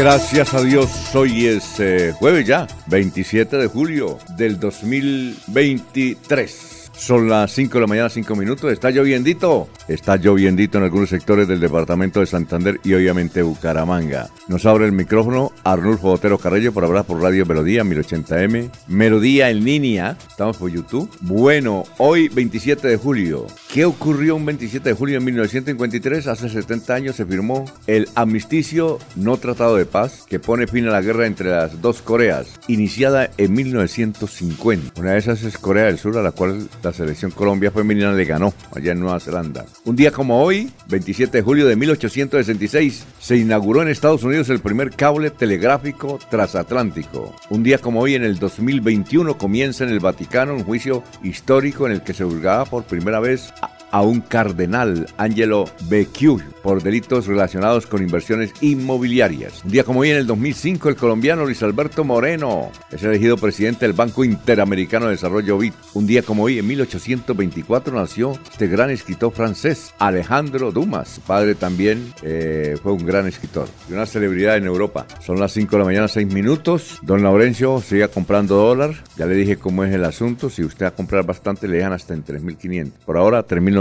Gracias a Dios, hoy es eh, jueves ya, 27 de julio del 2023. Son las 5 de la mañana, 5 minutos. Está lloviendito. Está lloviendito en algunos sectores del departamento de Santander y obviamente Bucaramanga. Nos abre el micrófono Arnulfo Botero Carrello por hablar por Radio Melodía 1080M. Melodía en línea. Estamos por YouTube. Bueno, hoy 27 de julio. ¿Qué ocurrió un 27 de julio de 1953? Hace 70 años se firmó el amnisticio no tratado de paz que pone fin a la guerra entre las dos Coreas, iniciada en 1950. Una de esas es Corea del Sur, a la cual la selección Colombia femenina le ganó allá en Nueva Zelanda. Un día como hoy, 27 de julio de 1866, se inauguró en Estados Unidos el primer cable telegráfico transatlántico. Un día como hoy, en el 2021, comienza en el Vaticano un juicio histórico en el que se juzgaba por primera vez un cardenal, Angelo Becciu, por delitos relacionados con inversiones inmobiliarias. Un día como hoy, en el 2005, el colombiano Luis Alberto Moreno es elegido presidente del Banco Interamericano de Desarrollo BID. Un día como hoy, en 1824, nació este gran escritor francés, Alejandro Dumas. Su padre también eh, fue un gran escritor y una celebridad en Europa. Son las 5 de la mañana, 6 minutos. Don Laurencio sigue comprando dólar. Ya le dije cómo es el asunto. Si usted va a comprar bastante, le dejan hasta en 3.500. Por ahora, 3.900.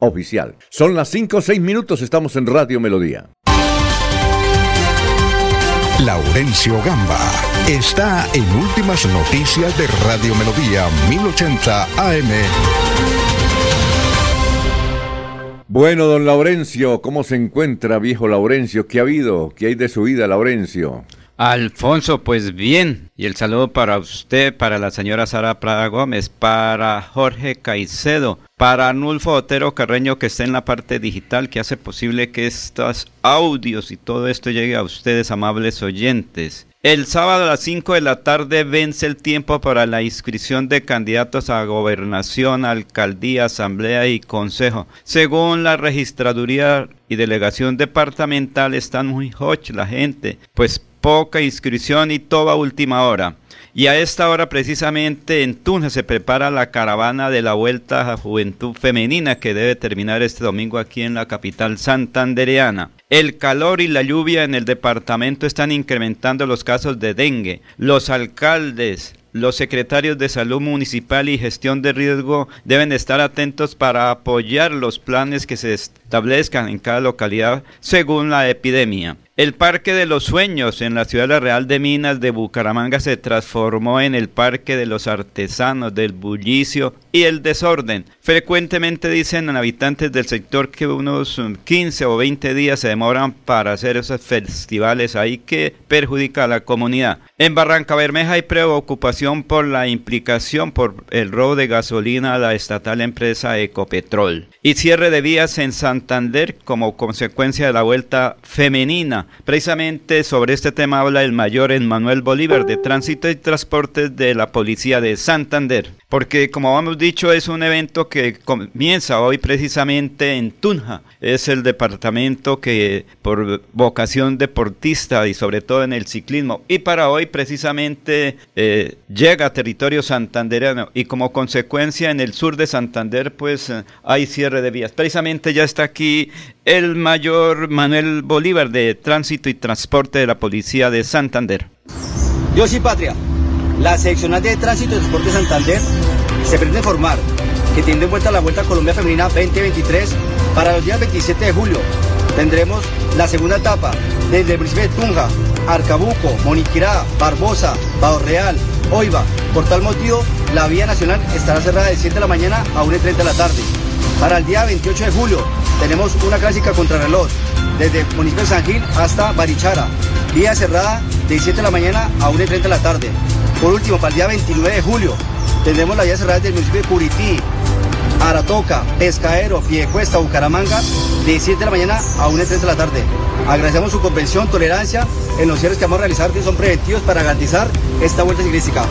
Oficial. Son las 5 o 6 minutos. Estamos en Radio Melodía. Laurencio Gamba está en Últimas Noticias de Radio Melodía 1080 AM. Bueno, don Laurencio, ¿cómo se encuentra, viejo Laurencio? ¿Qué ha habido? ¿Qué hay de su vida, Laurencio? Alfonso, pues bien. Y el saludo para usted, para la señora Sara Prada Gómez, para Jorge Caicedo, para Anulfo Otero Carreño que está en la parte digital, que hace posible que estos audios y todo esto llegue a ustedes, amables oyentes. El sábado a las 5 de la tarde vence el tiempo para la inscripción de candidatos a gobernación, alcaldía, asamblea y consejo. Según la registraduría y delegación departamental están muy hoch la gente, pues poca inscripción y toda última hora. Y a esta hora precisamente en Túnez se prepara la caravana de la Vuelta a Juventud Femenina que debe terminar este domingo aquí en la capital santandereana. El calor y la lluvia en el departamento están incrementando los casos de dengue. Los alcaldes, los secretarios de salud municipal y gestión de riesgo deben estar atentos para apoyar los planes que se establezcan en cada localidad según la epidemia. El Parque de los Sueños en la ciudad real de Minas de Bucaramanga se transformó en el Parque de los Artesanos del Bullicio y el Desorden. Frecuentemente dicen habitantes del sector que unos 15 o 20 días se demoran para hacer esos festivales ahí que perjudica a la comunidad. En Barranca Bermeja hay preocupación por la implicación por el robo de gasolina a la estatal empresa Ecopetrol. Y cierre de vías en Santander como consecuencia de la vuelta femenina. Precisamente sobre este tema habla el mayor Emmanuel Bolívar de Tránsito y Transportes de la Policía de Santander. Porque como hemos dicho es un evento que comienza hoy precisamente en Tunja. Es el departamento que por vocación deportista y sobre todo en el ciclismo. Y para hoy precisamente eh, llega a territorio santandereano y como consecuencia en el sur de Santander pues eh, hay cierre de vías. Precisamente ya está aquí el mayor Manuel Bolívar de Tránsito y Transporte de la Policía de Santander. Dios y patria. La seccional de tránsito de Transporte Santander se pretende informar que teniendo en cuenta la Vuelta a Colombia Femenina 2023 para los días 27 de julio tendremos la segunda etapa desde el municipio de Tunja, Arcabuco, Moniquirá, Barbosa, Bao Real, Oiva. Por tal motivo, la vía nacional estará cerrada de 7 de la mañana a 1 y 30 de la tarde. Para el día 28 de julio tenemos una clásica contrarreloj desde el municipio de San Gil hasta Barichara. Vía cerrada de 7 de la mañana a 1 y 30 de la tarde. Por último, para el día 29 de julio tendremos la vía cerrada desde el municipio de Curití, Aratoca, Pescaero, Piedecuesta, Bucaramanga, de 7 de la mañana a 1 y 30 de la tarde. Agradecemos su comprensión, tolerancia en los cierres que vamos a realizar, que son preventivos para garantizar esta vuelta ciclística.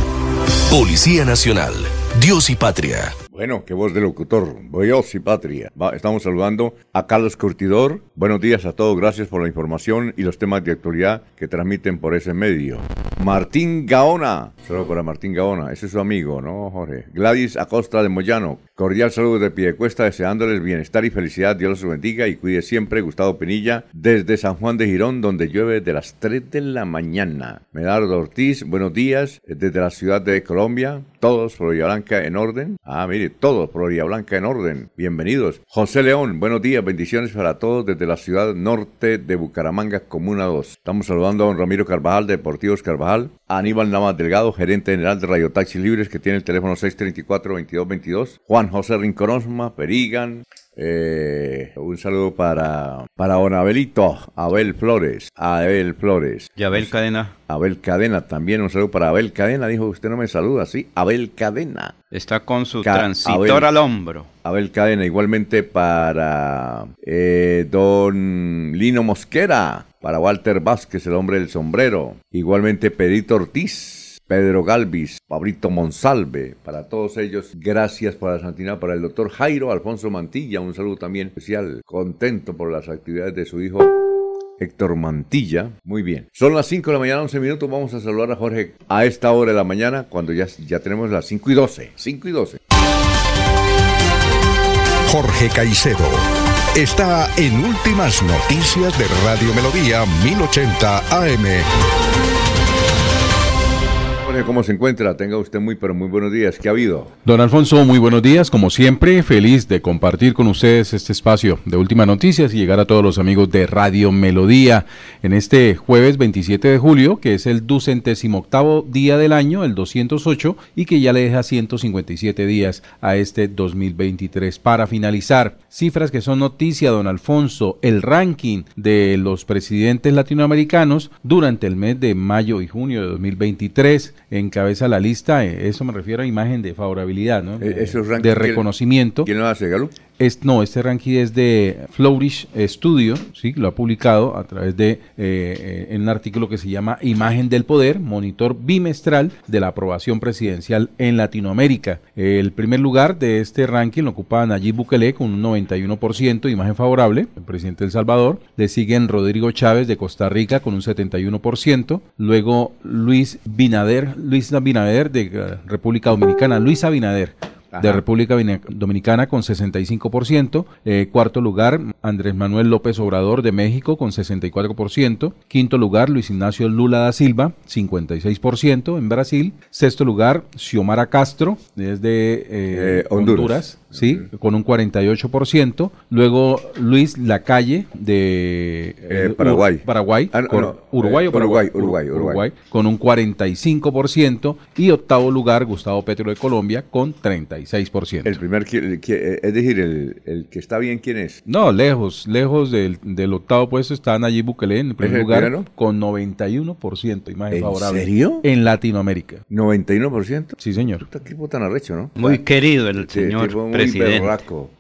Policía Nacional, Dios y Patria. Bueno, qué voz de locutor. Dios y patria. estamos saludando a Carlos Curtidor. Buenos días a todos. Gracias por la información y los temas de actualidad que transmiten por ese medio. Martín Gaona. Solo para Martín Gaona. Ese es su amigo, ¿no, Jorge? Gladys Acosta de Moyano. Cordial saludo de Piedecuesta, deseándoles bienestar y felicidad. Dios los bendiga y cuide siempre. Gustavo Penilla, desde San Juan de Girón, donde llueve de las 3 de la mañana. Medardo Ortiz, buenos días. Desde la ciudad de Colombia, todos Florida Blanca en orden. Ah, mire, todos Florida Blanca en orden. Bienvenidos. José León, buenos días. Bendiciones para todos desde la ciudad norte de Bucaramanga, Comuna 2. Estamos saludando a don Ramiro Carvajal de Deportivos Carvajal. Aníbal Navas Delgado, gerente general de Radio Taxi Libres, que tiene el teléfono 634-2222. Juan José Rinconosma, Perigan, eh, un saludo para, para don Abelito, Abel Flores, Abel Flores. Y Abel Cadena. Abel Cadena, también un saludo para Abel Cadena, dijo usted no me saluda, sí, Abel Cadena. Está con su transitor al hombro. Abel Cadena, igualmente para eh, don Lino Mosquera, para Walter Vázquez, el hombre del sombrero, igualmente Pedito Ortiz. Pedro Galvis, Pabrito Monsalve, para todos ellos, gracias por la santina, para el doctor Jairo Alfonso Mantilla, un saludo también especial, contento por las actividades de su hijo Héctor Mantilla. Muy bien. Son las 5 de la mañana, 11 minutos. Vamos a saludar a Jorge a esta hora de la mañana, cuando ya, ya tenemos las 5 y 12. 5 y 12. Jorge Caicedo está en Últimas Noticias de Radio Melodía 1080 AM. ¿Cómo se encuentra? Tenga usted muy, pero muy buenos días. ¿Qué ha habido? Don Alfonso, muy buenos días. Como siempre, feliz de compartir con ustedes este espacio de Últimas Noticias y llegar a todos los amigos de Radio Melodía en este jueves 27 de julio, que es el ducentésimo octavo día del año, el 208, y que ya le deja 157 días a este 2023. Para finalizar, cifras que son noticia, don Alfonso, el ranking de los presidentes latinoamericanos durante el mes de mayo y junio de 2023 encabeza la lista, eh, eso me refiero a imagen de favorabilidad, ¿no? Eh, de, reconocimiento. ¿Quién lo hace, Galo? No, este ranking es de Flourish Studio, ¿sí? lo ha publicado a través de eh, un artículo que se llama Imagen del Poder, monitor bimestral de la aprobación presidencial en Latinoamérica. El primer lugar de este ranking lo ocupa Nayib Bukele con un 91%, imagen favorable, el presidente de El Salvador. Le siguen Rodrigo Chávez de Costa Rica con un 71%. Luego Luis Binader Luis Abinader de eh, República Dominicana, Luis Abinader de República Dominicana con 65%. Eh, cuarto lugar, Andrés Manuel López Obrador de México con 64%. Quinto lugar, Luis Ignacio Lula da Silva, 56% en Brasil. Sexto lugar, Xiomara Castro, desde eh, Honduras ¿sí? Con un 48%. Luego Luis Lacalle de eh, Paraguay. Paraguay. Ah, Uruguay, o Paraguay, Uruguay, Uruguay, Con un 45%. Y octavo lugar, Gustavo Petro de Colombia con 36%. El primer, es decir, el, que está bien, ¿quién es? No, lejos, lejos del, octavo puesto está Nayib Bukele en el primer lugar con 91%, imagen ¿En favorable. serio? En Latinoamérica. ¿91%? Sí, señor. Este equipo tan arrecho, ¿no? Muy querido el señor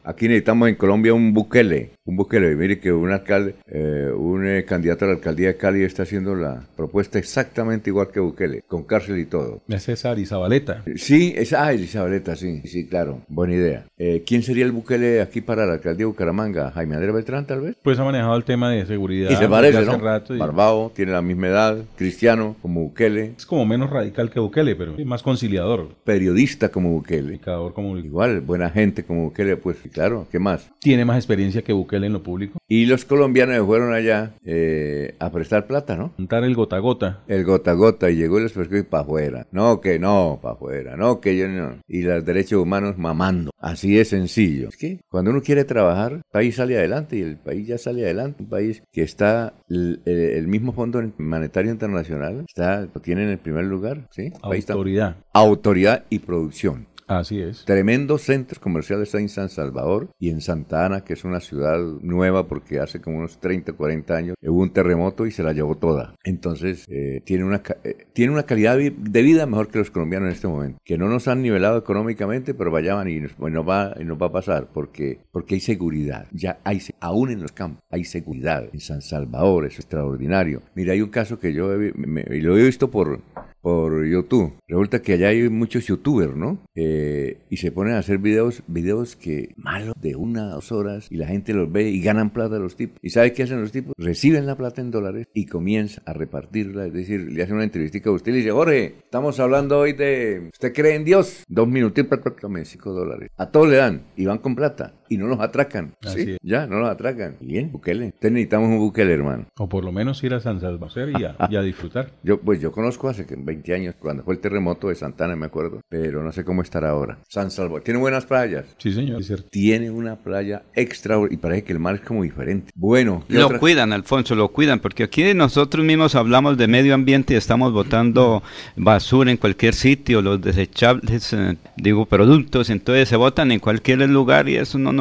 Aquí necesitamos en Colombia un Bukele, un Bukele. Mire que un alcalde, eh, un eh, candidato a la alcaldía de Cali está haciendo la propuesta exactamente igual que Bukele, con cárcel y todo. Es César Isabaleta. Sí, es, ah, Isabaleta, sí, sí, claro, buena idea. Eh, ¿Quién sería el Bukele aquí para la alcaldía de Bucaramanga? ¿Jaime Andrés Beltrán, tal vez? Pues ha manejado el tema de seguridad. Y se parece, ¿no? Barbao, tiene la misma edad, cristiano, como Bukele. Es como menos radical que Bukele, pero más conciliador. Periodista como Bukele. Como... Igual, buena gente gente como Bukele, pues claro, ¿qué más? Tiene más experiencia que Bukele en lo público. Y los colombianos fueron allá eh, a prestar plata, ¿no? Juntar el gota gota. El gota gota y llegó y les pescó y para afuera. No, que no, para afuera. No, que yo no. Y los derechos humanos mamando. Así es sencillo. Es que cuando uno quiere trabajar, el país sale adelante y el país ya sale adelante. Un país que está, el, el mismo Fondo Monetario Internacional está, lo tiene en el primer lugar, ¿sí? País Autoridad. autoridad y producción. Así es. Tremendos centros comerciales está en San Salvador y en Santa Ana, que es una ciudad nueva porque hace como unos 30, 40 años hubo un terremoto y se la llevó toda. Entonces, eh, tiene, una, eh, tiene una calidad de vida mejor que los colombianos en este momento. Que no nos han nivelado económicamente, pero vayan y nos, va, y nos va a pasar porque, porque hay seguridad. Ya hay, aún en los campos, hay seguridad. En San Salvador es extraordinario. Mira, hay un caso que yo me- y lo he visto por, por YouTube. Resulta que allá hay muchos youtubers, ¿no? Eh, y se ponen a hacer videos, videos que malos de una a dos horas y la gente los ve y ganan plata los tipos. ¿Y sabe qué hacen los tipos? Reciben la plata en dólares y comienzan a repartirla. Es decir, le hacen una entrevista a usted y le dice, Jorge, estamos hablando hoy de, ¿usted cree en Dios? Dos minutos, tome cinco dólares. A todos le dan y van con plata y no los atracan. Así ¿sí? es. Ya, no los atracan. Bien, Bukele. Entonces necesitamos un Bukele, hermano. O por lo menos ir a San Salvador y a, y a disfrutar. Yo, pues yo conozco hace que 20 años, cuando fue el terremoto de Santana, me acuerdo, pero no sé cómo estará ahora. San Salvador, tiene buenas playas. Sí, señor. Cierto. Tiene una playa extraordinaria y parece que el mar es como diferente. Bueno, ¿qué Lo otra- cuidan, Alfonso, lo cuidan, porque aquí nosotros mismos hablamos de medio ambiente y estamos botando basura en cualquier sitio, los desechables, eh, digo, productos, entonces se botan en cualquier lugar y eso no nos...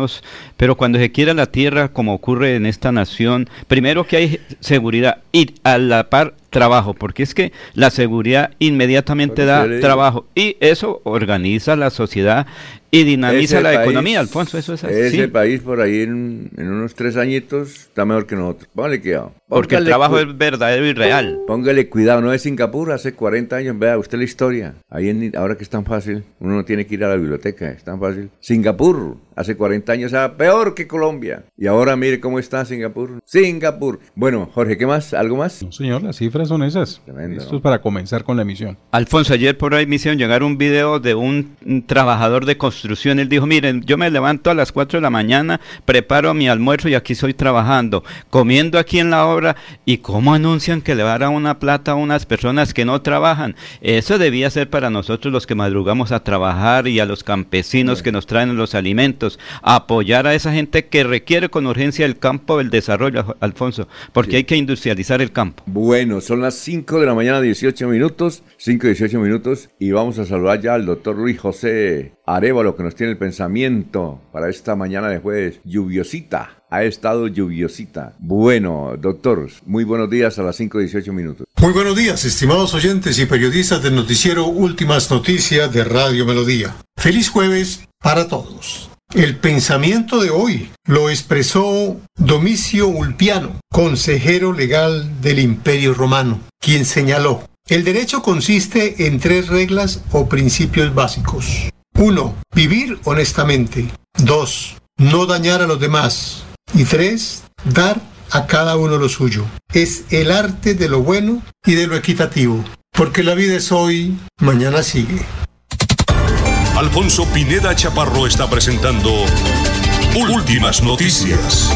Pero cuando se quiera la tierra, como ocurre en esta nación, primero que hay seguridad y a la par trabajo, porque es que la seguridad inmediatamente da trabajo y eso organiza la sociedad y dinamiza Ese la país- economía, Alfonso, eso es así. Ese país por ahí en, en unos tres añitos está mejor que nosotros. Póngale cuidado. Porque el trabajo es verdadero y real. Póngale cuidado, no es Singapur, hace 40 años, vea usted la historia. Ahí en, ahora que es tan fácil, uno no tiene que ir a la biblioteca, es tan fácil. Singapur, hace 40 años era peor que Colombia. Y ahora mire cómo está Singapur. Singapur. Bueno, Jorge, ¿qué más? ¿Algo más? No, señor, las cifras son esas. Tremendo, Esto ¿no? es para comenzar con la emisión. Alfonso, ayer por ahí me hicieron llegar un video de un, un trabajador de construcción. Él dijo, miren, yo me levanto a las 4 de la mañana, preparo mi almuerzo y aquí estoy trabajando, comiendo aquí en la obra. ¿Y cómo anuncian que le van a dar una plata a unas personas que no trabajan? Eso debía ser para nosotros los que madrugamos a trabajar y a los campesinos que nos traen los alimentos. Apoyar a esa gente que requiere con urgencia el campo del desarrollo, Alfonso, porque Sí. hay que industrializar el campo. Bueno, son las 5 de la mañana, 18 minutos, 5 y 18 minutos, y vamos a saludar ya al doctor Luis José Arevalo, que nos tiene el pensamiento para esta mañana de jueves lluviosita. Ha estado lluviosita. Bueno, doctor, muy buenos días a las 5 y 18 minutos. Muy buenos días, estimados oyentes y periodistas del noticiero Últimas Noticias de Radio Melodía. Feliz jueves para todos. El pensamiento de hoy lo expresó Domicio Ulpiano, consejero legal del Imperio Romano, quien señaló, el derecho consiste en tres reglas o principios básicos. 1. Vivir honestamente. 2. No dañar a los demás. Y 3. Dar a cada uno lo suyo. Es el arte de lo bueno y de lo equitativo. Porque la vida es hoy, mañana sigue. Alfonso Pineda Chaparro está presentando Últimas Noticias.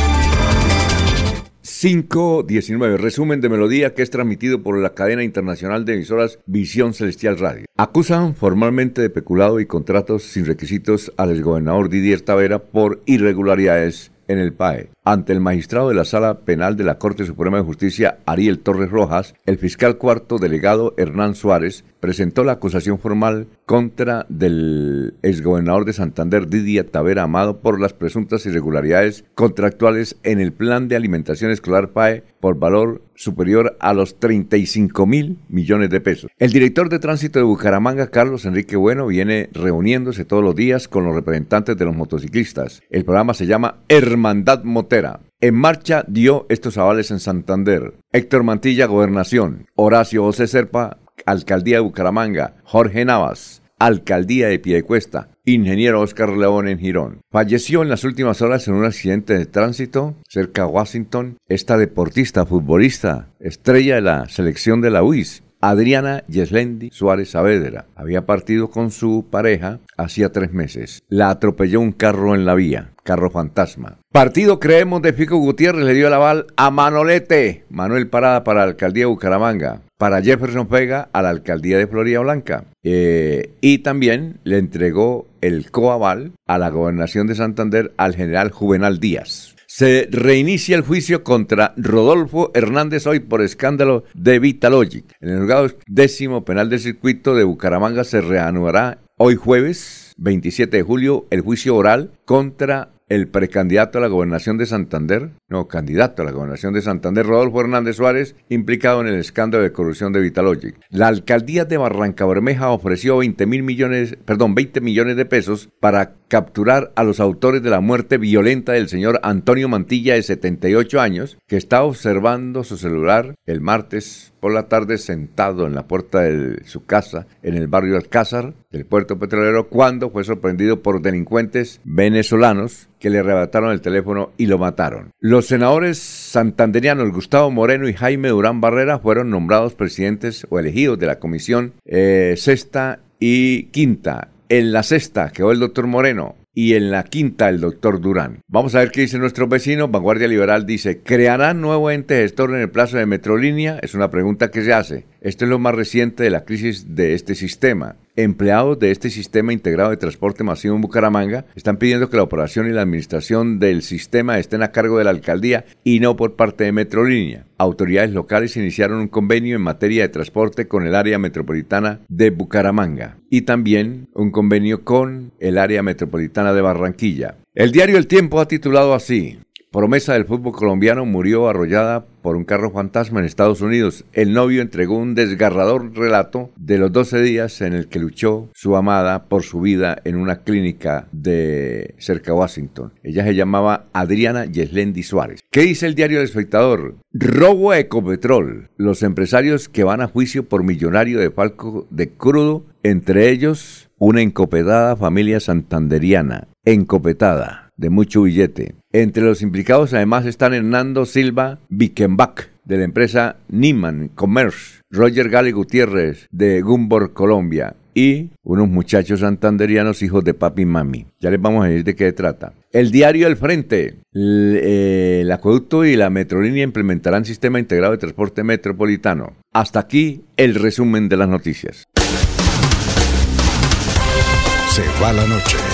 519, resumen de melodía que es transmitido por la cadena internacional de emisoras Visión Celestial Radio. Acusan formalmente de peculado y contratos sin requisitos al exgobernador Didier Tavera por irregularidades en el PAE. Ante el magistrado de la Sala Penal de la Corte Suprema de Justicia, Ariel Torres Rojas, el fiscal cuarto delegado Hernán Suárez presentó la acusación formal contra del exgobernador de Santander, Didier Tavera Amado, por las presuntas irregularidades contractuales en el plan de alimentación escolar PAE por valor superior a los 35 mil millones de pesos. El director de tránsito de Bucaramanga, Carlos Enrique Bueno, viene reuniéndose todos los días con los representantes de los motociclistas. El programa se llama Hermandad Motera. En marcha dio estos avales en Santander. Héctor Mantilla, Gobernación. Horacio José Serpa, Alcaldía de Bucaramanga. Jorge Navas, Alcaldía de Piedecuesta. Ingeniero Oscar León en Girón. Falleció en las últimas horas en un accidente de tránsito cerca de Washington esta deportista, futbolista, estrella de la selección de la UIS, Adriana Yeslendi Suárez Saavedra. Había partido con su pareja hacía tres meses. La atropelló un carro en la vía, carro fantasma. Partido Creemos de Fico Gutiérrez le dio el aval a Manolete, Manuel Parada para la alcaldía de Bucaramanga, para Jefferson Vega a la alcaldía de Florida Blanca. Eh, y también le entregó el coaval a la gobernación de Santander al general Juvenal Díaz. Se reinicia el juicio contra Rodolfo Hernández hoy por escándalo de Vitalogic. En el juzgado décimo penal del circuito de Bucaramanga se reanudará hoy jueves 27 de julio el juicio oral contra el precandidato a la gobernación de Santander, no, candidato a la gobernación de Santander, Rodolfo Hernández Suárez, implicado en el escándalo de corrupción de Vitalogic. La alcaldía de Barranca Bermeja ofreció 20 mil millones, perdón, 20 millones de pesos para capturar a los autores de la muerte violenta del señor Antonio Mantilla de 78 años, que estaba observando su celular el martes por la tarde sentado en la puerta de su casa en el barrio Alcázar del puerto petrolero cuando fue sorprendido por delincuentes venezolanos que le arrebataron el teléfono y lo mataron. Los senadores santanderianos Gustavo Moreno y Jaime Durán Barrera fueron nombrados presidentes o elegidos de la comisión eh, sexta y quinta. En la sexta quedó el doctor Moreno, y en la quinta el doctor Durán. Vamos a ver qué dice nuestro vecino. Vanguardia Liberal dice, ¿crearán nuevo ente gestor en el plazo de Metrolínea? Es una pregunta que se hace. Esto es lo más reciente de la crisis de este sistema. Empleados de este sistema integrado de transporte masivo en Bucaramanga están pidiendo que la operación y la administración del sistema estén a cargo de la alcaldía y no por parte de Metrolínea. Autoridades locales iniciaron un convenio en materia de transporte con el área metropolitana de Bucaramanga y también un convenio con el área metropolitana de Barranquilla. El diario El Tiempo ha titulado así, Promesa del fútbol colombiano murió arrollada por un carro fantasma en Estados Unidos. El novio entregó un desgarrador relato de los 12 días en el que luchó su amada por su vida en una clínica de cerca de Washington. Ella se llamaba Adriana Yeslendi Suárez. ¿Qué dice el diario El Espectador? Robo a Ecopetrol. Los empresarios que van a juicio por millonario de falco de crudo, entre ellos una encopetada familia santanderiana. Encopetada de mucho billete. Entre los implicados además están Hernando Silva Bickenbach de la empresa Niman Commerce, Roger Gale Gutiérrez de Gumbor, Colombia y unos muchachos santanderianos hijos de papi y mami. Ya les vamos a decir de qué trata. El diario El Frente. El, eh, el acueducto y la metrolínea implementarán sistema integrado de transporte metropolitano. Hasta aquí el resumen de las noticias. Se va la noche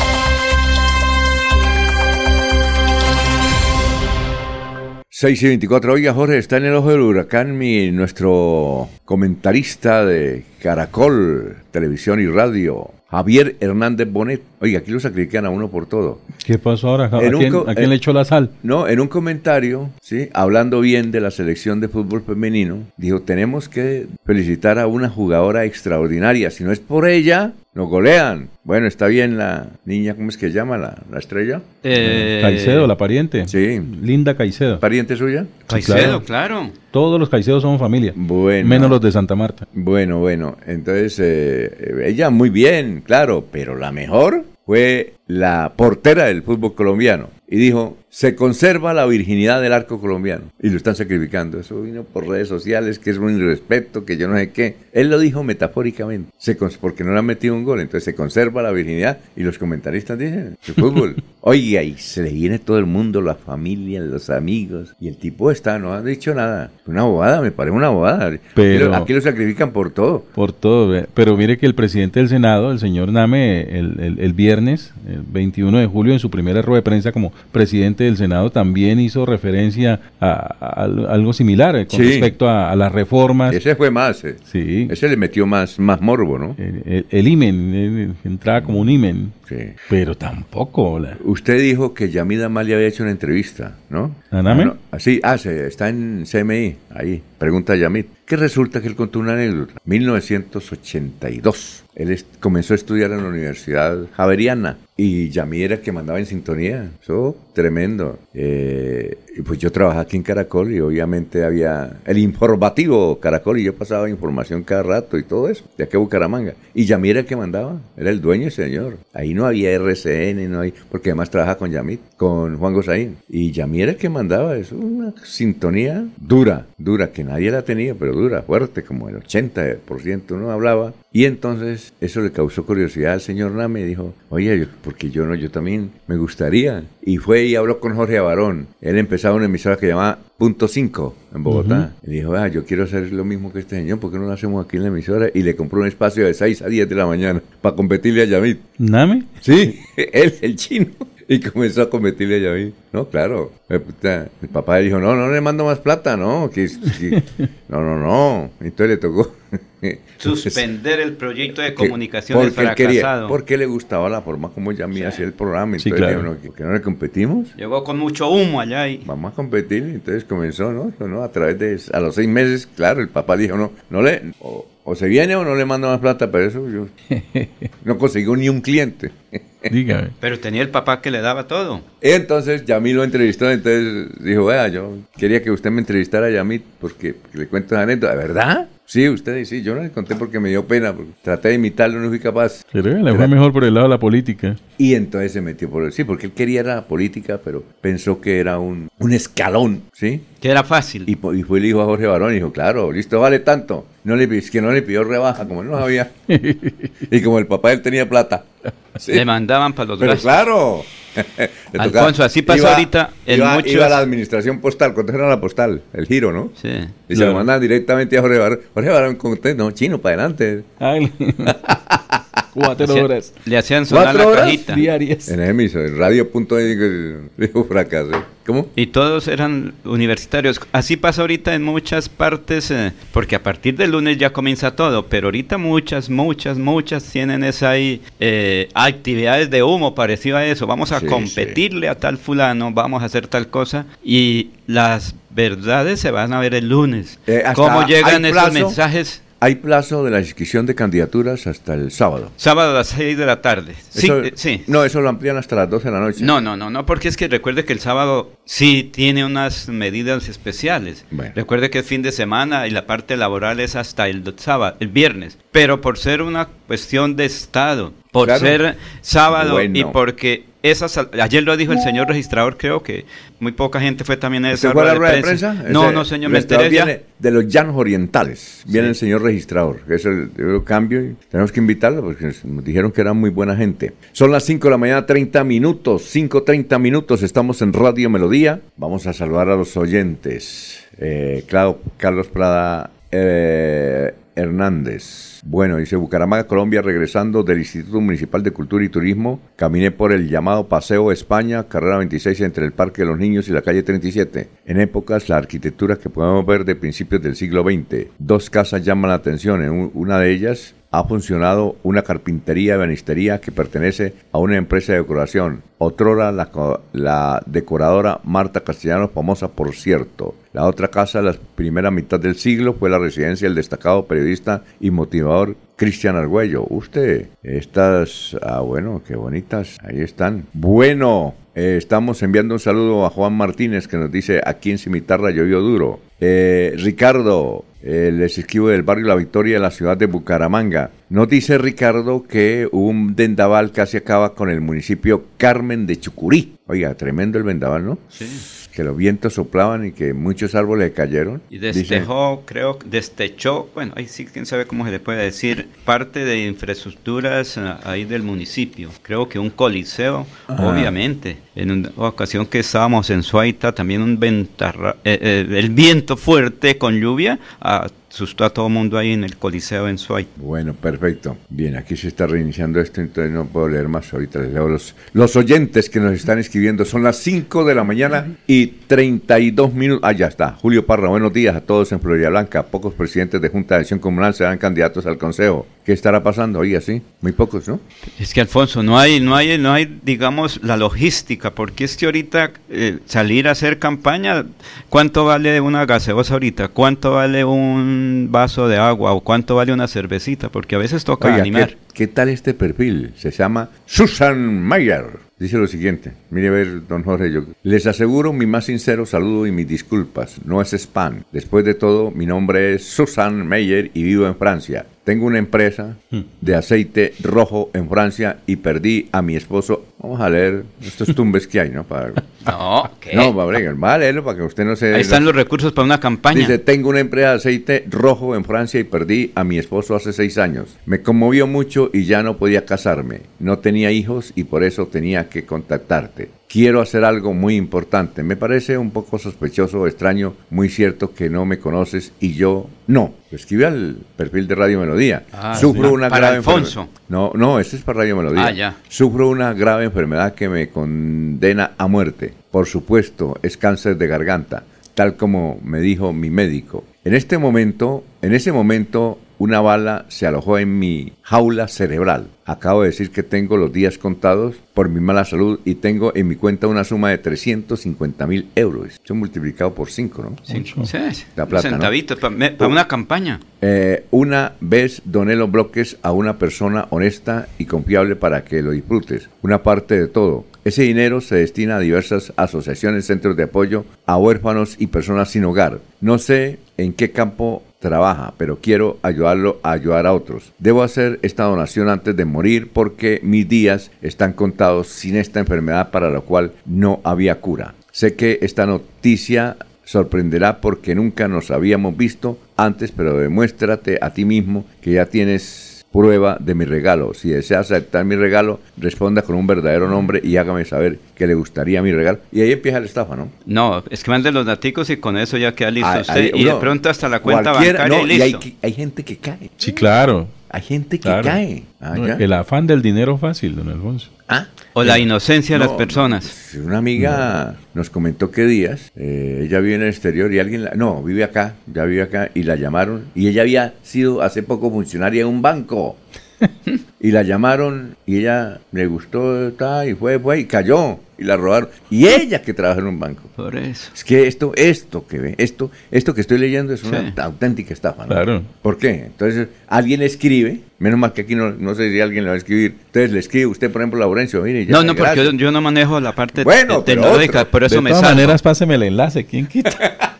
6 y 24. Oiga, Jorge, está en el ojo del huracán mi, nuestro comentarista de Caracol, Televisión y Radio, Javier Hernández Bonet. Oiga, aquí lo sacrifican a uno por todo. ¿Qué pasó ahora? ¿A, un quién, a quién eh, le echó la sal? No, en un comentario, sí, hablando bien de la selección de fútbol femenino, dijo, tenemos que felicitar a una jugadora extraordinaria. Si no es por ella, nos golean. Bueno, está bien la niña, ¿cómo es que se llama? La, la estrella. Eh, Caicedo, la pariente. Sí. Linda Caicedo. ¿Pariente suya? Caicedo, claro. Todos los Caicedos son familia. Bueno. Menos los de Santa Marta. Bueno, bueno, entonces eh, eh, ella muy bien, claro, pero la mejor fue la portera del fútbol colombiano. Y dijo, se conserva la virginidad del arco colombiano. Y lo están sacrificando. Eso vino por redes sociales, que es un irrespeto, que yo no sé qué. Él lo dijo metafóricamente, se porque no le han metido un gol. Entonces se conserva la virginidad. Y los comentaristas dicen, el fútbol. Oiga, y se le viene todo el mundo, la familia, los amigos. Y el tipo está, no ha dicho nada. Una bobada, me parece una bobada. Pero- Aquí lo- aquí lo sacrifican por todo. Por todo. Pero mire que el presidente del Senado, el señor Name, el, el- el viernes, el 21 de julio, en su primera rueda de prensa como presidente del Senado, también hizo referencia a, a al- algo similar eh, con Sí. respecto a, a las reformas. Ese fue más. eh. Sí. Ese le metió más, más morbo, ¿no? El, el- el imen, eh, entraba como un imen. Sí. Pero tampoco. la- Usted dijo que Yamida Mal le había hecho una entrevista, ¿no? ¿A Name? Ah, no. Ah, sí, ah, se- está en CMI, ahí. Pregunta a Yamid. Que resulta que él contó una anécdota. 1982. él comenzó a estudiar en la Universidad Javeriana y Yamí era el que mandaba en sintonía. Eso tremendo. Eh, y pues yo trabajaba aquí en Caracol y obviamente había el informativo Caracol y yo pasaba información cada rato y todo eso, de aquí a Bucaramanga. Y Yamí era el que mandaba, era el dueño ese señor. Ahí no había RCN, no hay, porque además trabaja con Yamí, con Juan Gosaín. Y Yamí era el que mandaba, es una sintonía dura, dura, que nadie la tenía, pero dura, fuerte, como el 80% uno hablaba. Y entonces eso le causó curiosidad al señor Name y dijo, oye, yo- porque yo no, yo también me gustaría. Y fue y habló con Jorge Abarón. Él empezaba una emisora que llamaba Punto 5 en Bogotá. Y dijo, ah, yo quiero hacer lo mismo que este señor, ¿por qué no lo hacemos aquí en la emisora? Y le compró un espacio de 6 a 10 de la mañana para competirle a Yamit. ¿Name? Sí, él, el chino. Y comenzó a competirle a Yamit. No, claro. El papá le dijo, no, no le mando más plata, no. Que, que- no, no, no. Entonces le tocó. Suspender el proyecto de Que- comunicaciones porque él quería- fracasado. porque le gustaba la forma como Yamí hacía el programa. Sí, Entonces claro. dijo, no, ¿por qué no le competimos? Llegó con mucho humo allá y Vamos a competir. Entonces comenzó, ¿no? Dijo, ¿no? A través de... A los seis meses, claro, el papá dijo, no, no le... O, o se viene o no le mando más plata, pero eso yo... No consiguió ni un cliente. Dígame. pero tenía el papá que le daba todo. Entonces Yamil lo entrevistó, entonces dijo, vea, yo quería que usted me entrevistara a Yamil porque, porque le cuento una anécdota. ¿Verdad? Sí, usted dice, sí, yo no le conté porque me dio pena, porque traté de imitarlo, no fui capaz. Pero le fue mejor por el lado de la política. Y entonces se metió por el... Sí, porque él quería la política, pero pensó que era un, un escalón, ¿sí? Que era fácil. Y, y fue y le dijo a Jorge Barón, y dijo, claro, listo, vale tanto. No le, es que no le pidió rebaja, como él no sabía. y como el papá de él tenía plata. Sí. Le mandaban para los Pero claro. Alfonso, así pasa ahorita en iba, muchos- iba a la administración postal, ¿cuánto era la postal? El giro, ¿no? Sí. Y se lo mandaban directamente a Jorge Barón. Jorge Barón, no, chino, para adelante. Cuatro Hacía- horas Le hacían sonar ¿Cuatro la horas? cajita. diarias. En el emisor, en radio punto dijo fracasé. ¿Cómo? Y todos eran universitarios. Así pasa ahorita en muchas partes, eh, porque a partir del lunes ya comienza todo, pero ahorita muchas, muchas, muchas tienen esa ahí, eh, actividades de humo parecido a eso. Vamos a Sí, competirle a tal fulano, vamos a hacer tal cosa, y las verdades se van a ver el lunes. Eh, ¿Cómo llegan esos plazo. mensajes? Hay plazo de la inscripción de candidaturas hasta el sábado. Sábado a las 6 de la tarde. Sí, eh, sí. No, eso lo amplían hasta las 12 de la noche. No, no, no, no, porque es que recuerde que el sábado sí tiene unas medidas especiales. Bueno. Recuerde que es fin de semana y la parte laboral es hasta el do- sábado, el viernes. Pero por ser una cuestión de Estado, por Claro. ser sábado y porque esas, ayer lo dijo el señor registrador, creo que muy poca gente fue también a esa ¿Usted fue a la rueda de prensa? No, Ese- no, señor, me enteré viene de los llanos orientales. Viene Sí. el señor registrador. que Es el, el cambio y tenemos que invitarlo porque nos dijeron que era muy buena gente. Son las 5 de la mañana, 30 minutos. 5.30 minutos. Estamos en Radio Melodía. Vamos a saludar a los oyentes. Eh, claro, Carlos Prada eh, Hernández. Bueno, dice Bucaramanga, Colombia, regresando del Instituto Municipal de Cultura y Turismo, caminé por el llamado Paseo España, carrera 26 entre el Parque de los Niños y la calle 37. En épocas, la arquitectura que podemos ver de principios del siglo XX. Dos casas llaman la atención. En un- una de ellas ha funcionado una carpintería y banistería que pertenece a una empresa de decoración. Otrora la, la decoradora Marta Castellanos, famosa por cierto. La otra casa, la primera mitad del siglo, fue la residencia del destacado periodista y motivador Cristian Argüello. Usted, estas, ah, bueno, qué bonitas, ahí están. Bueno, eh, estamos enviando un saludo a Juan Martínez que nos dice, aquí en Cimitarra llovió duro. Eh, Ricardo, eh, les escribo del barrio La Victoria de la ciudad de Bucaramanga. Nos dice Ricardo que un vendaval casi acaba con el municipio Carmen de Chucurí. Oiga, tremendo el vendaval, ¿no? Sí. Que los vientos soplaban y que muchos árboles cayeron. Y destejó, creo, destechó, bueno, ahí sí, quién sabe cómo se le puede decir, parte de infraestructuras ah, ahí del municipio. Creo que un coliseo, obviamente. En una ocasión que estábamos en Suaita, también un ventarra, eh, eh, el viento fuerte con lluvia asustó a todo el mundo ahí en el coliseo en Suaita. Bueno, perfecto. Bien, aquí se está reiniciando esto, entonces no puedo leer más. Ahorita les leo los, los oyentes que nos están escribiendo. Son las 5 de la mañana y 32 minutos. Ah, ya está. Julio Parra, buenos días a todos en Florida Blanca. Pocos presidentes de Junta de Acción Comunal serán candidatos al Consejo. ¿Qué estará pasando hoy así? Muy pocos, ¿no? Es que Alfonso, no hay, no hay, no hay, digamos, la logística, porque es que ahorita eh, salir a hacer campaña, ¿cuánto vale una gaseosa ahorita? ¿Cuánto vale un vaso de agua o cuánto vale una cervecita? Porque a veces toca Oiga, animar. ¿qué, qué tal este perfil? Se llama Susan Mayer. Dice lo siguiente, mire a ver, don Jorge, yo les aseguro mi más sincero saludo y mis disculpas, no es spam. Después de todo, mi nombre es Susan Meyer y vivo en Francia. Tengo una empresa de aceite rojo en Francia y perdí a mi esposo. Vamos a leer estos tumbes que hay, ¿no? Para, No, ¿qué? no, va a leerlo para que usted no se... Ahí están los recursos para una campaña. Dice, tengo una empresa de aceite rojo en Francia y perdí a mi esposo hace seis años. Me conmovió mucho y ya no podía casarme. No tenía hijos y por eso tenía que contactarte. Quiero hacer algo muy importante. Me parece un poco sospechoso o extraño, muy cierto que no me conoces y yo no. Escribe al perfil de Radio Melodía. Ah, Sufro sí. una Para grave Alfonso. enfermedad. No, no, este es para Radio Melodía. Ah, ya. Sufro una grave enfermedad que me condena a muerte. Por supuesto, es cáncer de garganta, tal como me dijo mi médico. En este momento, en ese momento, una bala se alojó en mi jaula cerebral. Acabo de decir que tengo los días contados por mi mala salud y tengo en mi cuenta una suma de 350 mil euros. Eso multiplicado por 5, ¿no? Sí, sí, La plata, ¿no? centavitos para una campaña. Eh, una vez doné los bloques a una persona honesta y confiable para que lo disfrutes. Una parte de todo. Ese dinero se destina a diversas asociaciones, centros de apoyo, a huérfanos y personas sin hogar. No sé en qué campo trabaja, pero quiero ayudarlo a ayudar a otros. Debo hacer esta donación antes de morir porque mis días están contados sin esta enfermedad para la cual no había cura. Sé que esta noticia sorprenderá porque nunca nos habíamos visto antes, pero demuéstrate a ti mismo que ya tienes prueba de mi regalo. Si desea aceptar mi regalo, responda con un verdadero nombre y hágame saber que le gustaría mi regalo. Y ahí empieza la estafa, ¿no? No, es que mande los daticos y con eso ya queda listo Ah, usted. ahí- y de pronto hasta la cuenta bancaria no, y y hay, listo. hay gente que cae. Sí, claro. Hay gente que claro. cae. Ah, No, el afán del dinero fácil, don Alfonso. Ah, O la inocencia de No, las personas. Una amiga nos comentó que días, eh, ella vive en el exterior y alguien, la, no, vive acá, ya vive acá, y la llamaron, y ella había sido hace poco funcionaria en un banco. y la llamaron y ella le gustó ta, y fue, fue y cayó y la robaron. Y ella que trabaja en un banco. Por eso. Es que esto, esto que ve, esto, esto que estoy leyendo es una Sí. auténtica estafa, ¿no? Claro. ¿Por qué? Entonces, alguien escribe, menos mal que aquí no, no sé si alguien le va a escribir. Entonces le escribe usted, por ejemplo, Laurencio, mire, ya, No, no, porque yo, yo no manejo la parte Bueno, tecnológica, por eso de me todas salgo. maneras, páseme el enlace. ¿Quién quita?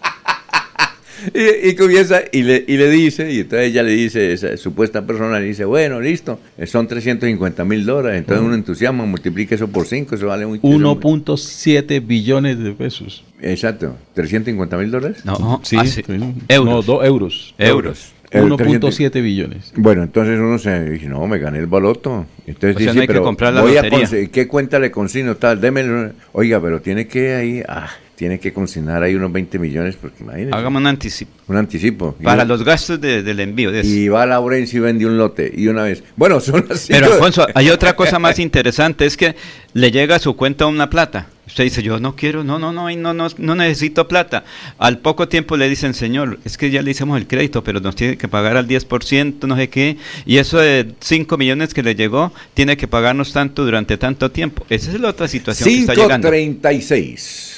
Y, y comienza y le, y le dice, y entonces ella le dice, esa supuesta persona le dice, bueno, listo, eh, son 350 mil dólares. Entonces uno entusiasma, multiplica eso por 5, eso vale muy 1.7 billones de pesos. Exacto, 350 mil dólares. No, Sí, ah, sí. Euros. No, 2 euros. Euros. El 1.7 billones. Bueno, entonces uno se dice, no, me gané el baloto. Entonces O sea, dice, no hay que pero comprar la voy a ¿qué cuenta le consigno tal? Démelo. Oiga, pero tiene que ahí, ah, tiene que consignar ahí unos 20 millones, porque. Hágame un anticipo. Un anticipo. Y Para uno- los gastos de- del envío. de. Y va Laurencio y vende un lote, y una vez. Bueno, son las Pero Alfonso, hay otra cosa más interesante, es que le llega a su cuenta una plata. Usted dice, yo no quiero, no, no, no, y no, no, no necesito plata. Al poco tiempo le dicen, señor, es que ya le hicimos el crédito, pero nos tiene que pagar al 10%, no sé qué. Y eso de 5 millones que le llegó, tiene que pagarnos tanto durante tanto tiempo. Esa es la otra situación que está llegando. 536.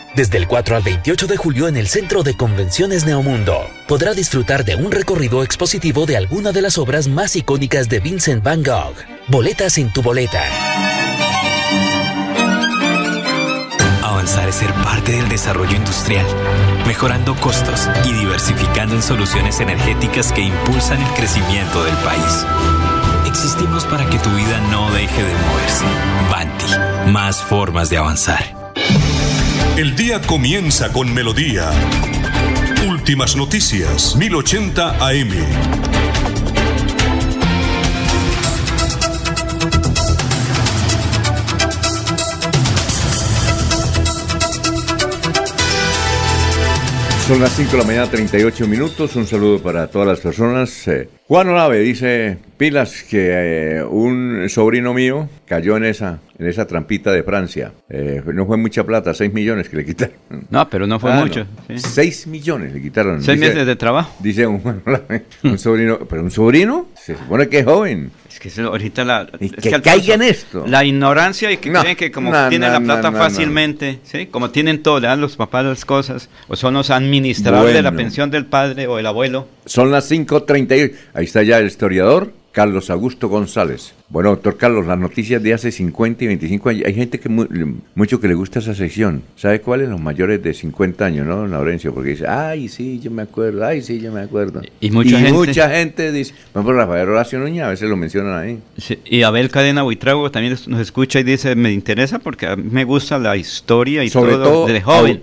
Desde el 4 al 28 de julio en el Centro de Convenciones Neomundo, podrá disfrutar de un recorrido expositivo de alguna de las obras más icónicas de Vincent Van Gogh, Boletas en tu boleta. Avanzar es ser parte del desarrollo industrial, mejorando costos y diversificando en soluciones energéticas que impulsan el crecimiento del país. Existimos para que tu vida no deje de moverse. Banti, más formas de avanzar. El día comienza con melodía. Últimas noticias, 1080 AM. Son las 5 de la mañana, 38 minutos. Un saludo para todas las personas. Eh, Juan Olave dice, pilas, que eh, un sobrino mío cayó en esa, en esa trampita de Francia. Eh, no fue mucha plata, 6 millones que le quitaron. No, pero no fue Ah, mucho. no. sí. 6 millones le quitaron. Seis Dice- meses de trabajo. Dice un, sobrino, pero un sobrino, se supone que es joven. Es que eso ahorita la... Es que caiga en esto. La ignorancia y que No, creen que como no, tienen la plata fácilmente, ¿sí? Como tienen todo, le dan los papás las cosas, o son los administradores de la pensión del padre o el abuelo. Son las 5.38. Ahí está ya el historiador Carlos Augusto González. Bueno, doctor Carlos, las noticias de hace 50 y 25 años. Hay gente que mu- mucho que le gusta esa sección. ¿Sabe cuáles? Los mayores de 50 años, ¿no, don Laurencio? Porque dice, ay, sí, yo me acuerdo, ay, sí, yo me acuerdo. Y mucha gente- mucha gente dice, por ejemplo, Rafael Horacio Núñez, a veces lo mencionan ahí. Sí, Y Abel Cadena Buitrago también nos escucha y dice, me interesa porque a mí me gusta la historia y Sobre todo, todo, de joven.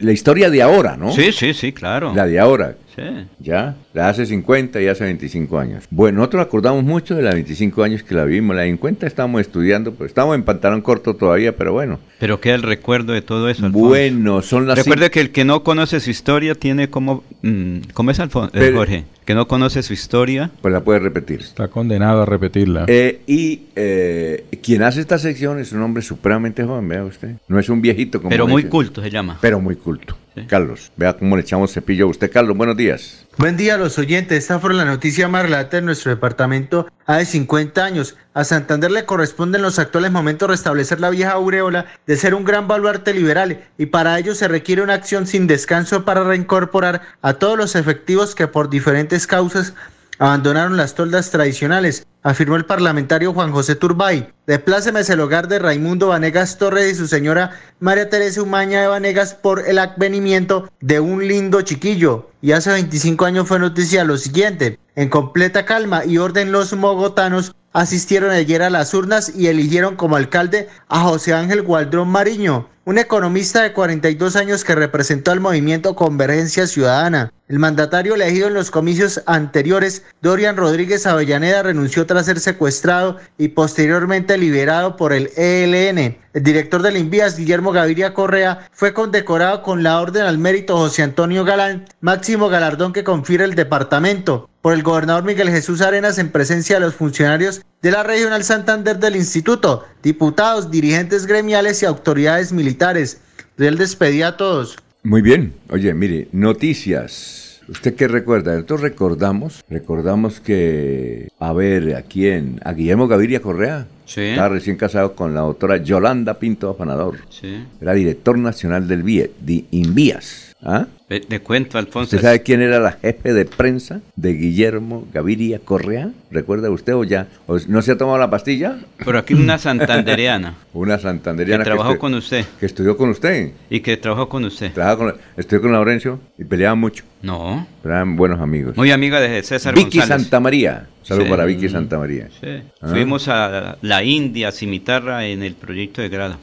la historia de ahora, ¿no? Sí, sí, sí, claro. La de ahora. Sí. ¿Ya? La hace 50 y hace 25 años. Bueno, nosotros acordamos mucho de la 25 años que la vivimos. La de 50 estábamos estudiando, pues estamos en pantalón corto todavía, pero bueno. Pero queda el recuerdo de todo eso. Alfonso. Bueno, son las Recuerde que el que no conoce su historia tiene como... mm, ¿Cómo es, Alfonso? Eh, Pero- Jorge? Que no conoce su historia. Pues la puede repetir. Está condenado a repetirla. Eh, y eh, quien hace esta sección es un hombre supremamente joven, vea usted. No es un viejito como Pero muy dice, culto se llama. Pero muy culto. Sí. Carlos, vea cómo le echamos cepillo a usted. Carlos, buenos días. Buen día a los oyentes. Esta fue la noticia más relata en nuestro departamento hace 50 años. A Santander le corresponde en los actuales momentos restablecer la vieja aureola de ser un gran baluarte liberal y para ello se requiere una acción sin descanso para reincorporar a todos los efectivos que por diferentes causas abandonaron las toldas tradicionales, afirmó el parlamentario Juan José Turbay. Deplácemes el hogar de Raimundo Vanegas Torres y su señora María Teresa Umaña de Vanegas por el advenimiento de un lindo chiquillo. Y hace 25 años fue noticia lo siguiente. En completa calma y orden los mogotanos asistieron ayer a las urnas y eligieron como alcalde a José Ángel Gualdrón Mariño, un economista de 42 años que representó al movimiento Convergencia Ciudadana. El mandatario elegido en los comicios anteriores, Dorian Rodríguez Avellaneda, renunció tras ser secuestrado y posteriormente liberado por el ELN. El director del Invías, Guillermo Gaviria Correa, fue condecorado con la Orden al Mérito José Antonio Galán, máximo galardón que confiere el departamento, por el gobernador Miguel Jesús Arenas en presencia de los funcionarios de la Regional Santander del Instituto, diputados, dirigentes gremiales y autoridades militares. Él despedía a todos. Muy bien. Oye, mire, noticias. ¿Usted qué recuerda? Nosotros recordamos, recordamos que, a ver, ¿a quién? A Guillermo Gaviria Correa. Sí. Estaba recién casado con la doctora Yolanda Pinto Afanador. Sí. Era director nacional del BIE, de Invías. ¿Ah? Le, le cuento, Alfonso. ¿Usted sabe quién era la jefe de prensa de Guillermo Gaviria Correa? ¿Recuerda usted o ya? ¿O ¿No se ha tomado la pastilla? Pero aquí una santandereana Una que santanderiana trabajó con usted que estudió con usted. y que trabajó con usted. Trabajaba con, estudió con Laurencio y peleaban mucho. No. pero Eran buenos amigos. Muy amiga de César Vicky González. Santa María. Saludos Sí. para Vicky Santa María. Sí. Ah. Fuimos a la India, a Cimitarra, en el proyecto de grado.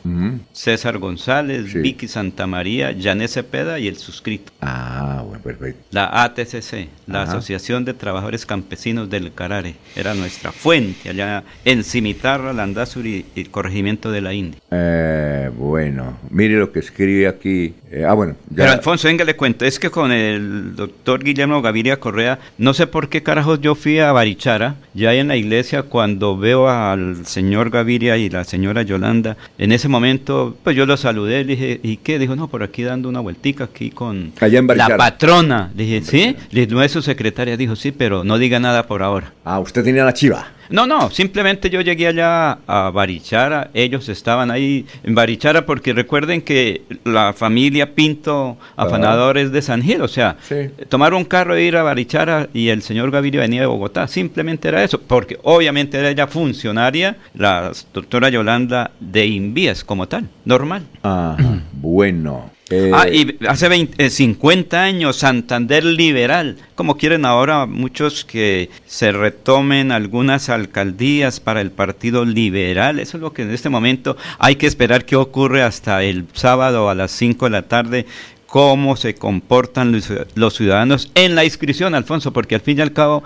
César González, Sí. Vicky Santamaría, Janet Cepeda y el suscrito. Ah, bueno, perfecto. La ATCC, la Ajá. Asociación de Trabajadores Campesinos del Carare, era nuestra fuente allá en Cimitarra, Landazuri y el corregimiento de la India. Eh, bueno, mire lo que escribe aquí. Eh, ah, bueno, ya. Pero Alfonso, venga, le cuento, es que con el doctor Guillermo Gaviria Correa, no sé por qué carajos yo fui a Barichara, ya en la iglesia, cuando veo al señor Gaviria y la señora Yolanda, en ese momento, pues yo lo saludé, le dije, ¿y qué? Dijo, no, por aquí dando una vueltica aquí con Allá en la Barichara. patrona. Le dije, ¿sí? No es su secretaria, dijo, sí, pero no diga nada por ahora. Ah, usted tenía la chiva. No, no, simplemente yo llegué allá a Barichara, ellos estaban ahí en Barichara porque recuerden que la familia Pinto Afanadores de San Gil, o sea, tomar un carro e ir a Barichara y el señor Gaviria venía de Bogotá, simplemente era eso, porque obviamente era ella funcionaria, la doctora Yolanda de Invías como tal, normal. Ah, bueno. Ah, y hace 20, 50 eh, años, Santander liberal. Como quieren ahora muchos que se retomen algunas alcaldías para el Partido Liberal. Eso es lo que en este momento hay que esperar que ocurre hasta el sábado a las 5 de la tarde cómo se comportan los ciudadanos en la inscripción, Alfonso, porque al fin y al cabo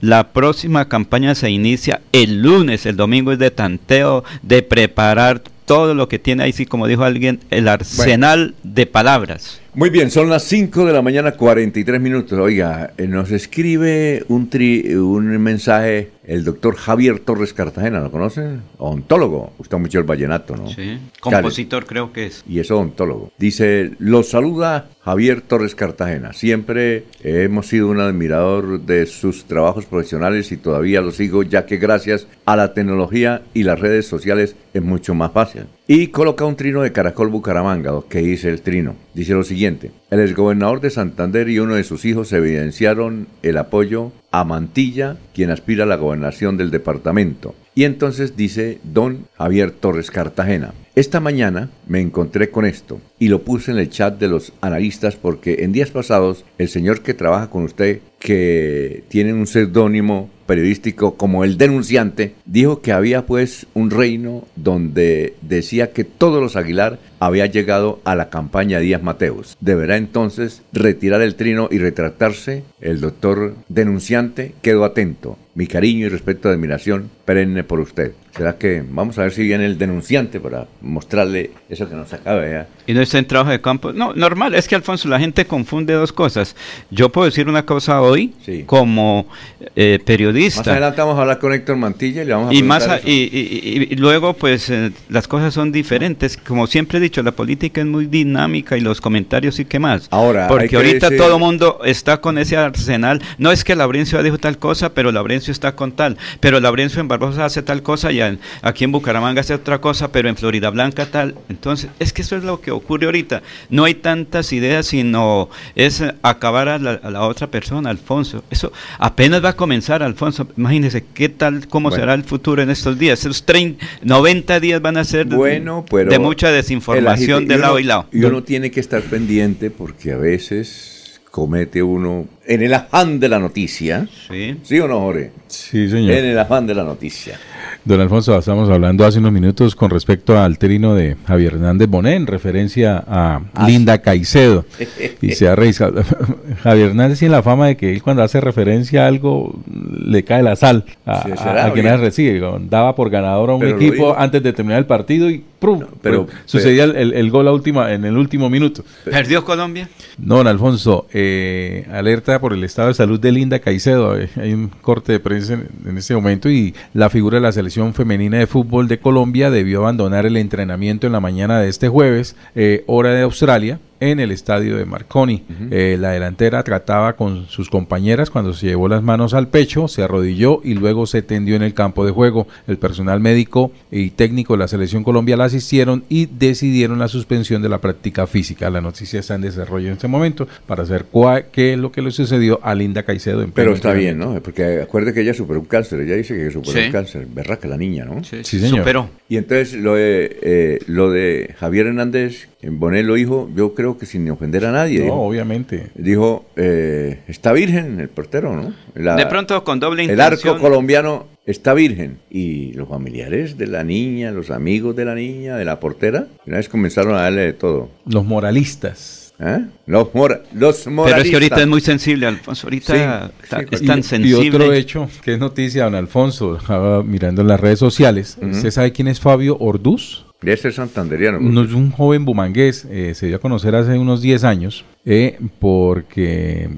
la próxima campaña se inicia el lunes, el domingo es de tanteo, de preparar todo lo que tiene ahí, sí, como dijo alguien, el arsenal de palabras. Muy bien, son las 5 de la mañana, 43 minutos. Oiga, eh, nos escribe un, tri, un mensaje el doctor Javier Torres Cartagena, ¿lo conocen? Ontólogo, gusta mucho el vallenato, ¿no? Sí, compositor creo que es. Y es ontólogo. Dice, los saluda Javier Torres Cartagena. Siempre hemos sido un admirador de sus trabajos profesionales y todavía lo sigo, ya que gracias a la tecnología y las redes sociales es mucho más fácil. Y coloca un trino de Caracol Bucaramanga, que dice el trino. Dice lo siguiente, el exgobernador de Santander y uno de sus hijos evidenciaron el apoyo a Mantilla, quien aspira a la gobernación del departamento. Y entonces dice don Javier Torres Cartagena, esta mañana me encontré con esto y lo puse en el chat de los analistas porque en días pasados el señor que trabaja con usted, que tiene un seudónimo periodístico como el denunciante, dijo que había pues un reino donde decía que todos los Aguilar había llegado a la campaña Díaz Mateos. Deberá entonces retirar el trino y retractarse. El doctor denunciante quedó atento. Mi cariño y respeto, admiración perenne por usted. ¿Será que vamos a ver si viene el denunciante para mostrarle eso que nos acaba de Y no está en trabajo de campo. No, normal, es que Alfonso, la gente confunde dos cosas. Yo puedo decir una cosa hoy como eh, periodista. Más adelante vamos a hablar con Héctor Mantilla y le vamos a y más y, luego, pues, eh, las cosas son diferentes. Como siempre he dicho, la política es muy dinámica y los comentarios y qué más. Ahora, Porque ahorita todo el mundo está con ese arsenal. No es que Labrencio dijo tal cosa, pero Está con tal. Pero Labrencio en Barbosa hace tal cosa y aquí en Bucaramanga hace otra cosa, pero en Florida Blanca tal. Entonces, es que eso es lo que ocurre ahorita. No hay tantas ideas, sino es acabar a la, otra persona, Alfonso. Eso apenas va a comenzar, Alfonso. Imagínese qué tal, cómo será el futuro en estos días. Esos 30, 90 días van a ser bueno, de mucha desinformación de lado y lado. Y uno tiene que estar pendiente porque a veces comete uno en el afán de la noticia. Sí. ¿Sí o no, Jorge? Sí, señor. En el afán de la noticia. Don Alfonso, estamos hablando hace unos minutos con respecto al trino de Javier Hernández Bonet en referencia a ah, Linda Caicedo. y se ha revisado. Javier Hernández tiene la fama de que él cuando hace referencia a algo le cae la sal a, quien recibe. Daba por ganador a un equipo antes de terminar el partido y ¡prum! pero, sucedía el, gol a última, en el último minuto. ¿Perdió Colombia? No, don Alfonso, eh, alerta por el estado de salud de Linda Caicedo. Hay un corte de prensa en, en este momento y la figura de la selección femenina de fútbol de Colombia debió abandonar el entrenamiento en la mañana de este jueves, eh, hora de Australia, en el estadio de Marconi. Eh, la delantera trataba con sus compañeras cuando se llevó las manos al pecho, se arrodilló y luego se tendió en el campo de juego. El personal médico y técnico de la selección Colombia la asistieron y decidieron la suspensión de la práctica física. La noticia está en desarrollo en este momento para saber qué es lo que le sucedió a Linda Caicedo. En Pero está bien, ¿no? Porque acuerde que ella superó un cáncer, ella dice que superó un cáncer, ¿verdad? Que la niña, ¿no? Sí, sí señor. Superó. Y entonces lo de, eh, lo de Javier Hernández Bonet lo dijo, yo creo que sin ofender a nadie. No, obviamente. Dijo, eh, está virgen el portero, ¿no? de pronto con doble intención. El arco colombiano está virgen. Y los familiares de la niña, los amigos de la niña, de la portera, una vez comenzaron a darle de todo. Los moralistas. ¿Eh? Los, los moralistas. Pero es que ahorita es muy sensible, Alfonso. Ahorita es tan sensible. Y otro hecho, que es noticia, don Alfonso, mirando en las redes sociales. ¿Usted sabe quién es Fabio Orduz? Debe ser santanderiano. es un joven bumangués, eh, se dio a conocer hace unos 10 años. Eh, porque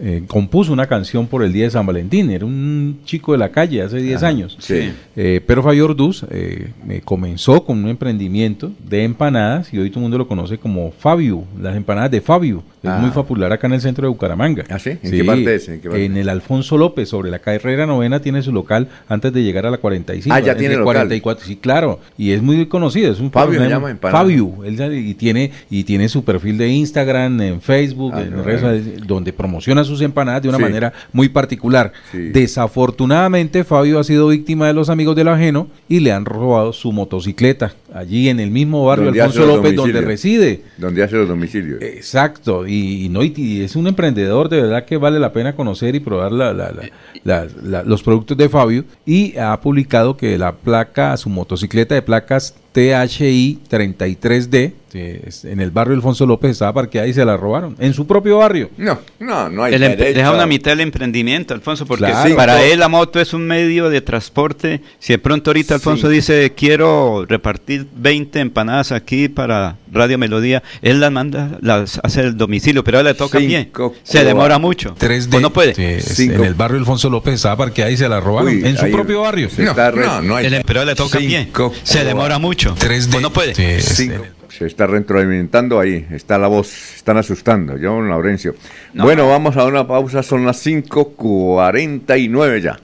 eh, compuso una canción por el día de San Valentín. Era un chico de la calle hace 10 años. Sí. Eh, pero Fabio Orduz eh, comenzó con un emprendimiento de empanadas y hoy todo el mundo lo conoce como Fabio, las empanadas de Fabio. Es Ah. muy popular acá en el centro de Bucaramanga. ¿Ah, sí? ¿En qué parte es? ¿En qué parte? En el Alfonso López, sobre la carrera novena, tiene su local antes de llegar a la 45. Ah, ya tiene local. 44, sí, claro. Y es muy conocido. Es un Fabio se llama empanada. Fabio. Él y tiene, y tiene su perfil de Instagram, en Facebook, Ah, en no, redes sociales, donde promociona sus empanadas de una Sí. manera muy particular. Sí. Desafortunadamente, Fabio ha sido víctima de los amigos del ajeno y le han robado su motocicleta allí en el mismo barrio Donde Alfonso López, donde reside. Donde hace los domicilios. Exacto, y, y no, y, es un emprendedor de verdad que vale la pena conocer y probar la- la- la- la- la- los productos de Fabio y ha publicado que la placa, su motocicleta de placas THI 33D eh, es- en el barrio Alfonso López estaba parqueada y se la robaron, en su propio barrio. No, no, no hay El derecho. deja una mitad del emprendimiento, Alfonso, porque Claro. sí, para él la moto es un medio de transporte. Si de pronto ahorita Alfonso Sí. dice, quiero repartir 20 empanadas aquí para Radio Melodía, él las manda, las hace el domicilio, pero ahora le toca bien. Se demora mucho. 3D ¿O no puede? sí, en el barrio Alfonso López estaba parqueada y se la robaron, Uy, en su propio barrio. Se está re- El- pero ahora le toca bien. Se demora mucho. 3D ¿O no puede? sí, es- Cinco. Se está retroalimentando ahí, está la voz, están asustando, yo, Laurencio. Bueno, vamos a una pausa, son las 5.49 ya.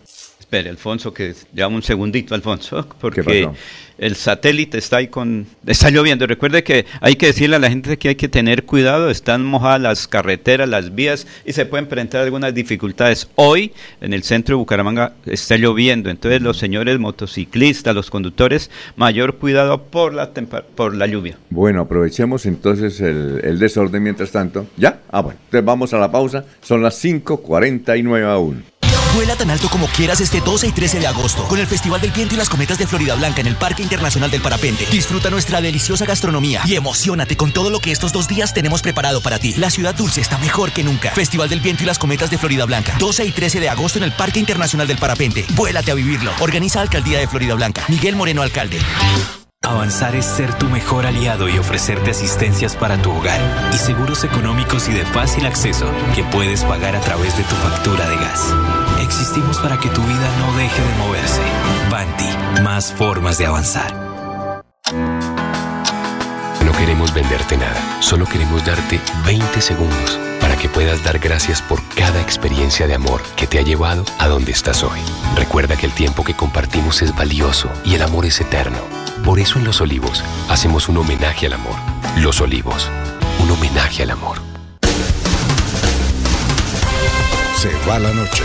Espere, Alfonso, que llama un segundito, Alfonso, porque el satélite está ahí con... Está lloviendo. Recuerde que hay que decirle a la gente que hay que tener cuidado. Están mojadas las carreteras, las vías y se pueden presentar algunas dificultades. Hoy, en el centro de Bucaramanga, está lloviendo. Entonces, los señores motociclistas, los conductores, mayor cuidado por la, por la lluvia. Bueno, aprovechemos entonces el, el desorden mientras tanto. ¿Ya? Ah, bueno. Entonces vamos a la pausa. Son las 5.49 aún. Vuela tan alto como quieras este 12 y 13 de agosto con el Festival del Viento y las Cometas de Florida Blanca en el Parque Internacional del Parapente. Disfruta nuestra deliciosa gastronomía y emocionate con todo lo que estos dos días tenemos preparado para ti. La ciudad dulce está mejor que nunca. Festival del Viento y las Cometas de Florida Blanca. 12 y 13 de agosto en el Parque Internacional del Parapente. Vuélate a vivirlo. Organiza Alcaldía de Florida Blanca. Miguel Moreno, alcalde. Avanzar es ser tu mejor aliado y ofrecerte asistencias para tu hogar y seguros económicos y de fácil acceso que puedes pagar a través de tu factura de gas. Existimos para que tu vida no deje de moverse. Banti, más formas de avanzar. No queremos venderte nada, solo queremos darte 20 segundos para que puedas dar gracias por cada experiencia de amor que te ha llevado a donde estás hoy. Recuerda que el tiempo que compartimos es valioso y el amor es eterno. Por eso en Los Olivos hacemos un homenaje al amor. Los Olivos, un homenaje al amor. Se va la noche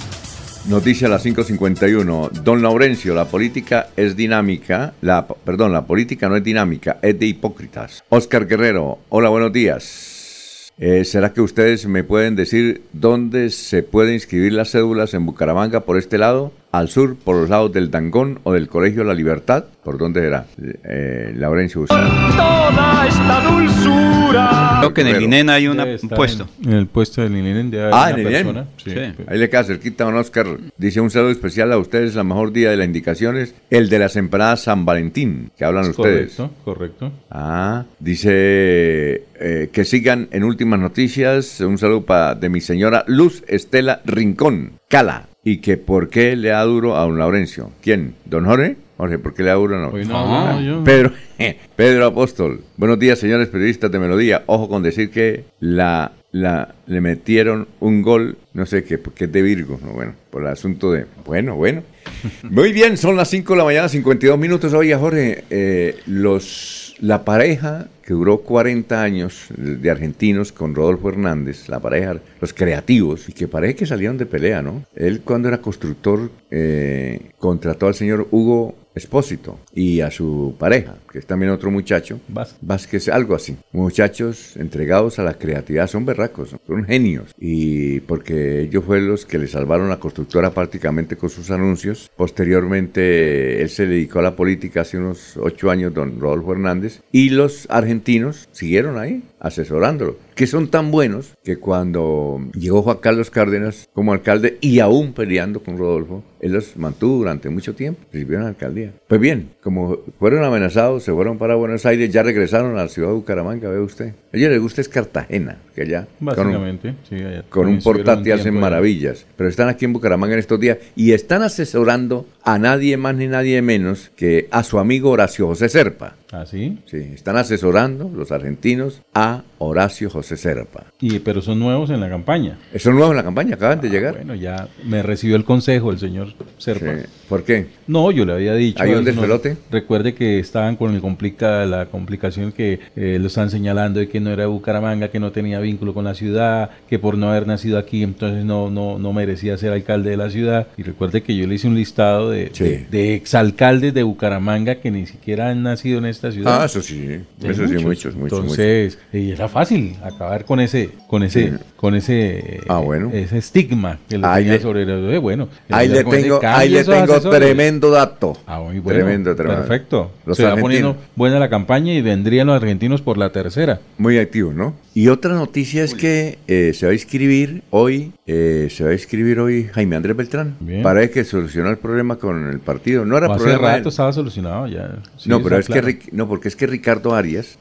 noticia a las 5.51. Don Laurencio, la política es dinámica, la, perdón, la política no es dinámica, es de hipócritas. Oscar Guerrero, hola, buenos días. Eh, ¿Será que ustedes me pueden decir dónde se pueden inscribir las cédulas en Bucaramanga por este lado? Al sur, por los lados del Dangón o del Colegio La Libertad. ¿Por dónde era? Eh, Laurencio Gustavo. Toda esta dulzura. Creo que en el Pero- INEN hay una- un puesto. En, en el puesto del INEN haber Ah, una en el INEN. persona. Sí. Sí. Ahí le queda cerquita, don Oscar. Dice un saludo especial a ustedes, la mejor día de las indicaciones, el de las empanadas San Valentín, que hablan ustedes. Correcto, correcto. Ah, dice eh, que sigan en últimas noticias. Un saludo pa- de mi señora Luz Estela Rincón, Cala. Y que por qué le da duro a don Laurencio. ¿Quién? ¿Don Jorge? Jorge, ¿por qué le da duro? No. Hoy no, Ah, no, yo- Pedro, Pedro Apóstol. Buenos días, señores periodistas de Melodía. Ojo con decir que la, la le metieron un gol, no sé qué, porque es de Virgo. No, bueno, por el asunto de. Bueno, bueno. Muy bien, son las 5 de la mañana, 52 minutos. Oye, Jorge, eh, los, la pareja duró 40 años de argentinos con Rodolfo Hernández, la pareja, los creativos, y que parece que salieron de pelea, ¿no? Él cuando era constructor eh, contrató al señor Hugo Expósito y a su pareja, que es también otro muchacho, Vázquez, algo así. Muchachos entregados a la creatividad, son berracos, son genios. Y porque ellos fueron los que le salvaron la constructora prácticamente con sus anuncios. Posteriormente, él se dedicó a la política hace unos ocho años, don Rodolfo Hernández, y los argentinos siguieron ahí asesorándolo, que son tan buenos que cuando llegó Juan Carlos Cárdenas como alcalde y aún peleando con Rodolfo, él los mantuvo durante mucho tiempo, recibieron la alcaldía. Pues bien, como fueron amenazados, se fueron para Buenos Aires, ya regresaron a la ciudad de Bucaramanga, ve usted. A ellos les gusta es Cartagena, que allá Básicamente, con un, portátil hacen maravillas, pero están aquí en Bucaramanga en estos días y están asesorando a nadie más ni nadie menos que a su amigo Horacio José Serpa. ¿Ah, sí? Sí, están asesorando los argentinos a Horacio José Serpa. Y, pero son nuevos en la campaña. Son nuevos en la campaña, acaban de Ah, llegar. Bueno, ya me recibió el consejo el señor Serpa. Sí. ¿Por qué? No, yo le había dicho. ¿Hay un despelote? Recuerde que estaban con el complica, la complicación que eh, lo están señalando de que no era de Bucaramanga, que no tenía vínculo con la ciudad, que por no haber nacido aquí, entonces no, no, no merecía ser alcalde de la ciudad. Y recuerde que yo le hice un listado de, de, de exalcaldes de Bucaramanga que ni siquiera han nacido en esta ciudad. Ah, eso sí, eso sí, muchos, muchos, Entonces, y era fácil acabar con ese, con ese, Sí. con ese, Ah, bueno. ese estigma que le Ahí tenía le- sobre el- bueno. Ahí le tengo, ahí le tengo asesores. tremendo dato. Ah, muy bueno. Tremendo, tremendo. Perfecto. Los Se va poniendo buena la campaña y vendrían los argentinos por la tercera. Muy activo, ¿no? Y otra noticia es que eh, se va a inscribir hoy, eh, se va a inscribir hoy Jaime Andrés Beltrán. Bien. Para que solucionó el problema con el partido. No era O hace problema de él. rato estaba solucionado ya. Sí, no, pero es que claro. No, porque es que Ricardo Arias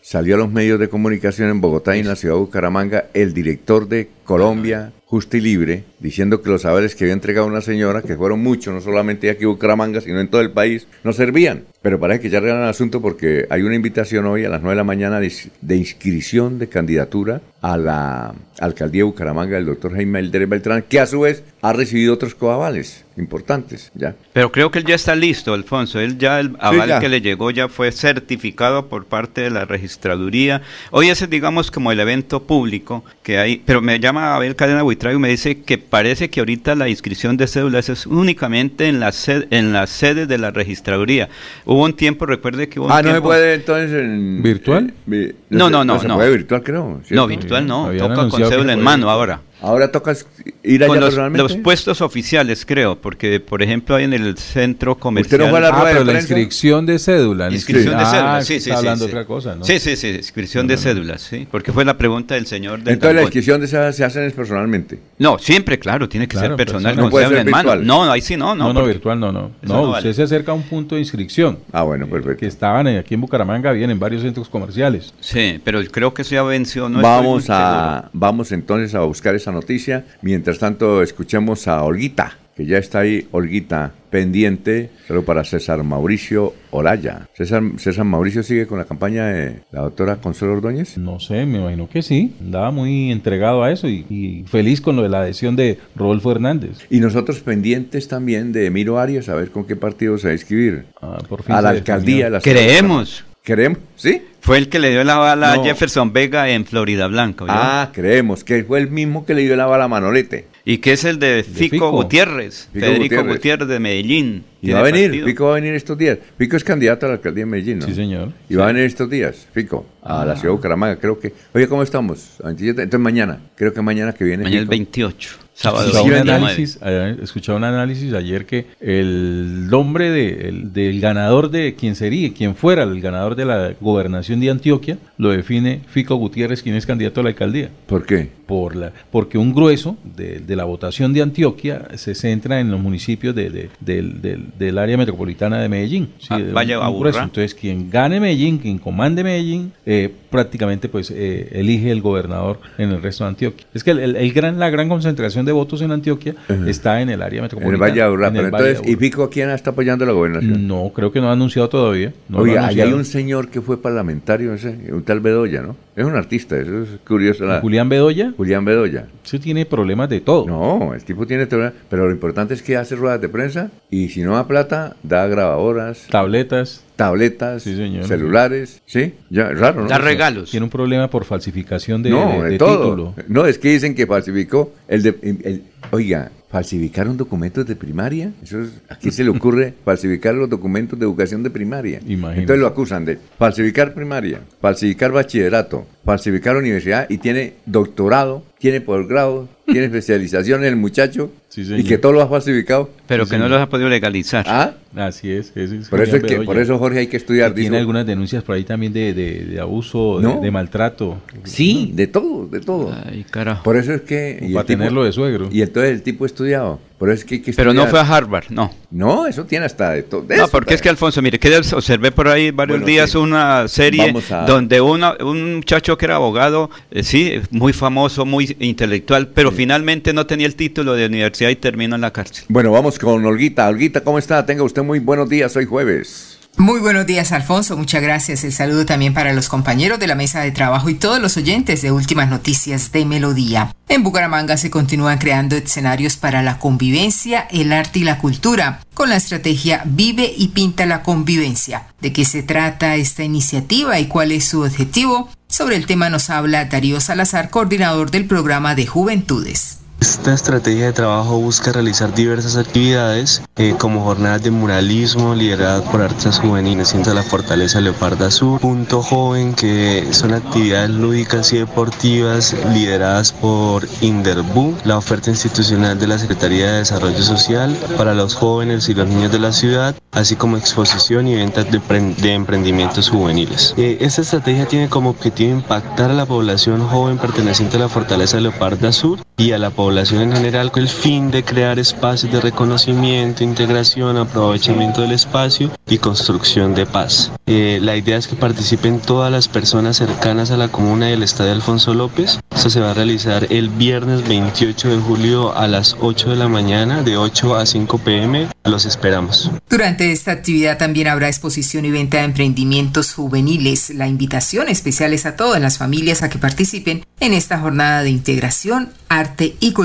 salió a los medios de comunicación en Bogotá y en la ciudad de Bucaramanga, el director de Colombia Justa y Libre, diciendo que los saberes que había entregado una señora, que fueron muchos, no solamente aquí en Bucaramanga, sino en todo el país, no servían. Pero parece que ya el asunto porque hay una invitación hoy a las 9 de la mañana de, de inscripción de candidatura a la alcaldía de Bucaramanga del doctor Jaime Aldrés Beltrán, que a su vez ha recibido otros coavales importantes, ¿ya? Pero creo que él ya está listo, Alfonso. Él ya, el aval ya. que le llegó ya fue certificado por parte de la registraduría. Hoy ese es, digamos, como el evento público que hay. Pero me llama Abel Cadena Buitrago y me dice que parece que ahorita la inscripción de cédulas es únicamente en la, sed- en la sede de la registraduría. Hubo un tiempo, recuerde que hubo un Ah, no se tiempo- puede entonces en... ¿Virtual? eh, vi- No, no, se- no, se no. puede virtual, creo. ¿cierto? No, virtual no. Toca con cédula en mano ahora. Ahora toca ir allá Con los, puestos oficiales, creo, porque por ejemplo hay en el centro comercial. no fue a la Ah, rueda de pero la inscripción de cédula. la Inscripción de ah, cédulas, sí, está sí, sí. hablando sí. otra cosa, ¿no? Sí, sí, sí, inscripción de cédulas, sí, porque fue la pregunta del señor del Entonces la inscripción de esa se hacen personalmente. No, siempre, claro, tiene que Claro, ser personal, No puede cédula ser en mano. virtual. No, ahí sí no, no. No, no, virtual no, no. No, no usted vale. se acerca a un punto de inscripción. Ah, bueno, perfecto. Que estaban aquí en Bucaramanga, bien en varios centros comerciales. Sí, pero creo que eso ya venció. No vamos a vamos entonces a buscar esa noticia. Mientras tanto, escuchemos a Olguita, que ya está ahí, Olguita, pendiente, solo para César Mauricio Oraya. César, César Mauricio sigue con la campaña de la doctora Consuelo Ordóñez. No sé, me imagino que sí. Andaba muy entregado a eso y, y feliz con lo de la adhesión de Rodolfo Hernández. Y nosotros pendientes también de Emiro Arias, a ver con qué partido se va a inscribir. Ah, por fin a la alcaldía de la Creemos. Creemos, ¿sí? Fue el que le dio la bala No. a Jefferson Vega en Florida Blanca. ¿oyó? Ah, creemos que fue el mismo que le dio la bala a Manolete. Y que es el de Fico, Fico. Gutiérrez, Fico Federico Gutiérrez. Gutiérrez. de Medellín. Y va a venir, partido. Fico va a venir estos días. Fico es candidato a la alcaldía de Medellín, ¿no? Sí, señor. Y va a venir estos días, Fico, a la ciudad de Bucaramanga, creo que. Oye, ¿cómo estamos? Entonces mañana, creo que mañana que viene. Mañana el Fico. 28, sábado Escuchaba un 29. análisis, escuchaba un análisis ayer que el nombre de- el- del ganador de quien sería, quien fuera el ganador de la gobernación de Antioquia, lo define Fico Gutiérrez, quien es candidato a la alcaldía. ¿Por qué? Por la, porque un grueso de, de la votación de Antioquia se centra en los municipios de- de- del, del- del área metropolitana de Medellín. Sí, Ah, un- Valle un Aburrá. grueso. Entonces, quien gane Medellín, quien comande Medellín, eh, prácticamente pues eh, elige el gobernador en el resto de Antioquia. Es que el, el- el gran, la gran concentración de votos en Antioquia está en el área En metropolitana. el Valle de Aburrá. en el Pero Valle de entonces, ¿y a quién está apoyando la gobernación? No, creo que no ha anunciado todavía. No Oye, ahí hay un señor que fue parlamentario, ese, un tal Bedoya, ¿no? Es un artista, eso es curioso. la- Julián Bedoya, Julián Bedoya. sí tiene problemas de todo. No, el tipo tiene teoría, pero lo importante es que hace ruedas de prensa y si no da plata, da grabadoras, Tabletas, tabletas, Sí, señor. celulares, ¿sí? Ya, raro, ¿no? Da regalos. tiene un problema por falsificación de, no, de- de, de todo. título. No, es que dicen que falsificó el de... el- oiga, ¿Falsificar un documento de primaria? Eso es, ¿A quién se le ocurre falsificar los documentos de educación de primaria? Entonces lo acusan de falsificar primaria, falsificar bachillerato, falsificar universidad y tiene doctorado, tiene posgrado, tiene especialización en el muchacho y que todo lo ha falsificado. Pero que no los ha podido legalizar. Ah, Así es. es por, eso es que, por eso, Jorge, hay que estudiar. Tiene algunas denuncias por ahí también de, de, abuso, de, maltrato. Sí, de todo, de todo. Ay, carajo. Por eso es que... Para tenerlo de suegro. Y entonces el tipo estudiado. Por eso es que hay que Pero no fue a Harvard, no. No, eso tiene hasta de todo. No, porque es que Alfonso, mire, que observé por ahí varios días una serie donde una, un muchacho que era abogado, eh, sí, muy famoso, muy intelectual, pero finalmente no tenía el título de universidad y terminó en la cárcel. Bueno, vamos con Olguita. Olguita, ¿cómo está? Tenga usted muy buenos días, hoy jueves. Muy buenos días, Alfonso. Muchas gracias. El saludo también para los compañeros de la mesa de trabajo y todos los oyentes de Últimas Noticias de Melodía. En Bucaramanga se continúan creando escenarios para la convivencia, el arte y la cultura, con la estrategia Vive y Pinta la Convivencia. ¿De qué se trata esta iniciativa y cuál es su objetivo? Sobre el tema nos habla Darío Salazar, coordinador del programa de Juventudes. Esta estrategia de trabajo busca realizar diversas actividades eh, como jornadas de muralismo lideradas por artes juveniles de la Fortaleza Leoparda Sur, Punto Joven, que son actividades lúdicas y deportivas lideradas por Inderbu, la oferta institucional de la Secretaría de Desarrollo Social para los jóvenes y los niños de la ciudad, así como exposición y ventas de, emprendimientos juveniles. Eh, esta estrategia tiene como objetivo impactar a la población joven perteneciente a la Fortaleza Leoparda Sur y a la población en general con el fin de crear espacios de reconocimiento, integración, aprovechamiento del espacio y construcción de paz. Eh, la idea es que participen todas las personas cercanas a la comuna del Estadio Alfonso López. Esto se va a realizar el viernes 28 de julio a las 8 de la mañana, de 8 a 5 pm. Los esperamos. Durante esta actividad también habrá exposición y venta de emprendimientos juveniles. La invitación especial es a todas las familias a que participen en esta jornada de integración, arte y cultura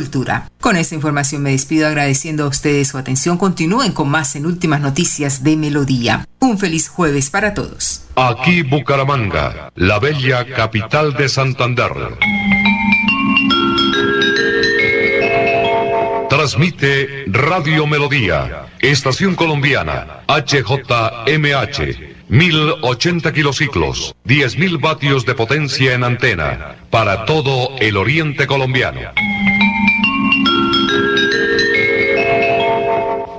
Con esta información me despido agradeciendo a ustedes su atención. Continúen con más en Últimas Noticias de Melodía. Un feliz jueves para todos. Aquí Bucaramanga, la bella capital de Santander. Transmite Radio Melodía, Estación Colombiana, HJMH. 1080 kilociclos, 10.000 vatios de potencia en antena, para todo el oriente colombiano.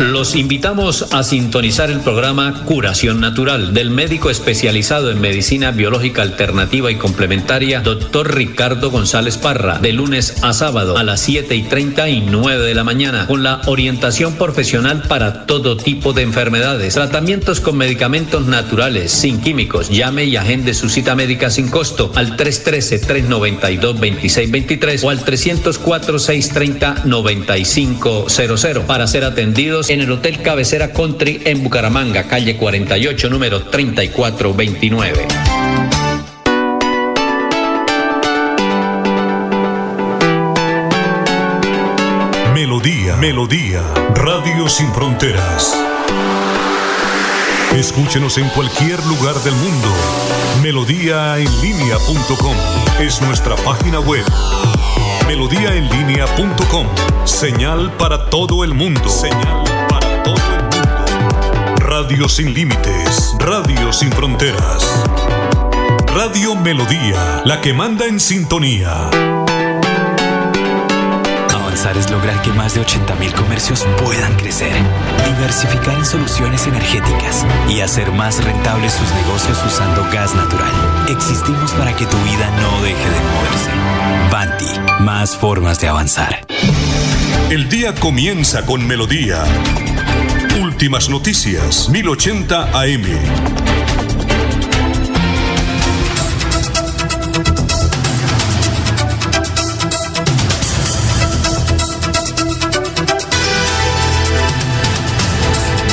Los invitamos a sintonizar el programa Curación Natural del médico especializado en medicina biológica alternativa y complementaria, doctor Ricardo González Parra, de lunes a sábado a las 7 y 30 y 9 de la mañana, con la orientación profesional para todo tipo de enfermedades, tratamientos con medicamentos naturales, sin químicos. Llame y agende su cita médica sin costo al 313-392-2623 o al 304-630-9500 para ser atendidos en el Hotel Cabecera Country en Bucaramanga, calle 48, número 3429. Melodía, Melodía, Radio Sin Fronteras. Escúchenos en cualquier lugar del mundo. Melodíaenlínea.com es nuestra página web melodíaenlínea.com. Señal para todo el mundo. Radio sin límites, radio sin fronteras. Radio Melodía, la que manda en sintonía. Avanzar es lograr que más de 80.000 comercios puedan crecer, diversificar en soluciones energéticas y hacer más rentables sus negocios usando gas natural. Existimos para que tu vida no deje de moverse. Banti, más formas de avanzar. El día comienza con melodía. Últimas noticias, 1080 AM.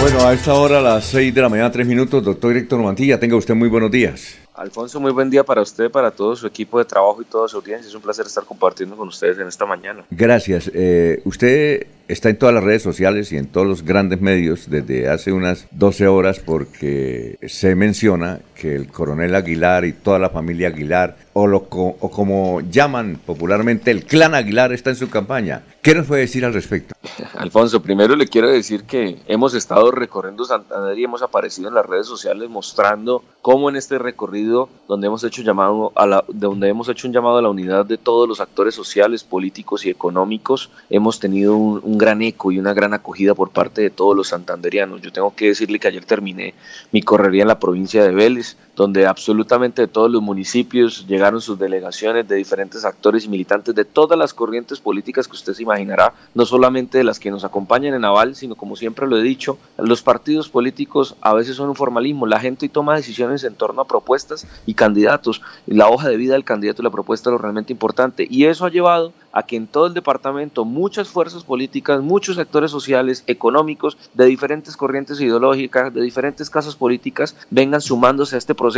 Bueno, a esta hora, a las 6 de la mañana, 3 minutos, doctor Héctor Mantilla, tenga usted muy buenos días. Alfonso, muy buen día para usted, para todo su equipo de trabajo y toda su audiencia. Es un placer estar compartiendo con ustedes en esta mañana. Gracias. Eh, usted está en todas las redes sociales y en todos los grandes medios desde hace unas 12 horas porque se menciona que el coronel Aguilar y toda la familia Aguilar, o, lo, o como llaman popularmente el clan Aguilar, está en su campaña. ¿Qué nos puede decir al respecto? Alfonso, primero le quiero decir que hemos estado recorriendo Santander y hemos aparecido en las redes sociales mostrando cómo en este recorrido donde hemos hecho llamado a la, donde hemos hecho un llamado a la unidad de todos los actores sociales, políticos y económicos, hemos tenido un, un gran eco y una gran acogida por parte de todos los santanderianos. Yo tengo que decirle que ayer terminé mi correría en la provincia de Vélez, donde absolutamente de todos los municipios llegaron sus delegaciones de diferentes actores y militantes de todas las corrientes políticas que usted se imaginará, no solamente de las que nos acompañan en Aval, sino como siempre lo he dicho, los partidos políticos a veces son un formalismo, la gente toma decisiones en torno a propuestas y candidatos, la hoja de vida del candidato y la propuesta es lo realmente importante, y eso ha llevado a que en todo el departamento muchas fuerzas políticas, muchos sectores sociales, económicos, de diferentes corrientes ideológicas, de diferentes casas políticas, vengan sumándose a este proceso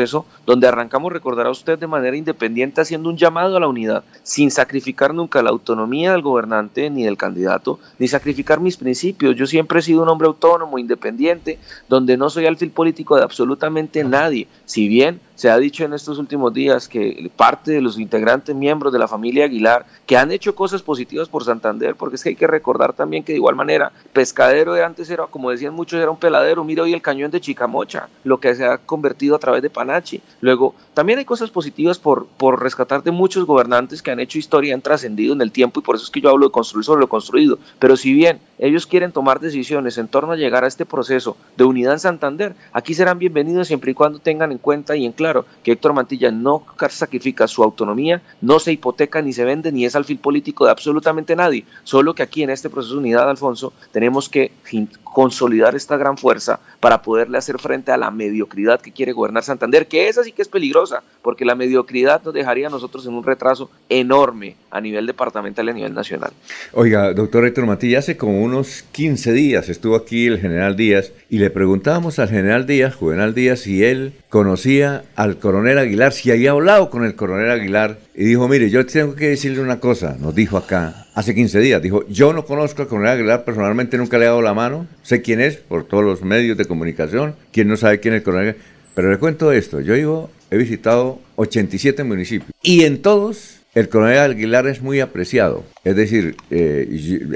donde arrancamos, recordará usted, de manera independiente haciendo un llamado a la unidad, sin sacrificar nunca la autonomía del gobernante ni del candidato, ni sacrificar mis principios. Yo siempre he sido un hombre autónomo, independiente, donde no soy alfil político de absolutamente nadie, si bien se ha dicho en estos últimos días que parte de los integrantes miembros de la familia Aguilar que han hecho cosas positivas por Santander, porque es que hay que recordar también que de igual manera Pescadero de antes era, como decían muchos, era un peladero, mira hoy el cañón de Chicamocha, lo que se ha convertido a través de Panachi. Luego, también hay cosas positivas por, por rescatar de muchos gobernantes que han hecho historia, han trascendido en el tiempo y por eso es que yo hablo de construir sobre lo construido. Pero si bien ellos quieren tomar decisiones en torno a llegar a este proceso de unidad en Santander, aquí serán bienvenidos siempre y cuando tengan en cuenta y en claro que Héctor Mantilla no sacrifica su autonomía, no se hipoteca ni se vende ni es alfil político de absolutamente nadie, solo que aquí en este proceso de unidad, Alfonso, tenemos que consolidar esta gran fuerza para poderle hacer frente a la mediocridad que quiere gobernar Santander, que esa sí que es peligrosa, porque la mediocridad nos dejaría a nosotros en un retraso enorme a nivel departamental y a nivel nacional. Oiga, doctor Héctor Mantilla, hace como unos 15 días estuvo aquí el general Díaz y le preguntábamos al general Díaz, Juvenal Díaz, si él conocía al coronel Aguilar, si había hablado con el coronel Aguilar, y dijo, mire, yo tengo que decirle una cosa, nos dijo acá, hace 15 días, dijo, yo no conozco al coronel Aguilar, personalmente nunca le he dado la mano, sé quién es por todos los medios de comunicación, quién no sabe quién es el coronel Aguilar, pero le cuento esto, yo he visitado 87 municipios, y en todos el coronel Aguilar es muy apreciado. Es decir, eh,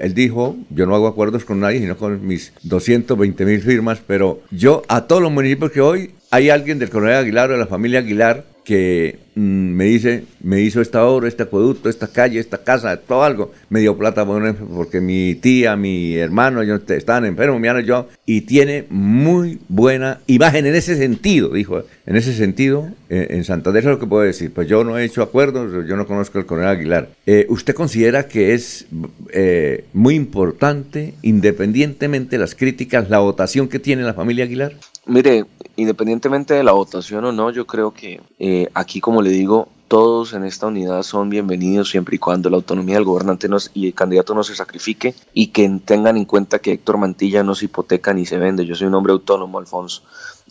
él dijo, yo no hago acuerdos con nadie, sino con mis 220 mil firmas, pero yo a todos los municipios que hoy hay alguien del coronel Aguilar o de la familia Aguilar que mm, me dice, me hizo esta obra, este acueducto, esta calle, esta casa, todo algo, me dio plata porque mi tía, mi hermano, yo estaban enfermos, mi hermano yo, y tiene muy buena imagen en ese sentido, dijo, en ese sentido, eh, en Santander es lo que puedo decir, pues yo no he hecho acuerdos, yo no conozco al coronel Aguilar. Eh, ¿Usted considera que es eh, muy importante, independientemente de las críticas, la votación que tiene la familia Aguilar? Mire, independientemente de la votación o no, yo creo que aquí, como le digo, todos en esta unidad son bienvenidos siempre y cuando la autonomía del gobernante y el candidato no se sacrifique y que tengan en cuenta que Héctor Mantilla no se hipoteca ni se vende. Yo soy un hombre autónomo, Alfonso.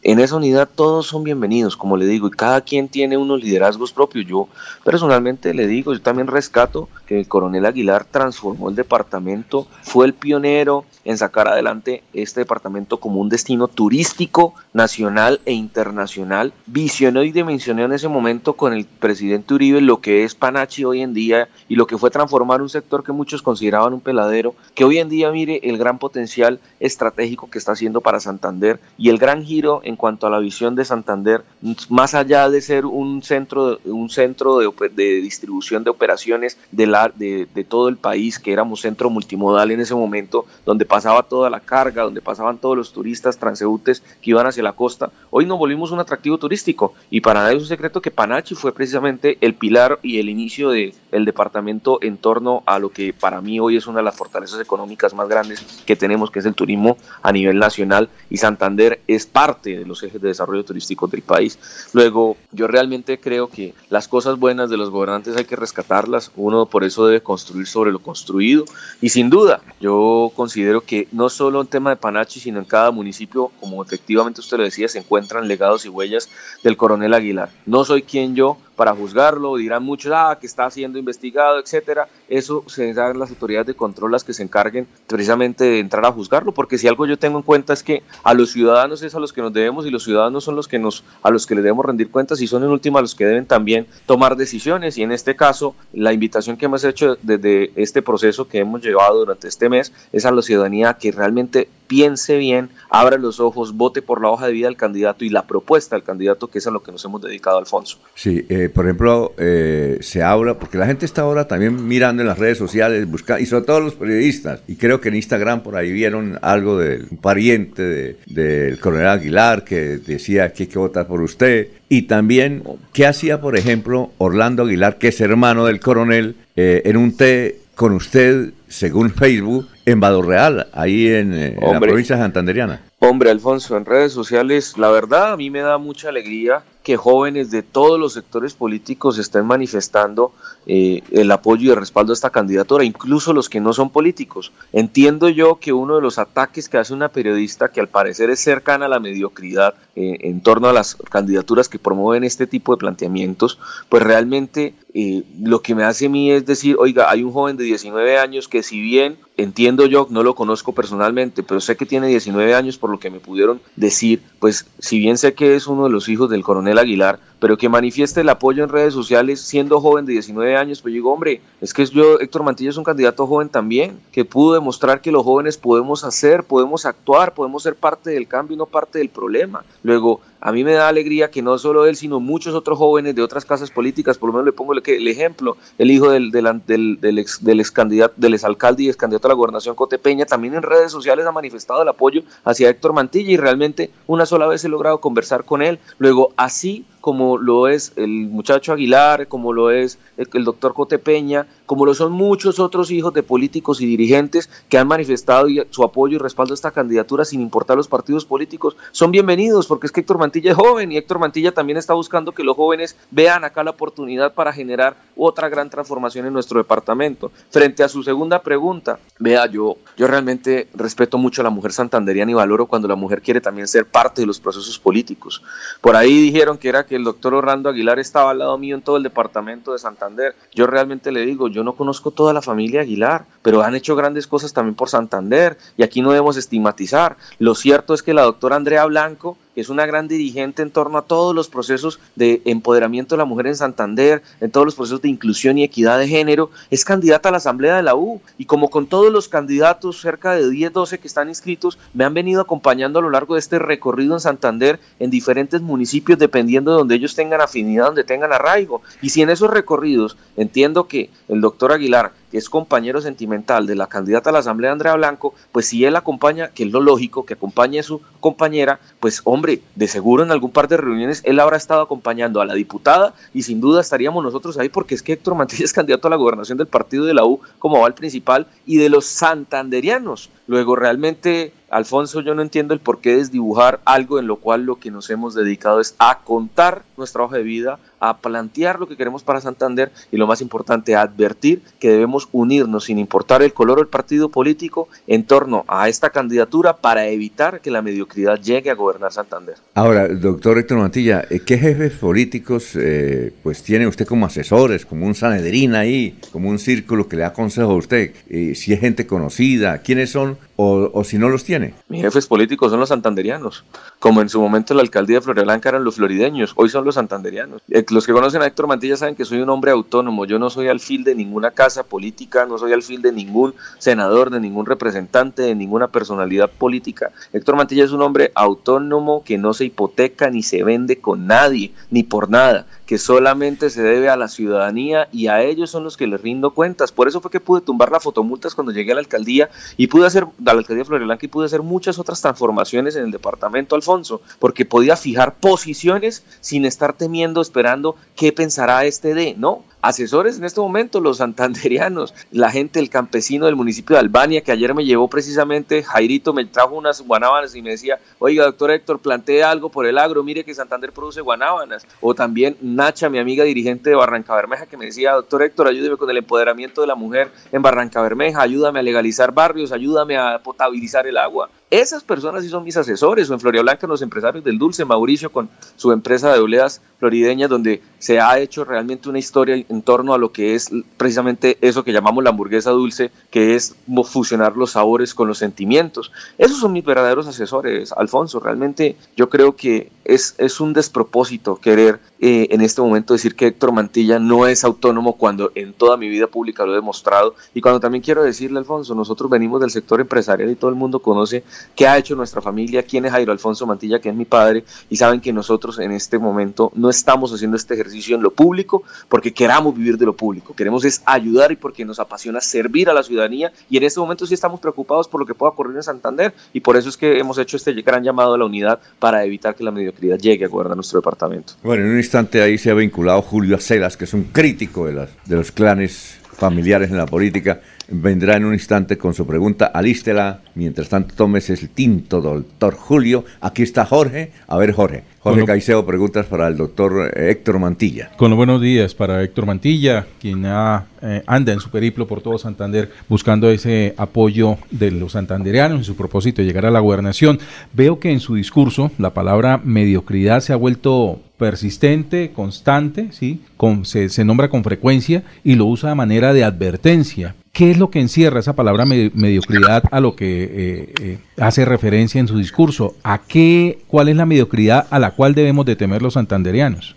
En esa unidad todos son bienvenidos, como le digo, y cada quien tiene unos liderazgos propios. Yo personalmente le digo, yo también rescato que el coronel Aguilar transformó el departamento, fue el pionero en sacar adelante este departamento como un destino turístico nacional e internacional. Visionó y dimensionó en ese momento con el presidente Uribe lo que es Panachi hoy en día y lo que fue transformar un sector que muchos consideraban un peladero, que hoy en día mire el gran potencial estratégico que está haciendo para Santander y el gran giro en cuanto a la visión de Santander, más allá de ser un centro, un centro de, de distribución de operaciones de, la, de, de todo el país, que éramos centro multimodal en ese momento, donde pasaba toda la carga, donde pasaban todos los turistas transeúntes que iban hacia la costa. Hoy nos volvimos un atractivo turístico y para nadie es un secreto que Panachi fue precisamente el pilar y el inicio del el departamento en torno a lo que para mí hoy es una de las fortalezas económicas más grandes que tenemos, que es el turismo a nivel nacional y Santander es parte de los ejes de desarrollo turístico del país. Luego, yo realmente creo que las cosas buenas de los gobernantes hay que rescatarlas, uno por eso debe construir sobre lo construido y sin duda yo considero que no solo en tema de Panachi, sino en cada municipio, como efectivamente usted lo decía, se encuentran legados y huellas del coronel Aguilar. No soy quien yo para juzgarlo, dirán muchos, ah, que está siendo investigado, etcétera. Eso se dan las autoridades de control las que se encarguen precisamente de entrar a juzgarlo, porque si algo yo tengo en cuenta es que a los ciudadanos es a los que nos debemos y los ciudadanos son los que nos a los que le debemos rendir cuentas y son en última los que deben también tomar decisiones y en este caso la invitación que hemos hecho desde este proceso que hemos llevado durante este mes es a la ciudadanía que realmente piense bien, abra los ojos, vote por la hoja de vida del candidato y la propuesta del candidato, que es a lo que nos hemos dedicado, Alfonso. Sí, eh, por ejemplo, eh, se habla, porque la gente está ahora también mirando en las redes sociales, buscando, y sobre todo los periodistas, y creo que en Instagram por ahí vieron algo del un pariente del coronel Aguilar que decía que hay que votar por usted, y también qué hacía, por ejemplo, Orlando Aguilar, que es hermano del coronel, eh, en un té con usted, según Facebook, en Real, ahí en, en la provincia santanderiana. Hombre, Alfonso, en redes sociales, la verdad a mí me da mucha alegría que jóvenes de todos los sectores políticos estén manifestando eh, el apoyo y el respaldo a esta candidatura, incluso los que no son políticos. Entiendo yo que uno de los ataques que hace una periodista que al parecer es cercana a la mediocridad eh, en torno a las candidaturas que promueven este tipo de planteamientos, pues realmente eh, lo que me hace a mí es decir, oiga, hay un joven de 19 años que si bien entiendo yo, no lo conozco personalmente, pero sé que tiene 19 años por lo que me pudieron decir, pues si bien sé que es uno de los hijos del coronel Aguilar, pero que manifieste el apoyo en redes sociales siendo joven de 19 años, pues digo, hombre, es que yo, Héctor Mantilla es un candidato joven también, que pudo demostrar que los jóvenes podemos hacer, podemos actuar, podemos ser parte del cambio y no parte del problema. Luego, a mí me da alegría que no solo él, sino muchos otros jóvenes de otras casas políticas, por lo menos le pongo el, ejemplo, el hijo del, del, del, ex, del ex candidato, del exalcalde y ex candidato a la gobernación Cotepeña, también en redes sociales ha manifestado el apoyo hacia Héctor Mantilla y realmente una sola vez he logrado conversar con él. Luego, así como lo es el muchacho Aguilar, como lo es el, doctor Cotepeña, como lo son muchos otros hijos de políticos y dirigentes que han manifestado su apoyo y respaldo a esta candidatura sin importar los partidos políticos, son bienvenidos porque es que Héctor Mantilla es joven y Héctor Mantilla también está buscando que los jóvenes vean acá la oportunidad para generar otra gran transformación en nuestro departamento. Frente a su segunda pregunta, vea, yo, yo realmente respeto mucho a la mujer santanderiana y valoro cuando la mujer quiere también ser parte de los procesos políticos. Por ahí dijeron que era que el doctor Orlando Aguilar estaba al lado mío en todo el departamento de Santander. Yo realmente le digo, yo no conozco toda la familia Aguilar, pero han hecho grandes cosas también por Santander y aquí no debemos estigmatizar. Lo cierto es que la doctora Andrea Blanco que es una gran dirigente en torno a todos los procesos de empoderamiento de la mujer en Santander, en todos los procesos de inclusión y equidad de género, es candidata a la Asamblea de la U. Y como con todos los candidatos, cerca de 10, 12 que están inscritos, me han venido acompañando a lo largo de este recorrido en Santander en diferentes municipios, dependiendo de donde ellos tengan afinidad, donde tengan arraigo. Y si en esos recorridos entiendo que el doctor Aguilar es compañero sentimental de la candidata a la Asamblea Andrea Blanco, pues si él acompaña, que es lo lógico, que acompañe a su compañera, pues hombre, de seguro en algún par de reuniones él habrá estado acompañando a la diputada y sin duda estaríamos nosotros ahí porque es que Héctor Mantilla es candidato a la gobernación del partido de la U como va el principal y de los santanderianos. Luego realmente Alfonso, yo no entiendo el por qué desdibujar algo en lo cual lo que nos hemos dedicado es a contar nuestra hoja de vida, a plantear lo que queremos para Santander y lo más importante, a advertir que debemos unirnos sin importar el color o el partido político en torno a esta candidatura para evitar que la mediocridad llegue a gobernar Santander. Ahora, doctor Héctor Mantilla, eh, ¿qué jefes políticos eh, pues tiene usted como asesores, como un Sanedrín ahí, como un círculo que le da consejo a usted? Eh, si es gente conocida, ¿quiénes son o, o si no los tiene? Mis jefes políticos son los santanderianos, como en su momento la alcaldía de Floridablanca eran los florideños, hoy son los santanderianos. Eh, los que conocen a Héctor Mantilla saben que soy un hombre autónomo, yo no soy alfil de ninguna casa política, no soy alfil de ningún senador, de ningún representante, de ninguna personalidad política. Héctor Mantilla es un hombre autónomo que no se hipoteca ni se vende con nadie, ni por nada que solamente se debe a la ciudadanía y a ellos son los que les rindo cuentas. Por eso fue que pude tumbar las fotomultas cuando llegué a la alcaldía y pude hacer, a la alcaldía de y pude hacer muchas otras transformaciones en el departamento Alfonso, porque podía fijar posiciones sin estar temiendo, esperando qué pensará este de, no, asesores en este momento, los santanderianos, la gente, el campesino del municipio de Albania, que ayer me llevó precisamente, Jairito me trajo unas guanábanas y me decía, oiga, doctor Héctor, plantee algo por el agro, mire que Santander produce guanábanas. O también Nacha, mi amiga dirigente de Barranca Bermeja, que me decía, doctor Héctor, ayúdeme con el empoderamiento de la mujer en Barranca Bermeja, ayúdame a legalizar barrios, ayúdame a potabilizar el agua Esas personas sí son mis asesores, o en Floria Blanca los empresarios del dulce, Mauricio con su empresa de obleas florideñas, donde se ha hecho realmente una historia en torno a lo que es precisamente eso que llamamos la hamburguesa dulce, que es fusionar los sabores con los sentimientos. Esos son mis verdaderos asesores, Alfonso. Realmente yo creo que es, es un despropósito querer eh, en este momento decir que Héctor Mantilla no es autónomo cuando en toda mi vida pública lo he demostrado. Y cuando también quiero decirle, Alfonso, nosotros venimos del sector empresarial y todo el mundo conoce qué ha hecho nuestra familia, quién es Jairo Alfonso Mantilla, que es mi padre, y saben que nosotros en este momento no estamos haciendo este ejercicio en lo público porque queramos vivir de lo público, queremos es ayudar y porque nos apasiona servir a la ciudadanía y en este momento sí estamos preocupados por lo que pueda ocurrir en Santander y por eso es que hemos hecho este gran llamado a la unidad para evitar que la mediocridad llegue a gobernar nuestro departamento. Bueno, en un instante ahí se ha vinculado Julio Acelas, que es un crítico de, las, de los clanes familiares en la política, vendrá en un instante con su pregunta. Alístela. Mientras tanto, tomes el tinto, doctor Julio. Aquí está Jorge. A ver, Jorge. Jorge Caicedo, preguntas para el doctor eh, Héctor Mantilla. Con los buenos días para Héctor Mantilla, quien eh, anda en su periplo por todo Santander buscando ese apoyo de los santandereanos en su propósito de llegar a la gobernación. Veo que en su discurso la palabra mediocridad se ha vuelto persistente, constante, ¿sí? se, se, nombra con frecuencia y lo usa de manera de advertencia. ¿Qué es lo que encierra esa palabra mediocridad a lo que eh, eh, hace referencia en su discurso? ¿A qué, cuál es la mediocridad a la cual debemos de temer los santanderianos?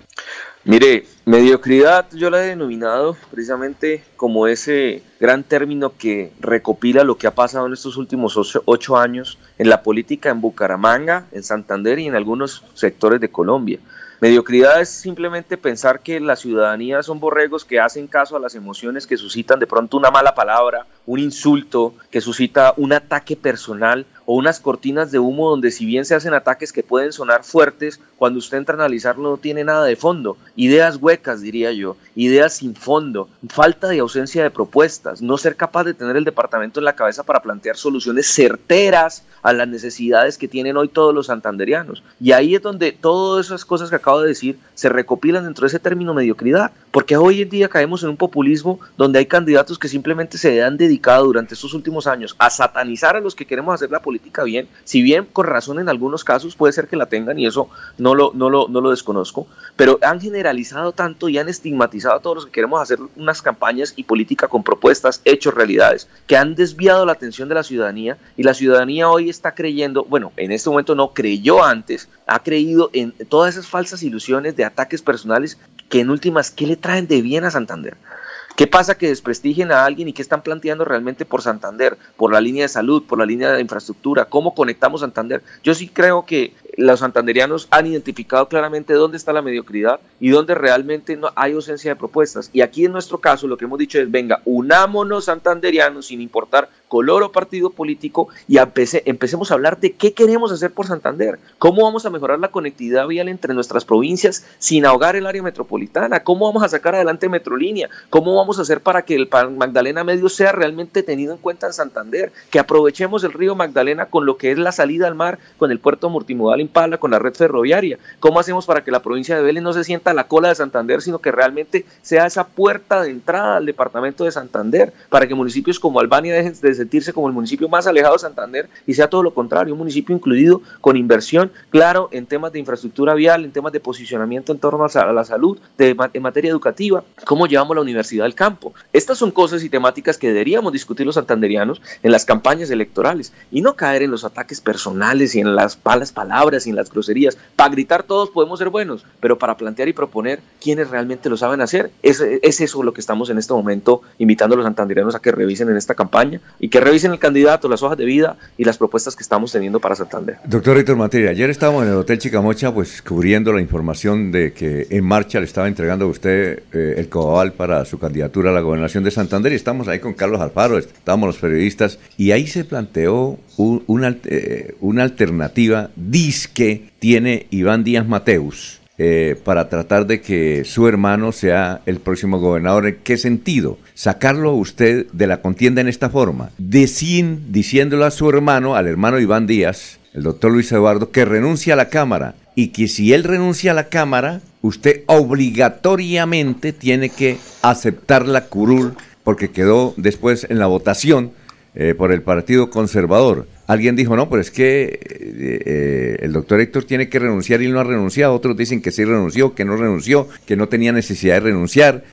Mire, mediocridad yo la he denominado precisamente como ese gran término que recopila lo que ha pasado en estos últimos ocho años en la política en Bucaramanga, en Santander y en algunos sectores de Colombia. Mediocridad es simplemente pensar que la ciudadanía son borregos que hacen caso a las emociones que suscitan de pronto una mala palabra, un insulto, que suscita un ataque personal o unas cortinas de humo donde si bien se hacen ataques que pueden sonar fuertes, cuando usted entra a analizarlo no tiene nada de fondo. Ideas huecas, diría yo, ideas sin fondo, falta de ausencia de propuestas, no ser capaz de tener el departamento en la cabeza para plantear soluciones certeras a las necesidades que tienen hoy todos los santanderianos. Y ahí es donde todas esas cosas que acabo de decir se recopilan dentro de ese término mediocridad, porque hoy en día caemos en un populismo donde hay candidatos que simplemente se han dedicado durante estos últimos años a satanizar a los que queremos hacer la política bien, si bien con razón en algunos casos puede ser que la tengan y eso no lo, no lo, no lo desconozco, pero han generalizado tanto y han estigmatizado a todos los que queremos hacer unas campañas y política con propuestas, hechos, realidades, que han desviado la atención de la ciudadanía y la ciudadanía hoy está creyendo, bueno, en este momento no creyó antes, ha creído en todas esas falsas ilusiones de ataques personales que en últimas, ¿qué le traen de bien a Santander? ¿Qué pasa que desprestigien a alguien y qué están planteando realmente por Santander, por la línea de salud, por la línea de infraestructura? ¿Cómo conectamos Santander? Yo sí creo que los santanderianos han identificado claramente dónde está la mediocridad y dónde realmente no hay ausencia de propuestas. Y aquí en nuestro caso lo que hemos dicho es, venga, unámonos santanderianos sin importar color o partido político y empecemos a hablar de qué queremos hacer por Santander, cómo vamos a mejorar la conectividad vial entre nuestras provincias sin ahogar el área metropolitana, cómo vamos a sacar adelante Metrolínea, cómo vamos a hacer para que el Magdalena Medio sea realmente tenido en cuenta en Santander, que aprovechemos el río Magdalena con lo que es la salida al mar, con el puerto multimodal Impala, con la red ferroviaria, cómo hacemos para que la provincia de Vélez no se sienta la cola de Santander, sino que realmente sea esa puerta de entrada al departamento de Santander, para que municipios como Albania dejen de sentirse como el municipio más alejado de Santander y sea todo lo contrario, un municipio incluido con inversión, claro, en temas de infraestructura vial, en temas de posicionamiento en torno a la salud, de, en materia educativa, cómo llevamos la universidad al campo. Estas son cosas y temáticas que deberíamos discutir los santanderianos en las campañas electorales y no caer en los ataques personales y en las malas palabras en las groserías. Para gritar todos podemos ser buenos, pero para plantear y proponer quienes realmente lo saben hacer, es, es eso lo que estamos en este momento invitando a los santanderianos a que revisen en esta campaña y que revisen el candidato, las hojas de vida y las propuestas que estamos teniendo para Santander. Doctor Héctor Materia, ayer estábamos en el Hotel Chicamocha pues cubriendo la información de que en marcha le estaba entregando a usted eh, el cobal para su candidatura a la gobernación de Santander y estamos ahí con Carlos Alfaro, estábamos los periodistas y ahí se planteó una, eh, una alternativa disque tiene Iván Díaz Mateus eh, para tratar de que su hermano sea el próximo gobernador. ¿En qué sentido? Sacarlo usted de la contienda en esta forma. Decin, diciéndole a su hermano, al hermano Iván Díaz, el doctor Luis Eduardo, que renuncia a la Cámara y que si él renuncia a la Cámara, usted obligatoriamente tiene que aceptar la curul porque quedó después en la votación eh, por el Partido Conservador. alguien dijo, no, pero es que eh, eh, el doctor Héctor tiene que renunciar y no ha renunciado. Otros dicen que sí renunció, que no renunció, que no tenía necesidad de renunciar.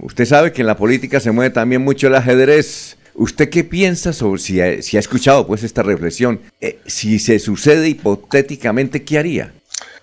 Usted sabe que en la política se mueve también mucho el ajedrez. ¿Usted qué piensa sobre si ha, si ha escuchado pues esta reflexión? si se sucede hipotéticamente, ¿qué haría?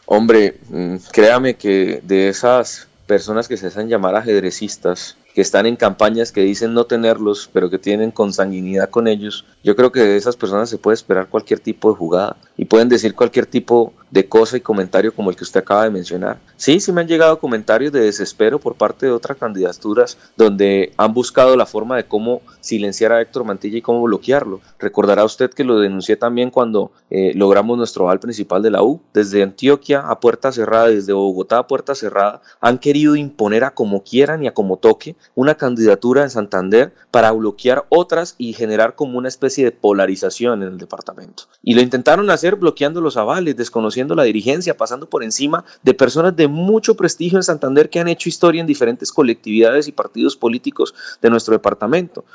Hombre, mm, créame que de esas personas que se hacen llamar ajedrecistas, que están en campañas que dicen no tenerlos, pero que tienen consanguinidad con ellos, yo creo que de esas personas se puede esperar cualquier tipo de jugada y pueden decir cualquier tipo de cosa y comentario como el que usted acaba de mencionar. Sí, sí me han llegado comentarios de desespero por parte de otras candidaturas donde han buscado la forma de cómo silenciar a Héctor Mantilla y cómo bloquearlo. Recordará usted que lo denuncié también cuando eh, logramos nuestro val principal de la U. Desde Antioquia a puerta cerrada, desde Bogotá a puerta cerrada, han querido imponer a como quieran y a como toque una candidatura en Santander para bloquear otras y generar como una especie de polarización en el departamento. Y lo intentaron hacer bloqueando los avales, desconociendo la dirigencia, pasando por encima de personas de mucho prestigio en Santander que han hecho historia en diferentes colectividades y partidos políticos de nuestro departamento.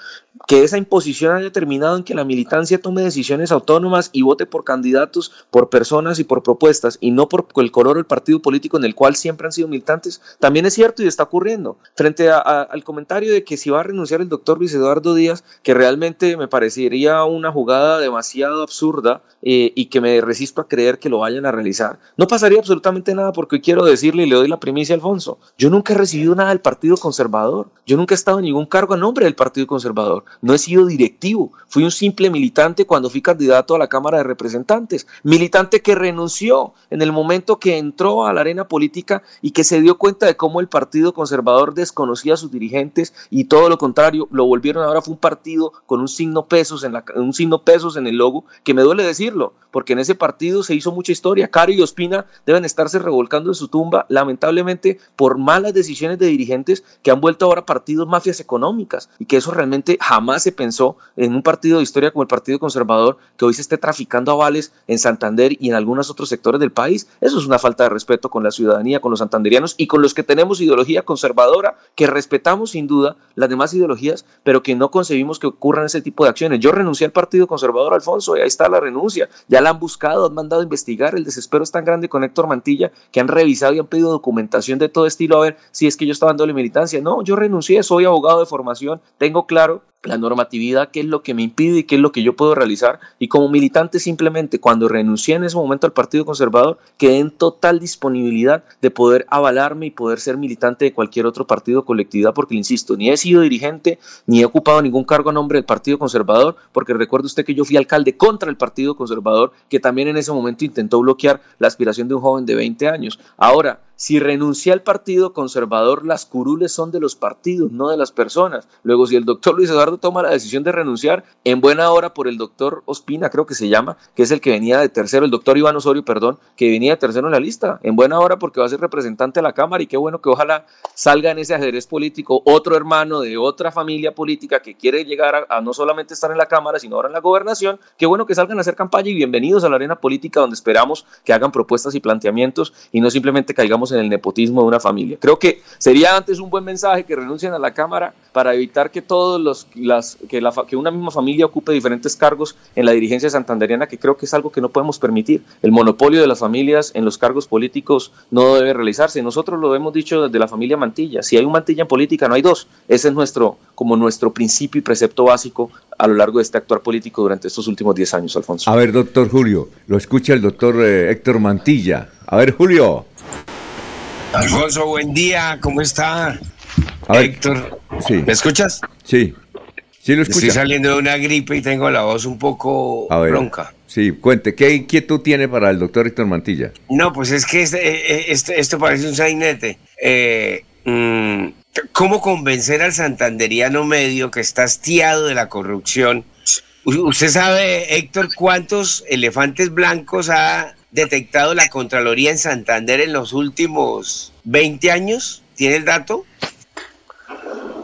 Que esa imposición haya terminado en que la militancia tome decisiones autónomas y vote por candidatos, por personas y por propuestas y no por el color del partido político en el cual siempre han sido militantes, también es cierto y está ocurriendo. Frente al comentario de que si va a renunciar el doctor Luis Eduardo Díaz, que realmente me parecería una jugada demasiado absurda eh, y que me resisto a creer que lo vayan a realizar. No pasaría absolutamente nada porque quiero decirle y le doy la primicia a Alfonso. Yo nunca he recibido nada del Partido Conservador. Yo nunca he estado en ningún cargo a nombre del Partido Conservador. No he sido directivo. Fui un simple militante cuando fui candidato a la Cámara de Representantes. Militante que renunció en el momento que entró a la arena política y que se dio cuenta de cómo el Partido Conservador desconocía a sus dirigentes y todo lo contrario, lo volvieron ahora fue un partido con un signo pesos en la, un signo pesos en el logo, que me duele decirlo, porque en ese partido se hizo mucha historia Cari y Ospina deben estarse revolcando en su tumba, lamentablemente por malas decisiones de dirigentes que han vuelto ahora partidos mafias económicas y que eso realmente jamás se pensó en un partido de historia como el Partido Conservador que hoy se esté traficando avales en Santander y en algunos otros sectores del país. Eso es una falta de respeto con la ciudadanía, con los santanderianos y con los que tenemos ideología conservadora, que respetamos sin duda las demás ideologías, pero que no concebimos que ocurran ese tipo de acciones. Yo renuncié al Partido Conservador, Alfonso, y ahí está la renuncia. Ya la han buscado, han mandado a investigar el desespero es tan grande con Héctor Mantilla que han revisado y han pedido documentación de todo estilo a ver si es que yo estaba dándole militancia. No, yo renuncié, soy abogado de formación, tengo claro la normatividad, qué es lo que me impide y qué es lo que yo puedo realizar. Y como militante simplemente cuando renuncié en ese momento al Partido Conservador, quedé en total disponibilidad de poder avalarme y poder ser militante de cualquier otro partido o colectividad, porque, insisto, ni he sido dirigente, ni he ocupado ningún cargo a nombre del Partido Conservador, porque recuerde usted que yo fui alcalde contra el Partido Conservador, que también en ese momento intentó bloquear la aspiración de un joven de 20 años. Ahora, si renuncia al Partido Conservador, las curules son de los partidos, no de las personas. Luego, si el doctor Luis Eduardo toma la decisión de renunciar, en buena hora por el doctor Ospina, creo que se llama, que es el que venía de tercero, el doctor Iván Osorio, perdón, que venía de tercero en la lista, en buena hora porque va a ser representante de la Cámara y qué bueno que ojalá salga en ese ajedrez político otro hermano de otra familia política que quiere llegar a, no solamente estar en la Cámara, sino ahora en la gobernación, qué bueno que salgan a hacer campaña y bienvenidos a la arena política donde esperamos que hagan propuestas y planteamientos y no simplemente caigamos en el nepotismo de una familia. Creo que sería antes un buen mensaje que renuncien a la Cámara para evitar que todos los las, que, la, que una misma familia ocupe diferentes cargos en la dirigencia santanderiana, que creo que es algo que no podemos permitir. El monopolio de las familias en los cargos políticos no debe realizarse. Nosotros lo hemos dicho desde la familia Mantilla. Si hay un Mantilla en política, no hay dos. Ese es nuestro, como nuestro principio y precepto básico a lo largo de este actuar político durante estos últimos 10 años, Alfonso. A ver, doctor Julio, lo escucha el doctor eh, Héctor Mantilla. A ver, Julio. Alfonso, buen día, ¿cómo está? Héctor, sí. ¿me escuchas? Sí, sí lo escucho. Estoy saliendo de una gripe y tengo la voz un poco bronca. Sí, cuente, ¿qué inquietud tiene para el doctor Héctor Mantilla? No, pues es que este, eh, eh, este, esto parece un sainete. Eh, mm, ¿Cómo convencer al santanderiano medio que está hastiado de la corrupción? ¿Usted sabe, Héctor, cuántos elefantes blancos ha detectado la Contraloría en Santander en los últimos 20 años? ¿Tiene el dato?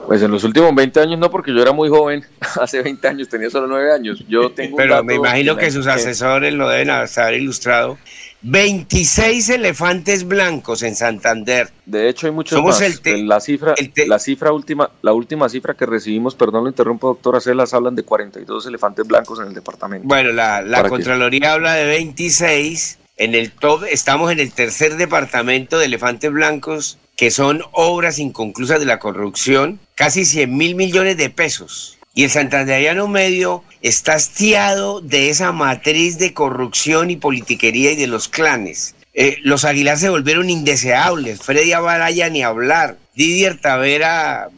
Pues en los últimos 20 años no, porque yo era muy joven. Hace 20 años tenía solo 9 años. Yo tengo Pero me imagino que sus asesores lo deben haber ilustrado. 26 elefantes blancos en Santander. De hecho, hay muchos Somos más. el te- la cifra, el te- la cifra última, la última cifra que recibimos, perdón, lo interrumpo, doctora Celas, hablan de 42 elefantes blancos en el departamento. Bueno, la, la Contraloría habla de 26. En el top, estamos en el tercer departamento de elefantes blancos, que son obras inconclusas de la corrupción, casi 100 mil millones de pesos. Y el santanderiano medio está hastiado de esa matriz de corrupción y politiquería y de los clanes. Eh, los Aguilar se volvieron indeseables. Freddy Abaraya ni hablar. Didier Tavera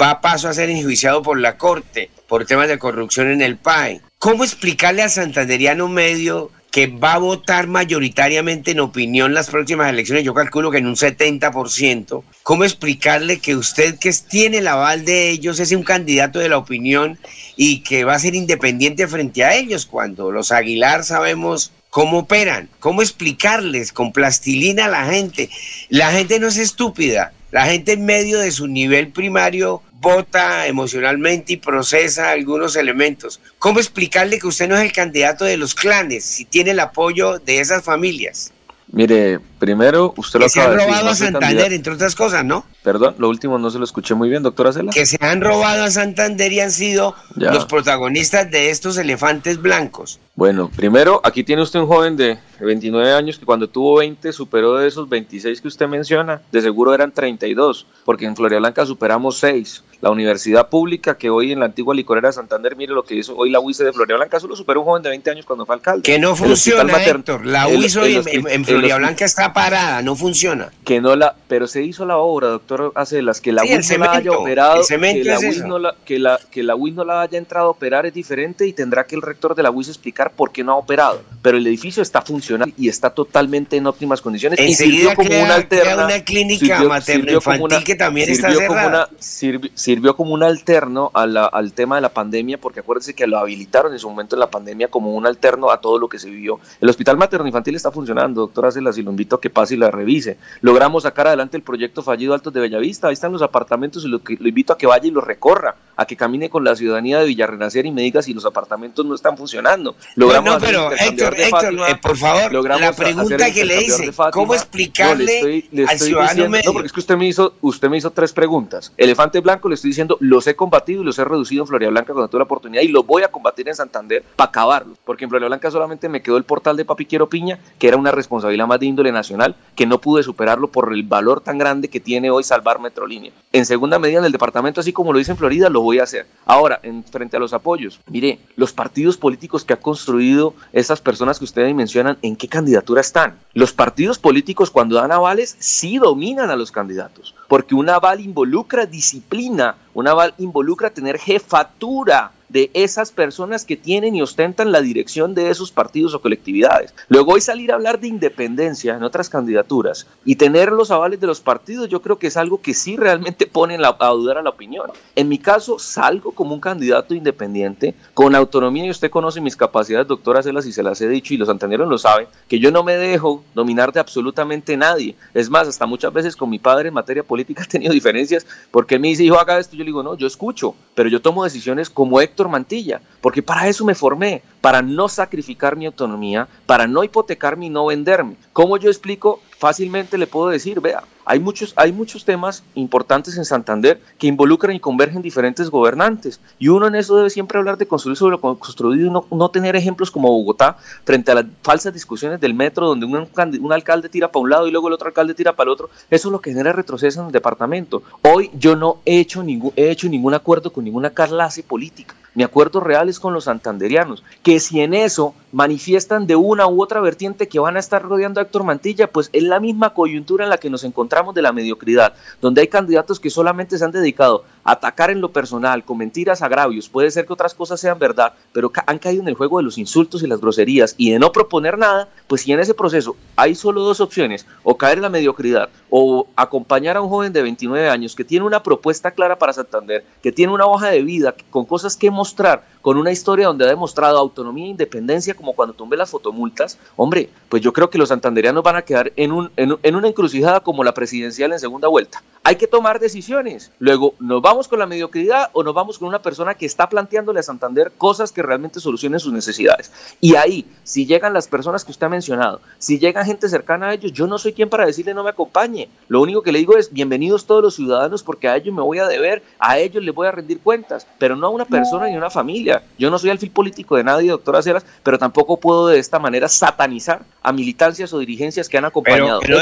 va a paso a ser enjuiciado por la corte por temas de corrupción en el PAE. ¿Cómo explicarle al santanderiano medio que va a votar mayoritariamente en opinión las próximas elecciones? Yo calculo que en un 70%. ¿Cómo explicarle que usted que tiene el aval de ellos es un candidato de la opinión y que va a ser independiente frente a ellos cuando los Aguilar sabemos cómo operan? ¿Cómo explicarles con plastilina a la gente? La gente no es estúpida. La gente en medio de su nivel primario vota emocionalmente y procesa algunos elementos. ¿Cómo explicarle que usted no es el candidato de los clanes si tiene el apoyo de esas familias? Mire, primero, usted lo Que se acaba han de decir, robado no a Santander, entre otras cosas, ¿no? Perdón, lo último no se lo escuché muy bien, doctora Celas. Que se han robado a Santander y han sido Ya. los protagonistas de estos elefantes blancos. Bueno, primero, aquí tiene usted un joven de 29 años que cuando tuvo 20 superó de esos 26 que usted menciona, de seguro eran 32, porque en Floria Blanca superamos 6. La universidad pública que hoy en la antigua licorera de Santander, mire lo que hizo hoy la UIC de Floria Blanca, solo superó un joven de 20 años cuando fue alcalde. Que no funciona, Héctor. La UIS hoy en, en- en el Florida hospi- Blanca está parada, no funciona. que no la, pero se hizo la obra, doctor Acelas, que la Sí, no la haya operado, que la es no la, que la, que la UIS no la haya entrado a operar es diferente y tendrá que el rector de la UIS explicar por qué no ha operado. Pero el edificio está funcional y está totalmente en óptimas condiciones y sirvió como una alterna. una clínica sirvió- materno-infantil sirvió como que también está sirvió como cerrada. una- sirvi- sirvió como un alterno a la- al tema de la pandemia, porque acuérdense que lo habilitaron en su momento en la pandemia como un alterno a todo lo que se vivió. El hospital materno-infantil está funcionando, doctora Celas, y lo invito a que pase y la revise. Logramos sacar adelante el proyecto fallido Altos de Bellavista, ahí están los apartamentos y lo, que, lo invito a que vaya y lo recorra, a que camine con la ciudadanía de Villarrenacer y me diga si los apartamentos no están funcionando. Logramos no, hacer pero Héctor, de Héctor, Fátima, eh, por favor, logramos la pregunta que le hice. ¿cómo No, le explicarle estoy- le al estoy ciudadano diciendo- medio? No, porque es que usted me hizo, usted me hizo tres preguntas. Elefante blanco, le estoy diciendo, los he combatido y los he reducido en Florida Blanca cuando tuve la oportunidad y los voy a combatir en Santander para acabarlos. Porque en Florida Blanca solamente me quedó el portal de Papi Quiero Piña, que era una responsabilidad más de índole nacional, que no pude superarlo por el valor tan grande que tiene hoy salvar Metrolínea. En segunda medida, en el departamento, así como lo hice en Florida, lo voy a hacer. Ahora, en, frente a los apoyos, mire, los partidos políticos que ha construido esas personas que ustedes mencionan, ¿en qué candidatura están? Los partidos políticos cuando dan avales sí dominan a los candidatos, porque un aval involucra disciplina, un aval involucra tener jefatura de esas personas que tienen y ostentan la dirección de esos partidos o colectividades. Luego hoy salir a hablar de independencia en otras candidaturas y tener los avales de los partidos, yo creo que es algo que sí realmente pone a dudar a la opinión. En mi caso, salgo como un candidato independiente, con autonomía, y usted conoce mis capacidades, doctora Celas, y se las he dicho, y los santanderos lo saben, que yo no me dejo dominar de absolutamente nadie. Es más, hasta muchas veces con mi padre en materia política he tenido diferencias, porque él me dice, hijo, haga esto, yo le digo, no, yo escucho, pero yo tomo decisiones como Héctor Mantilla, porque para eso me formé, para no sacrificar mi autonomía, para no hipotecarme y no venderme. ¿Cómo yo explico? Fácilmente le puedo decir, vea, hay muchos, hay muchos temas importantes en Santander que involucran y convergen diferentes gobernantes. Y uno en eso debe siempre hablar de construir sobre lo construido y no, no tener ejemplos como Bogotá frente a las falsas discusiones del metro donde un, un alcalde tira para un lado y luego el otro alcalde tira para el otro. Eso es lo que genera retroceso en el departamento. Hoy yo no he hecho ningún, he hecho ningún acuerdo con ninguna clase política. Mi acuerdo real es con los santanderianos, que si en eso manifiestan de una u otra vertiente que van a estar rodeando a Héctor Mantilla, pues es la misma coyuntura en la que nos encontramos de la mediocridad, donde hay candidatos que solamente se han dedicado atacar en lo personal, con mentiras, agravios, puede ser que otras cosas sean verdad, pero han caído en el juego de los insultos y las groserías y de no proponer nada, pues si en ese proceso hay solo dos opciones, o caer en la mediocridad, o acompañar a un joven de 29 años que tiene una propuesta clara para Santander, que tiene una hoja de vida con cosas que mostrar, con una historia donde ha demostrado autonomía e independencia, como cuando tumbé las fotomultas, hombre, pues yo creo que los santanderianos van a quedar en, un, en, en una encrucijada como la presidencial en segunda vuelta. Hay que tomar decisiones. Luego, nos vamos vamos con la mediocridad o nos vamos con una persona que está planteándole a Santander cosas que realmente solucionen sus necesidades. Y ahí, si llegan las personas que usted ha mencionado, si llega gente cercana a ellos, yo no soy quien para decirle no me acompañe. Lo único que le digo es bienvenidos todos los ciudadanos porque a ellos me voy a deber, a ellos les voy a rendir cuentas, pero no a una persona ni a una familia. Yo no soy alfil político de nadie, doctora Ceras, pero tampoco puedo de esta manera satanizar a militancias o dirigencias que han acompañado. Pero,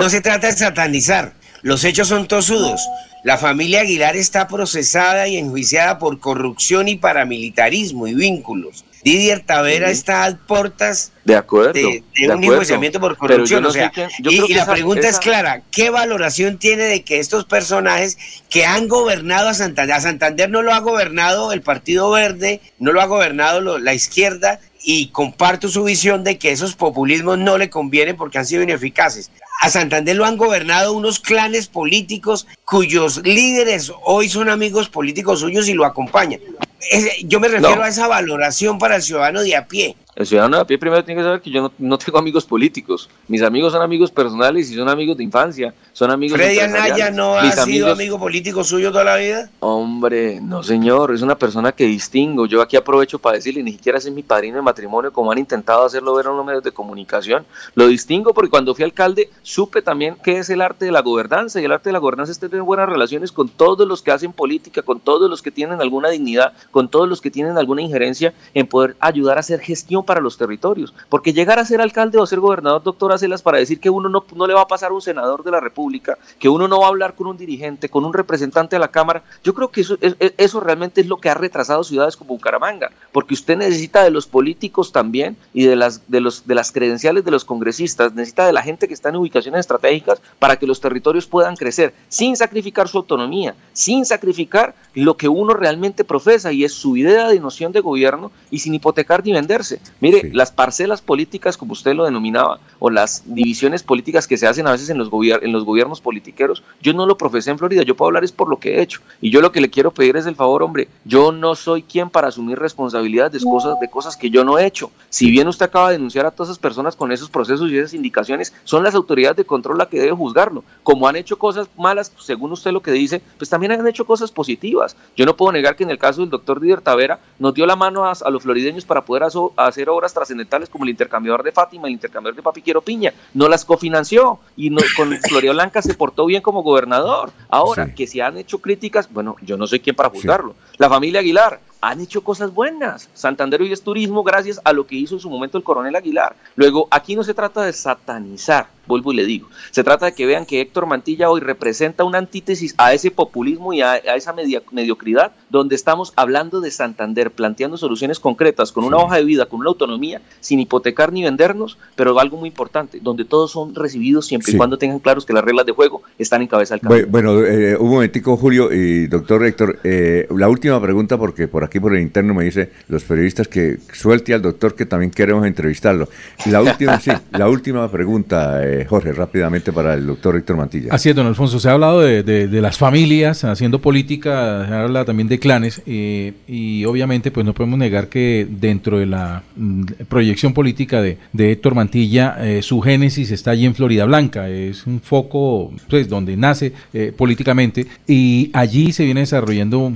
no se trata de satanizar, los hechos son tosudos. La familia Aguilar está procesada y enjuiciada por corrupción y paramilitarismo y vínculos. Didier Tavera está a puertas de, acuerdo, de, un enjuiciamiento por corrupción. y, la pregunta es clara, ¿qué valoración tiene de que estos personajes que han gobernado a Santander, a Santander no lo ha gobernado el Partido Verde, no lo ha gobernado la izquierda, y comparto su visión de que esos populismos no le convienen porque han sido ineficaces. A Santander lo han gobernado unos clanes políticos cuyos líderes hoy son amigos políticos suyos y lo acompañan. yo me refiero a esa valoración para el ciudadano de a pie. El ciudadano de a pie primero tiene que saber que yo no, tengo amigos políticos. Mis amigos son amigos personales y son amigos de infancia. Son amigos ¿Freddy Anaya no ha sido amigo político suyo toda la vida? Hombre, no señor, es una persona que distingo. Yo aquí aprovecho para decirle, ni siquiera es mi padrino de matrimonio como han intentado hacerlo ver en los medios de comunicación. Lo distingo porque cuando fui alcalde supe también qué es el arte de la gobernanza y el arte de la gobernanza es tener buenas relaciones con todos los que hacen política, con todos los que tienen alguna dignidad, con todos los que tienen alguna injerencia en poder ayudar a hacer gestión para los territorios. Porque llegar a ser alcalde o ser gobernador, doctor Acelas, para decir que uno no, no le va a pasar a un senador de la República, que uno no va a hablar con un dirigente, con un representante de la Cámara, yo creo que eso, eso realmente es lo que ha retrasado ciudades como Bucaramanga, porque usted necesita de los políticos también y de las, de los, de las credenciales de los congresistas, necesita de la gente que está en ubicaciones estratégicas para que los territorios puedan crecer, sin sacrificar su autonomía, sin sacrificar lo que uno realmente profesa y es su idea de noción de gobierno y sin hipotecar ni venderse. Mire, las parcelas políticas, como usted lo denominaba, o las divisiones políticas que se hacen a veces en los, en los gobiernos politiqueros, yo no lo profesé en Florida, yo puedo hablar es por lo que he hecho. Y yo lo que le quiero pedir es el favor, hombre, yo no soy quien para asumir responsabilidades de cosas, de cosas que yo no he hecho. Si bien usted acaba de denunciar a todas esas personas con esos procesos y esas indicaciones, son las autoridades de control las que deben juzgarlo. Como han hecho cosas malas, según usted lo que dice, pues también han hecho cosas positivas. Yo no puedo negar que en el caso del doctor Didier Tavera nos dio la mano a, a los florideños para poder hacer obras trascendentales como el intercambiador de Fátima, el intercambiador de Papiquero Piña, no las cofinanció y no, con Floria Blanca se portó bien como gobernador. Ahora, que si han hecho críticas, bueno, yo no soy quien para juzgarlo. La familia Aguilar, han hecho cosas buenas. Santander hoy es turismo gracias a lo que hizo en su momento el coronel Aguilar. Luego, aquí no se trata de satanizar, vuelvo y le digo, se trata de que vean que Héctor Mantilla hoy representa una antítesis a ese populismo y a, esa mediocridad, donde estamos hablando de Santander, planteando soluciones concretas, con una hoja de vida, con una autonomía, sin hipotecar ni vendernos, pero algo muy importante, donde todos son recibidos siempre y cuando tengan claros que las reglas de juego están en cabeza del camino. Bueno, eh, un momentico, Julio y doctor Héctor, eh, la última pregunta, porque por aquí aquí por el interno me dice los periodistas que suelte al doctor que también queremos entrevistarlo. La última, sí, la última pregunta, eh, Jorge, rápidamente para el doctor Héctor Mantilla. Así es, don Alfonso, se ha hablado de, de, las familias haciendo política, se habla también de clanes eh, y obviamente pues no podemos negar que dentro de la mm, proyección política de, de Héctor Mantilla, eh, su génesis está allí en Florida Blanca, es un foco pues donde nace políticamente y allí se viene desarrollando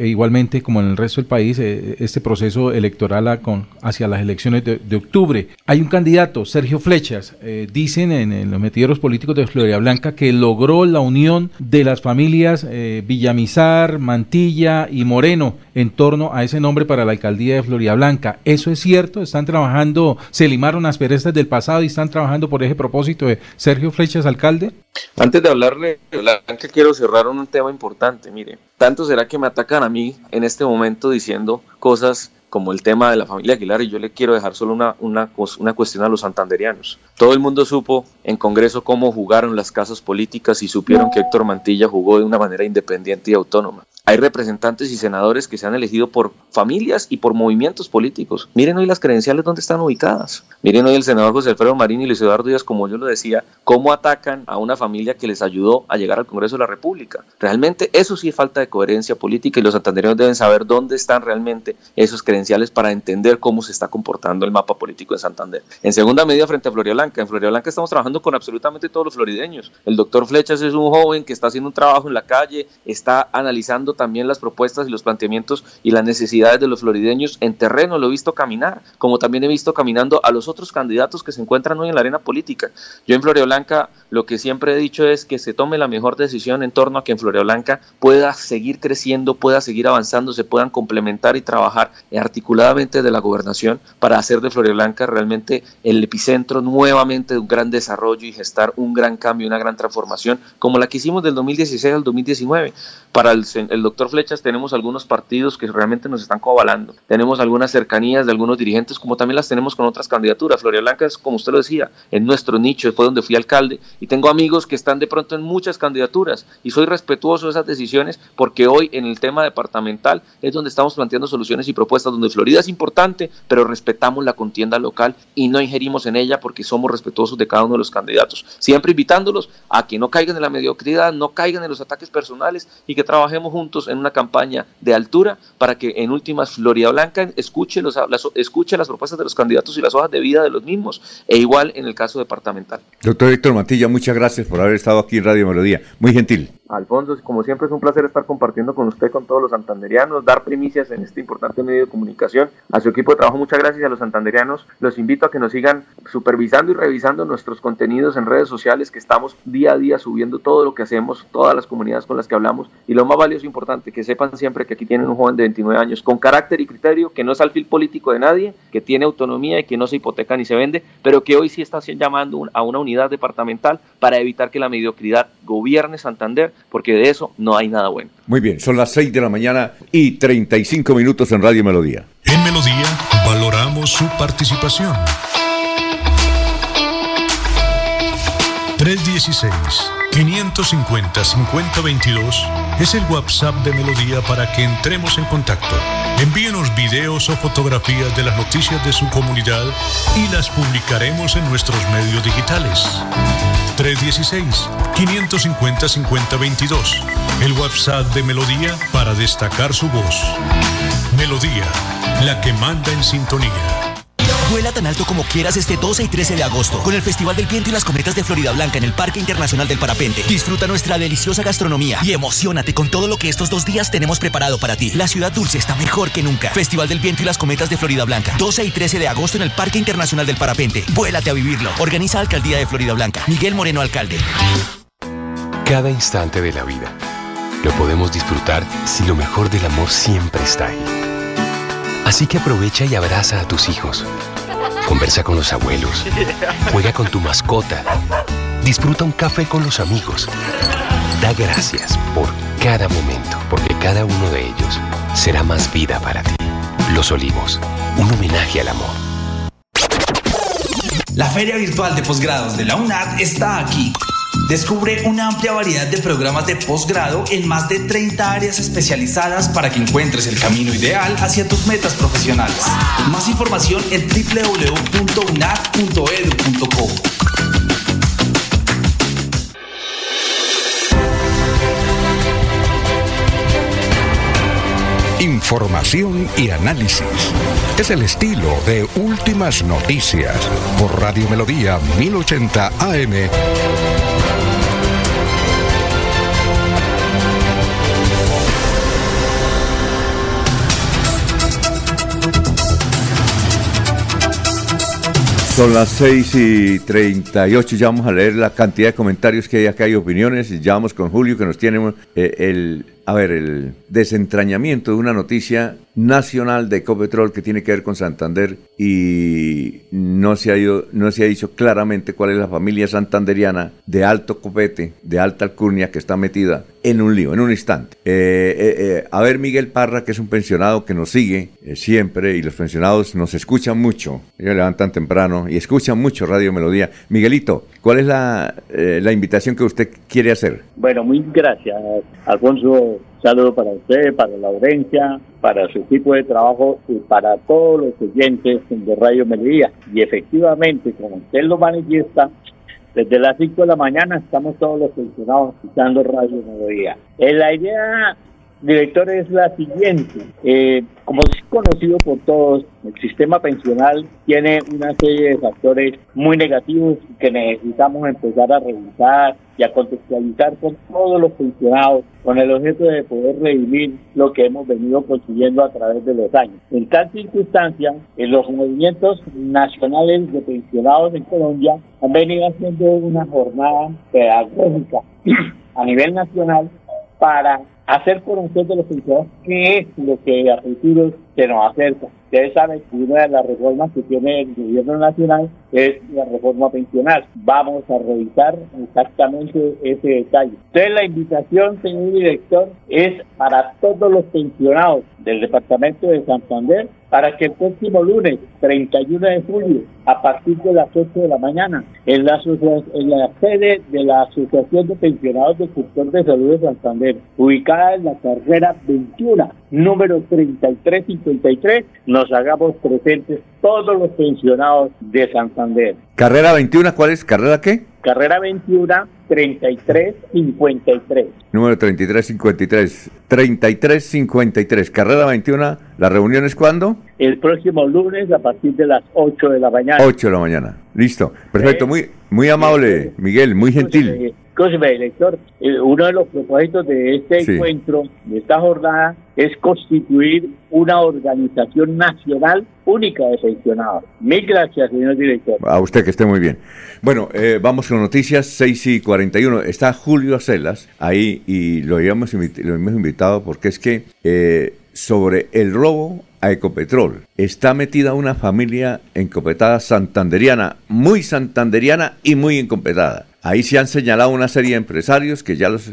igualmente como en el resto el país eh, este proceso electoral con, hacia las elecciones de, octubre. Hay un candidato, Sergio Flechas, eh, dicen en, los metederos políticos de Florida Blanca que logró la unión de las familias eh, Villamizar, Mantilla y Moreno en torno a ese nombre para la alcaldía de Florida Blanca. ¿Eso es cierto? ¿Están trabajando, se limaron las perezas del pasado y están trabajando por ese propósito de Sergio Flechas, alcalde? Antes de hablarle Blanca, quiero cerrar un tema importante. Mire, tanto será que me atacan a mí en este momento diciendo cosas como el tema de la familia Aguilar, y yo le quiero dejar solo una, una, una cuestión a los santanderianos. Todo el mundo supo en Congreso cómo jugaron las casas políticas y supieron que Héctor Mantilla jugó de una manera independiente y autónoma. Hay representantes y senadores que se han elegido por familias y por movimientos políticos. Miren hoy las credenciales donde están ubicadas. Miren hoy el senador José Alfredo Marín y Luis Eduardo Díaz, como yo lo decía, cómo atacan a una familia que les ayudó a llegar al Congreso de la República. Realmente eso sí es falta de coherencia política y los santandereanos deben saber dónde están realmente esos credenciales para entender cómo se está comportando el mapa político de Santander. En segunda medida frente a Floria Blanca. En Floria Blanca estamos trabajando con absolutamente todos los florideños. El doctor Flechas es un joven que está haciendo un trabajo en la calle, está analizando también las propuestas y los planteamientos y las necesidades de los florideños en terreno. Lo he visto caminar, como también he visto caminando a los otros candidatos que se encuentran hoy en la arena política. Yo en Floria Blanca lo que siempre he dicho es que se tome la mejor decisión en torno a que en Floria Blanca pueda seguir creciendo, pueda seguir avanzando, se puedan complementar y trabajar articuladamente de la gobernación para hacer de Floria Blanca realmente el epicentro nuevamente de un gran desarrollo y gestar un gran cambio, una gran transformación, como la que hicimos del 2016 al 2019. Para el doctor Flechas tenemos algunos partidos que realmente nos están coavalando, tenemos algunas cercanías de algunos dirigentes, como también las tenemos con otras candidaturas. Floria Blanca es, como usted lo decía, en nuestro nicho, fue donde fui alcalde y tengo amigos que están de pronto en muchas candidaturas y soy respetuoso de esas decisiones porque hoy en el tema departamental es donde estamos planteando soluciones y propuestas donde Florida es importante, pero respetamos la contienda local y no ingerimos en ella porque somos respetuosos de cada uno de los candidatos. Siempre invitándolos a que no caigan en la mediocridad, no caigan en los ataques personales y que trabajemos juntos en una campaña de altura para que en últimas Florida Blanca escuche, los, las, escuche las propuestas de los candidatos y las hojas de vida de los mismos, e igual en el caso departamental. Doctor Víctor Matilla, muchas gracias por haber estado aquí en Radio Melodía. Muy gentil. Alfonso, como siempre es un placer estar compartiendo con usted, con todos los santanderianos, dar primicias en este importante medio de comunicación. A su equipo de trabajo, muchas gracias a los santanderianos. Los invito a que nos sigan supervisando y revisando nuestros contenidos en redes sociales, que estamos día a día subiendo todo lo que hacemos, todas las comunidades con las que hablamos. Y lo más valioso e importante, que sepan siempre que aquí tienen un joven de 29 años con carácter y criterio, que no es alfil político de nadie, que tiene autonomía y que no se hipoteca ni se vende, pero que hoy sí está llamando a una unidad departamental para evitar que la mediocridad gobierne Santander porque de eso no hay nada bueno. Muy bien, son las 6 de la mañana y 35 minutos en Radio Melodía. En Melodía valoramos su participación. 316-550-5022 es el WhatsApp de Melodía para que entremos en contacto. Envíenos videos o fotografías de las noticias de su comunidad y las publicaremos en nuestros medios digitales. 316-550-5022. El WhatsApp de Melodía para destacar su voz. Melodía, la que manda en sintonía. Vuela tan alto como quieras este 12 y 13 de agosto con el Festival del Viento y las Cometas de Florida Blanca en el Parque Internacional del Parapente. Disfruta nuestra deliciosa gastronomía y emocionate con todo lo que estos dos días tenemos preparado para ti. La ciudad dulce está mejor que nunca. Festival del Viento y las Cometas de Florida Blanca. 12 y 13 de agosto en el Parque Internacional del Parapente. Vuélate a vivirlo. Organiza Alcaldía de Florida Blanca. Miguel Moreno, alcalde. Cada instante de la vida lo podemos disfrutar si lo mejor del amor siempre está ahí. Así que aprovecha y abraza a tus hijos. Conversa con los abuelos. Juega con tu mascota. Disfruta un café con los amigos. Da gracias por cada momento, porque cada uno de ellos será más vida para ti. Los Olivos, un homenaje al amor. La Feria Virtual de Posgrados de la UNAD está aquí. Descubre una amplia variedad de programas de posgrado en más de 30 áreas especializadas para que encuentres el camino ideal hacia tus metas profesionales. Más información en www.unad.edu.co. Información y análisis. Es el estilo de Últimas Noticias por Radio Melodía 1080 AM. Son las 6 y 38, ya vamos a leer la cantidad de comentarios que hay. Acá, hay opiniones, y ya vamos con Julio que nos tiene eh, el, a ver, el desentrañamiento de una noticia nacional de Ecopetrol que tiene que ver con Santander y no se ha ido, no se ha dicho claramente cuál es la familia santanderiana de alto copete, de alta alcurnia que está metida en un lío, en un instante. Eh, eh, eh, a ver, Miguel Parra, que es un pensionado que nos sigue siempre y los pensionados nos escuchan mucho. Ellos levantan temprano y escuchan mucho Radio Melodía. Miguelito, ¿cuál es la, la invitación que usted quiere hacer? Bueno, muy gracias, Alfonso saludo para usted, para Laurencia, para su equipo de trabajo y para todos los oyentes de Radio Melodía. Y efectivamente, como usted lo manifiesta, desde las 5 de la mañana estamos todos los pensionados escuchando Radio Melodía. Eh, la idea director, es la siguiente. Eh, como es conocido por todos, el sistema pensional tiene una serie de factores muy negativos que necesitamos empezar a revisar y a contextualizar con todos los pensionados con el objeto de poder revivir lo que hemos venido consiguiendo a través de los años. En tal circunstancia, en los movimientos nacionales de pensionados en Colombia han venido haciendo una jornada pedagógica a nivel nacional para hacer conocer de los pensionados qué es lo que a futuro se nos acerca. Ustedes saben que una de las reformas que tiene el gobierno nacional es la reforma pensional. Vamos a revisar exactamente ese detalle. Entonces la invitación, señor director, es para todos los pensionados del departamento de Santander para que el próximo lunes, 31 de julio, a partir de las 8 de la mañana, en la, en la sede de la Asociación de Pensionados del Sector de Salud de Santander, ubicada en la carrera 21, número 3353, nos hagamos presentes todos los pensionados de Santander. Carrera 21, ¿cuál es? ¿Carrera qué? Carrera 21 3353. Número 3353. 3353. Carrera 21. ¿La reunión es cuándo? El próximo lunes a partir de las 8 de la mañana. 8 de la mañana. Listo. Perfecto. Muy, muy amable, Miguel. Muy gentil. Escúcheme, director, eh, uno de los propósitos de este encuentro, de esta jornada, es constituir una organización nacional única de pensionados. Mil gracias, señor director. A usted que esté muy bien. Bueno, eh, vamos con noticias 6 y 41. Está Julio Acelas ahí y lo, habíamos lo hemos invitado porque es que eh, sobre el robo a Ecopetrol. Está metida una familia encopetada santanderiana, muy santanderiana y muy encopetada. Ahí se han señalado una serie de empresarios que ya los,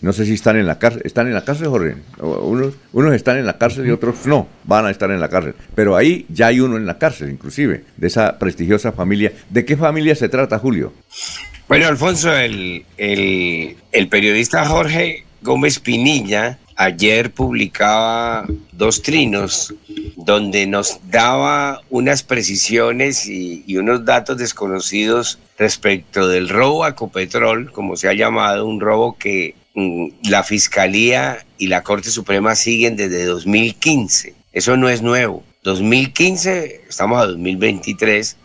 no sé si están en la cárcel, están en la cárcel, Jorge. Unos, unos están en la cárcel y otros no, van a estar en la cárcel. Pero ahí ya hay uno en la cárcel, inclusive, de esa prestigiosa familia. ¿De qué familia se trata, Julio? Bueno, Alfonso, el, el, el periodista Jorge Gómez Pinilla ayer publicaba dos trinos donde nos daba unas precisiones y, unos datos desconocidos respecto del robo a Ecopetrol, como se ha llamado, un robo que mm, la Fiscalía y la Corte Suprema siguen desde 2015. Eso no es nuevo. 2015, estamos a 2023,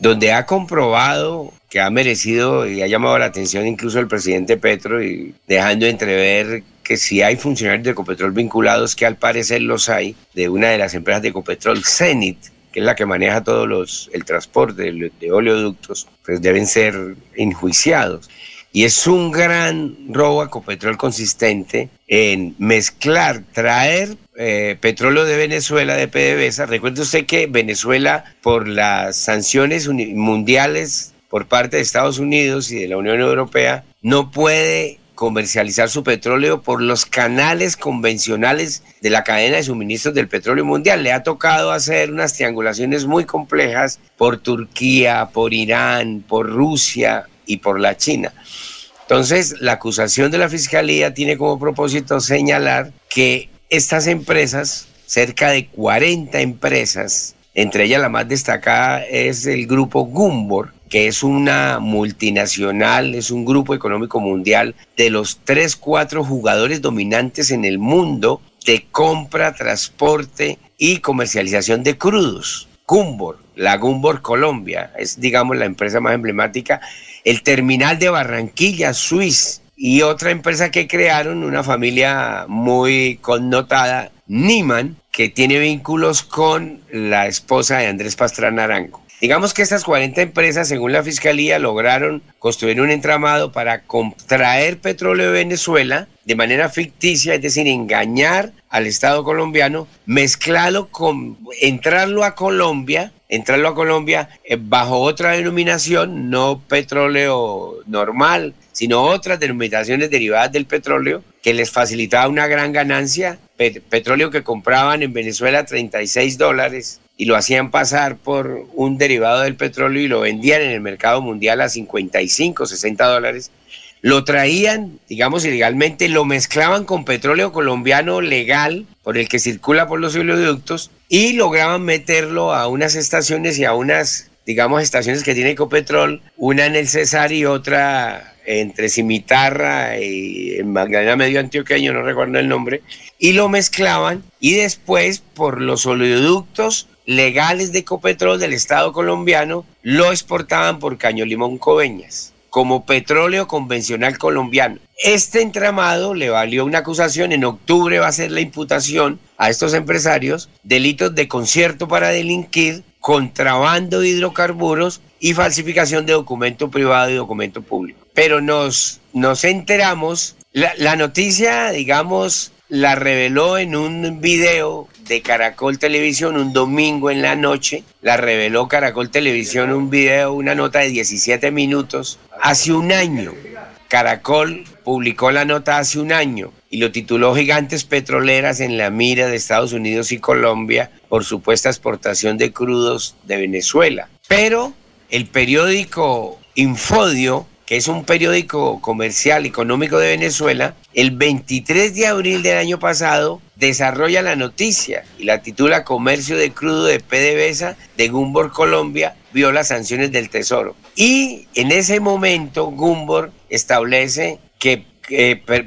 donde ha comprobado que ha merecido y ha llamado la atención incluso el presidente Petro y dejando entrever que si hay funcionarios de Ecopetrol vinculados, que al parecer los hay, de una de las empresas de Ecopetrol, Zenit, que es la que maneja todos los, el transporte de, oleoductos, pues deben ser enjuiciados. Y es un gran robo a Ecopetrol consistente en mezclar, traer eh, petróleo de Venezuela, de PDVSA. Recuerde usted que Venezuela, por las sanciones mundiales por parte de Estados Unidos y de la Unión Europea, no puede comercializar su petróleo por los canales convencionales de la cadena de suministros del petróleo mundial. Le ha tocado hacer unas triangulaciones muy complejas por Turquía, por Irán, por Rusia y por la China. Entonces, la acusación de la Fiscalía tiene como propósito señalar que estas empresas, cerca de 40 empresas, entre ellas la más destacada es el grupo Gumbor, que es una multinacional, es un grupo económico mundial de los tres, cuatro jugadores dominantes en el mundo de compra, transporte y comercialización de crudos. Gumbor, la Gumbor Colombia, es digamos la empresa más emblemática, el terminal de Barranquilla, Suiza, y otra empresa que crearon, una familia muy connotada, Niman, que tiene vínculos con la esposa de Andrés Pastrana Arango. Digamos que estas 40 empresas, según la Fiscalía, lograron construir un entramado para contraer petróleo de Venezuela de manera ficticia, es decir, engañar al Estado colombiano, mezclarlo con, entrarlo a Colombia, entrarlo a Colombia eh, bajo otra denominación, no petróleo normal, sino otras denominaciones derivadas del petróleo que les facilitaba una gran ganancia, petróleo que compraban en Venezuela a 36 dólares y lo hacían pasar por un derivado del petróleo y lo vendían en el mercado mundial a 55, 60 dólares. Lo traían, digamos, ilegalmente, lo mezclaban con petróleo colombiano legal por el que circula por los oleoductos y lograban meterlo a unas estaciones y a unas, digamos, estaciones que tiene Ecopetrol, una en el Cesar y otra entre Cimitarra y en Magdalena Medio Antioqueño, no recuerdo el nombre, y lo mezclaban y después por los oleoductos legales de Ecopetrol del Estado colombiano lo exportaban por Caño Limón Coveñas como petróleo convencional colombiano. Este entramado le valió una acusación, en octubre va a ser la imputación a estos empresarios, delitos de concierto para delinquir, contrabando de hidrocarburos y falsificación de documento privado y documento público. Pero nos, nos enteramos, la, la noticia, digamos, la reveló en un video de Caracol Televisión un domingo en la noche. La reveló Caracol Televisión un video, una nota de 17 minutos. Hace un año, Caracol publicó la nota hace un año y lo tituló Gigantes Petroleras en la mira de Estados Unidos y Colombia por supuesta exportación de crudos de Venezuela. Pero el periódico Infodio que es un periódico comercial económico de Venezuela, el 23 de abril del año pasado desarrolla la noticia y la titula Comercio de crudo de PDVSA de Gumbor Colombia viola sanciones del Tesoro. Y en ese momento Gumbor establece que,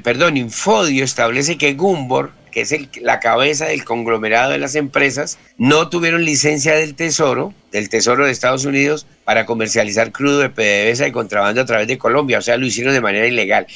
perdón, Infodio establece que Gumbor que es la cabeza del conglomerado de las empresas, no tuvieron licencia del Tesoro, del Tesoro de Estados Unidos, para comercializar crudo de PDVSA y contrabando a través de Colombia, o sea, lo hicieron de manera ilegal.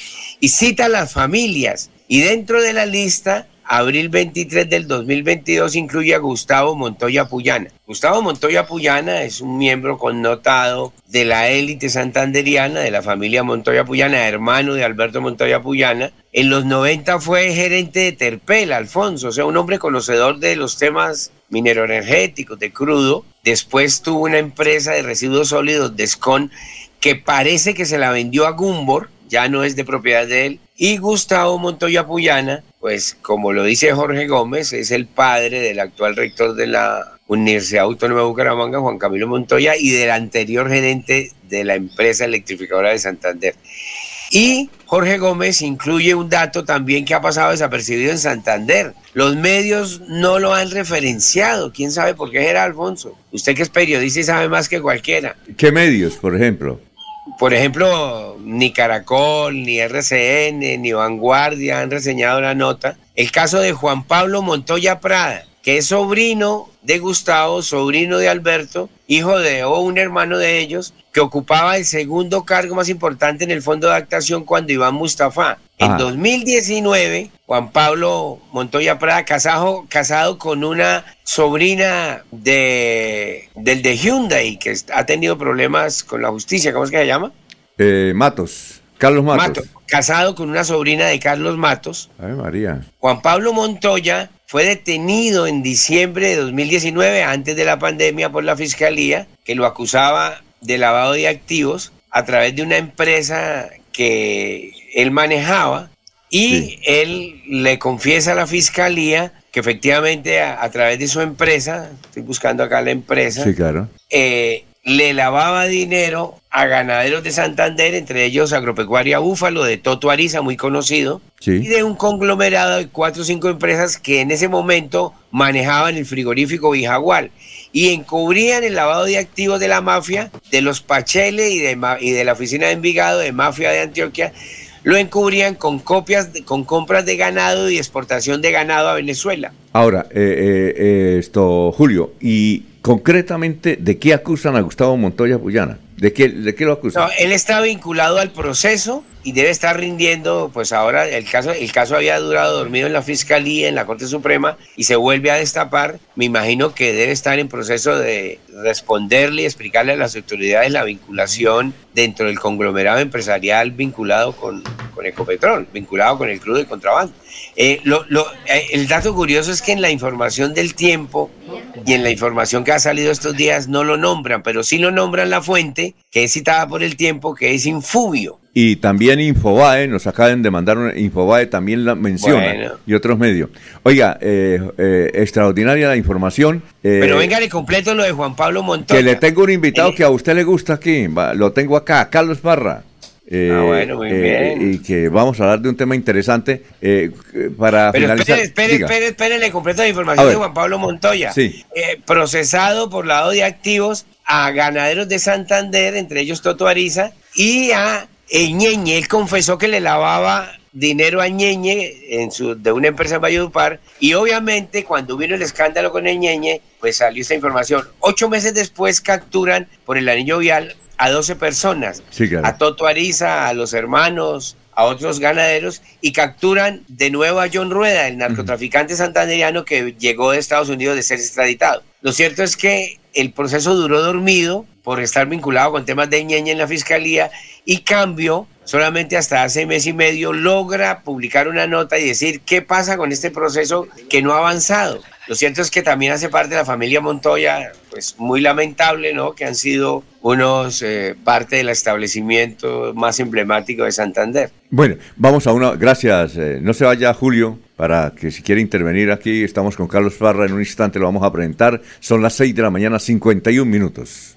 Y cita a las familias, y dentro de la lista abril 23 del 2022 incluye a Gustavo Montoya Puyana. Gustavo Montoya Puyana es un miembro connotado de la élite santanderiana, de la familia Montoya Puyana, hermano de Alberto Montoya Puyana. En los 90 fue gerente de Terpel, Alfonso, o sea, un hombre conocedor de los temas mineroenergéticos, de crudo. Después tuvo una empresa de residuos sólidos, Descon, que parece que se la vendió a Gumbor, ya no es de propiedad de él. Y Gustavo Montoya Puyana pues como lo dice Jorge Gómez, es el padre del actual rector de la Universidad Autónoma de Bucaramanga, Juan Camilo Montoya, y del anterior gerente de la empresa electrificadora de Santander. Y Jorge Gómez incluye un dato también que ha pasado desapercibido en Santander. Los medios no lo han referenciado. ¿Quién sabe por qué era Alfonso? Usted que es periodista y sabe más que cualquiera. ¿Qué medios, por ejemplo? Por ejemplo, ni Caracol, ni RCN, ni Vanguardia han reseñado la nota. El caso de Juan Pablo Montoya Prada, que es sobrino de Gustavo, sobrino de Alberto, hijo de o un hermano de ellos, que ocupaba el segundo cargo más importante en el fondo de adaptación cuando Iván Mustafa. En 2019, ah. Juan Pablo Montoya Prada, casado, casado con una sobrina de, del de Hyundai, que ha tenido problemas con la justicia, ¿cómo es que se llama? Eh, Matos, Carlos Matos. Casado con una sobrina de Carlos Matos. Ay, María. Juan Pablo Montoya fue detenido en diciembre de 2019, antes de la pandemia, por la fiscalía, que lo acusaba de lavado de activos a través de una empresa que él manejaba y él le confiesa a la fiscalía que efectivamente a, través de su empresa, estoy buscando acá la empresa, eh, le lavaba dinero a ganaderos de Santander, entre ellos Agropecuaria Búfalo, de Toto Ariza, muy conocido, y de un conglomerado de cuatro o cinco empresas que en ese momento manejaban el frigorífico Bijagual y encubrían el lavado de activos de la mafia, de los Pachele y de, y de la oficina de Envigado, de Mafia de Antioquia, lo encubrían con copias, con compras de ganado y exportación de ganado a Venezuela. Ahora, eh, eh, eh, esto, Julio, y concretamente, ¿de qué acusan a Gustavo Montoya Puyana? ¿De qué, de qué lo acusan? él está vinculado al proceso y debe estar rindiendo, pues ahora el caso, el caso había durado dormido en la Fiscalía, en la Corte Suprema, y se vuelve a destapar. Me imagino que debe estar en proceso de responderle y explicarle a las autoridades la vinculación dentro del conglomerado empresarial vinculado con, con Ecopetrol, vinculado con el crudo y contrabando. Eh, lo, lo, eh, el dato curioso es que en la información del tiempo y en la información que ha salido estos días no lo nombran, pero sí lo nombran la fuente, que es citada por el tiempo, que es Infubio. Y también Infobae, nos acaban de mandar una, Infobae también la menciona y otros medios. Oiga, eh, eh, extraordinaria la información. Eh, Pero venga de completo lo de Juan Pablo Montoya. Que le tengo un invitado que a usted le gusta aquí, lo tengo acá, Carlos Barra. Eh, Ah, bueno, muy eh, bien. y que vamos a hablar de un tema interesante eh, para Pero finalizar. espere, espere, espere, le completo la información de Juan Pablo Montoya. Sí. Eh, procesado por lado de activos a ganaderos de Santander, entre ellos Toto Ariza, y a Ñeñe. Él confesó que le lavaba dinero a Ñeñe en su, de una empresa en Valledupar y obviamente cuando vino el escándalo con el Ñeñe, pues salió esta información. Ocho meses después capturan por el anillo vial a 12 personas Sí, claro. a Toto Ariza, a los hermanos, a otros ganaderos y capturan de nuevo a John Rueda, el narcotraficante santanderiano que llegó de Estados Unidos de ser extraditado. Lo cierto es que el proceso duró dormido por estar vinculado con temas de ñeña en la fiscalía y cambio solamente hasta hace mes y medio logra publicar una nota y decir qué pasa con este proceso que no ha avanzado. Lo cierto es que también hace parte de la familia Montoya, pues muy lamentable, ¿no? Que han sido unos eh, parte del establecimiento más emblemático de Santander. Bueno, vamos a una. Gracias. eh, no se vaya Julio para que si quiere intervenir aquí. Estamos con Carlos Farra. En un instante lo vamos a presentar. Son las 6 de la mañana, 51 minutos.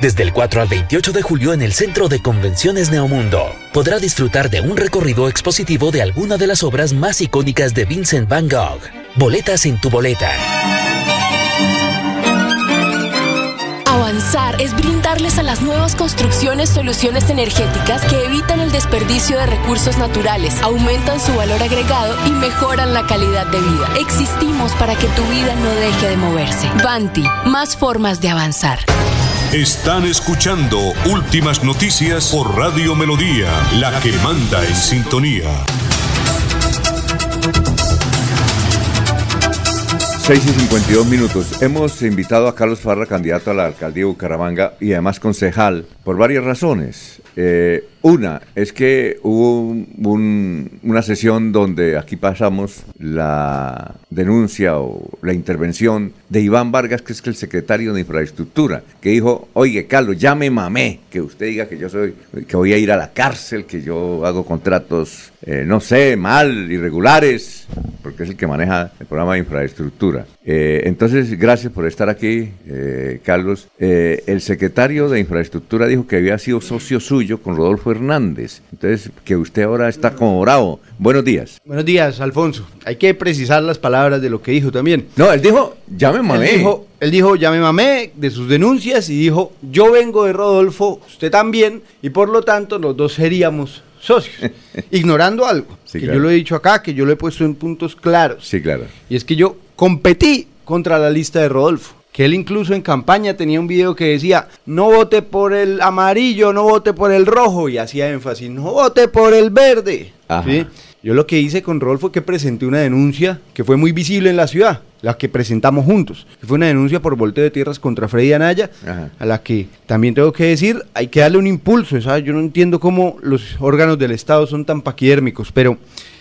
Desde el 4 al 28 de julio en el Centro de Convenciones Neomundo, podrá disfrutar de un recorrido expositivo de alguna de las obras más icónicas de Vincent Van Gogh. Boletas en tu boleta. Avanzar es brindarles a las nuevas construcciones soluciones energéticas que evitan el desperdicio de recursos naturales, aumentan su valor agregado y mejoran la calidad de vida. Existimos para que tu vida no deje de moverse. Banti, más formas de avanzar. Están escuchando Últimas Noticias por Radio Melodía, la que manda en sintonía. 6 y 52 minutos. Hemos invitado a Carlos Farra, candidato a la alcaldía de Bucaramanga y además concejal, por varias razones. Eh, una es que hubo un- un- una sesión donde aquí pasamos la denuncia o la intervención de Iván Vargas, que es el secretario de Infraestructura, que dijo, oye Carlos, ya me mamé, que usted diga que yo soy, que voy a ir a la cárcel, que yo hago contratos, eh, no sé, mal, irregulares, porque es el que maneja el programa de infraestructura. Eh, entonces, gracias por estar aquí, eh, Carlos. Eh, el secretario de Infraestructura dijo que había sido socio suyo con Rodolfo Hernández. Entonces, que usted ahora está como bravo. Buenos días. Buenos días, Alfonso. Hay que precisar las palabras de lo que dijo también. No, él dijo, ya me mamé. Él dijo, él dijo, ya me mamé de sus denuncias y dijo, yo vengo de Rodolfo, usted también, y por lo tanto los dos seríamos socios. ignorando algo, Sí, que claro. yo lo he dicho acá, que yo lo he puesto en puntos claros. Sí, claro. Y es que yo competí contra la lista de Rodolfo. Que él incluso en campaña tenía un video que decía, no vote por el amarillo, no vote por el rojo, y hacía énfasis, no vote por el verde. ¿Sí? Yo lo que hice con Rodolfo fue que presenté una denuncia que fue muy visible en la ciudad, la que presentamos juntos. Fue una denuncia por volteo de tierras contra Freddy Anaya, Ajá. a la que también tengo que decir, hay que darle un impulso, ¿sabes? Yo no entiendo cómo los órganos del Estado son tan paquidérmicos, pero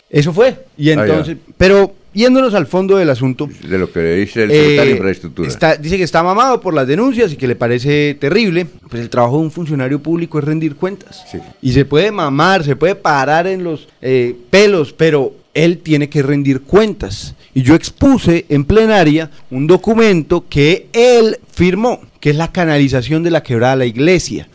eso fue. Y Ah, entonces, pero yéndonos al fondo del asunto, De lo que le dice el secretario eh, de Infraestructura. está- dice que está mamado por las denuncias y que le parece terrible. Pues el trabajo de un funcionario público es rendir cuentas. Y se puede mamar, se puede parar en los eh, pelos, pero él tiene que rendir cuentas. Y yo expuse en plenaria un documento que él firmó, que es la canalización de la quebrada a la iglesia.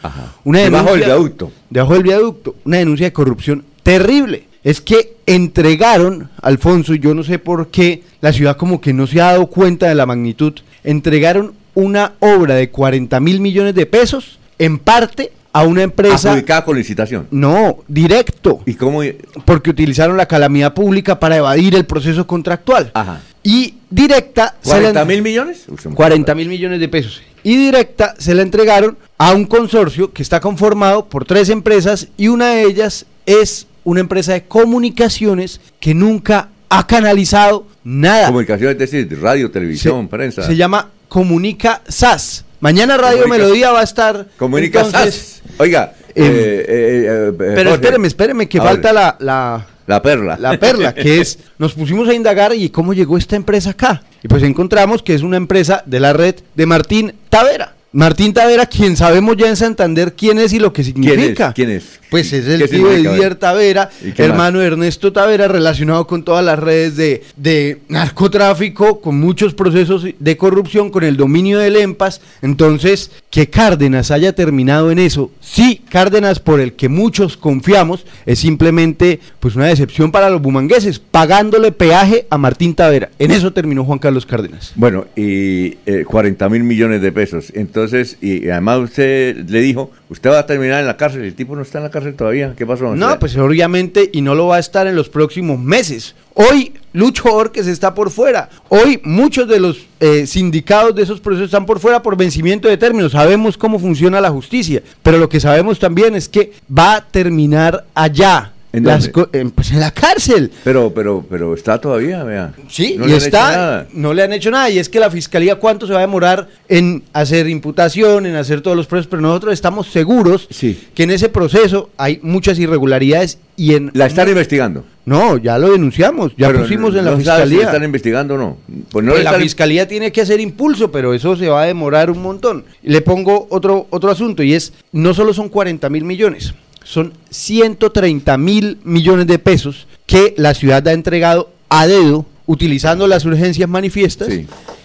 Una Debajo del denuncia- viaducto. Debajo del viaducto. Una denuncia de corrupción terrible. Es que entregaron, Alfonso, y yo no sé por qué, la ciudad como que no se ha dado cuenta de la magnitud, entregaron una obra de 40 mil millones de pesos, en parte a una empresa... Adjudicada con licitación. No, directo. ¿Y cómo? Porque utilizaron la calamidad pública para evadir el proceso contractual. Ajá. Y directa... se la- ¿40 mil millones? Uy, se me- 40 mil millones de pesos. Y directa se la entregaron a un consorcio que está conformado por tres empresas y una de ellas es una empresa de comunicaciones que nunca ha canalizado nada. Comunicación, es decir, radio, televisión, prensa. Se llama Comunica SAS. Mañana Radio Comunica- Melodía va a estar. Comunica entonces, SAS. Oiga, em, eh, eh, eh, Pero Jorge. espéreme, espéreme, que falta la, la, La perla. La perla, que es, nos pusimos a indagar y cómo llegó esta empresa acá. Y pues encontramos que es una empresa de la red de Martín Tavera. Martín Tavera, quien sabemos ya en Santander quién es y lo que significa. ¿Quién es? Pues es el ¿Qué tío de? Didier Tavera, ¿Y qué hermano de Ernesto Tavera, relacionado con todas las redes de, de narcotráfico, con muchos procesos de corrupción, con el dominio del EMPAS. Entonces, que Cárdenas haya terminado en eso, sí, Cárdenas, por el que muchos confiamos, es simplemente pues una decepción para los bumangueses, pagándole peaje a Martín Tavera. En eso terminó Juan Carlos Cárdenas. Bueno, y eh, 40 mil millones de pesos. Entonces, y, y además usted le dijo, usted va a terminar en la cárcel. El tipo no está en la cárcel todavía. ¿Qué pasó? No, pues obviamente, y no lo va a estar en los próximos meses. Hoy Lucho Orques está por fuera. Hoy muchos de los eh, sindicados de esos procesos están por fuera por vencimiento de términos. Sabemos cómo funciona la justicia, pero lo que sabemos también es que va a terminar allá. ¿En Las en, pues en la cárcel. Pero, pero, pero está todavía, vea. Sí, No y le han hecho está, nada. no le han hecho nada. Y es que la fiscalía, ¿cuánto se va a demorar en hacer imputación, en hacer todos los procesos? Pero nosotros estamos seguros que en ese proceso hay muchas irregularidades y en. ¿La están investigando? No, ya lo denunciamos, ya Pero pusimos en no la la fiscalía. están investigando o no. Pues no la están- fiscalía tiene que hacer impulso, pero eso se va a demorar un montón. Le pongo otro, otro asunto y es, no solo son 40 mil millones, son 130 mil millones de pesos que la ciudad ha entregado a dedo utilizando las urgencias manifiestas.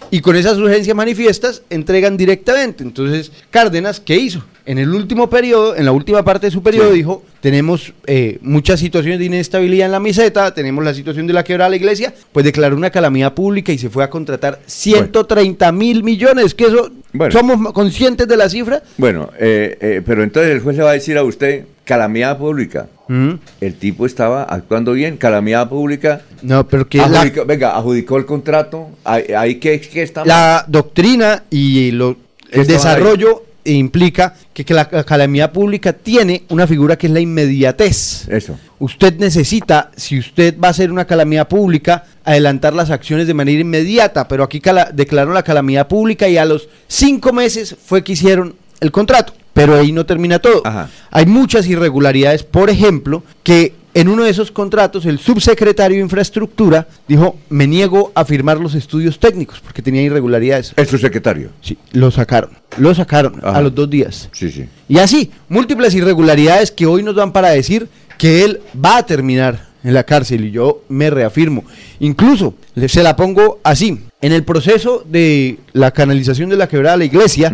Y con esas urgencias manifiestas entregan directamente. Entonces, Cárdenas, ¿qué hizo? En el último periodo, en la última parte de su periodo, dijo, tenemos eh, muchas situaciones de inestabilidad en la meseta, tenemos la situación de la quebrada de la iglesia, pues declaró una calamidad pública y se fue a contratar 130 mil millones, que eso, Bueno. ¿somos conscientes de la cifra? Bueno, eh, eh, pero entonces el juez le va a decir a usted, calamidad pública. El tipo estaba actuando bien, calamidad pública. No, pero que la, Adjudicó- venga, adjudicó el contrato. Ahí, ahí ¿qué, qué está la doctrina y lo, ¿Qué el desarrollo implica que, que la ca- calamidad pública tiene una figura que es la inmediatez. Eso. Usted necesita, si usted va a hacer una calamidad pública, adelantar las acciones de manera inmediata, pero aquí cala- declaró la calamidad pública y a los cinco meses fue que hicieron el contrato, pero ahí no termina todo. Hay muchas irregularidades, por ejemplo, que en uno de esos contratos el subsecretario de Infraestructura dijo, me niego a firmar los estudios técnicos porque tenía irregularidades. ¿El subsecretario? Sí, lo sacaron, lo sacaron Ajá. a los dos días. Sí, sí. Y así, múltiples irregularidades que hoy nos dan para decir que él va a terminar en la cárcel y yo me reafirmo. Incluso, se la pongo así, en el proceso de la canalización de la quebrada de la iglesia,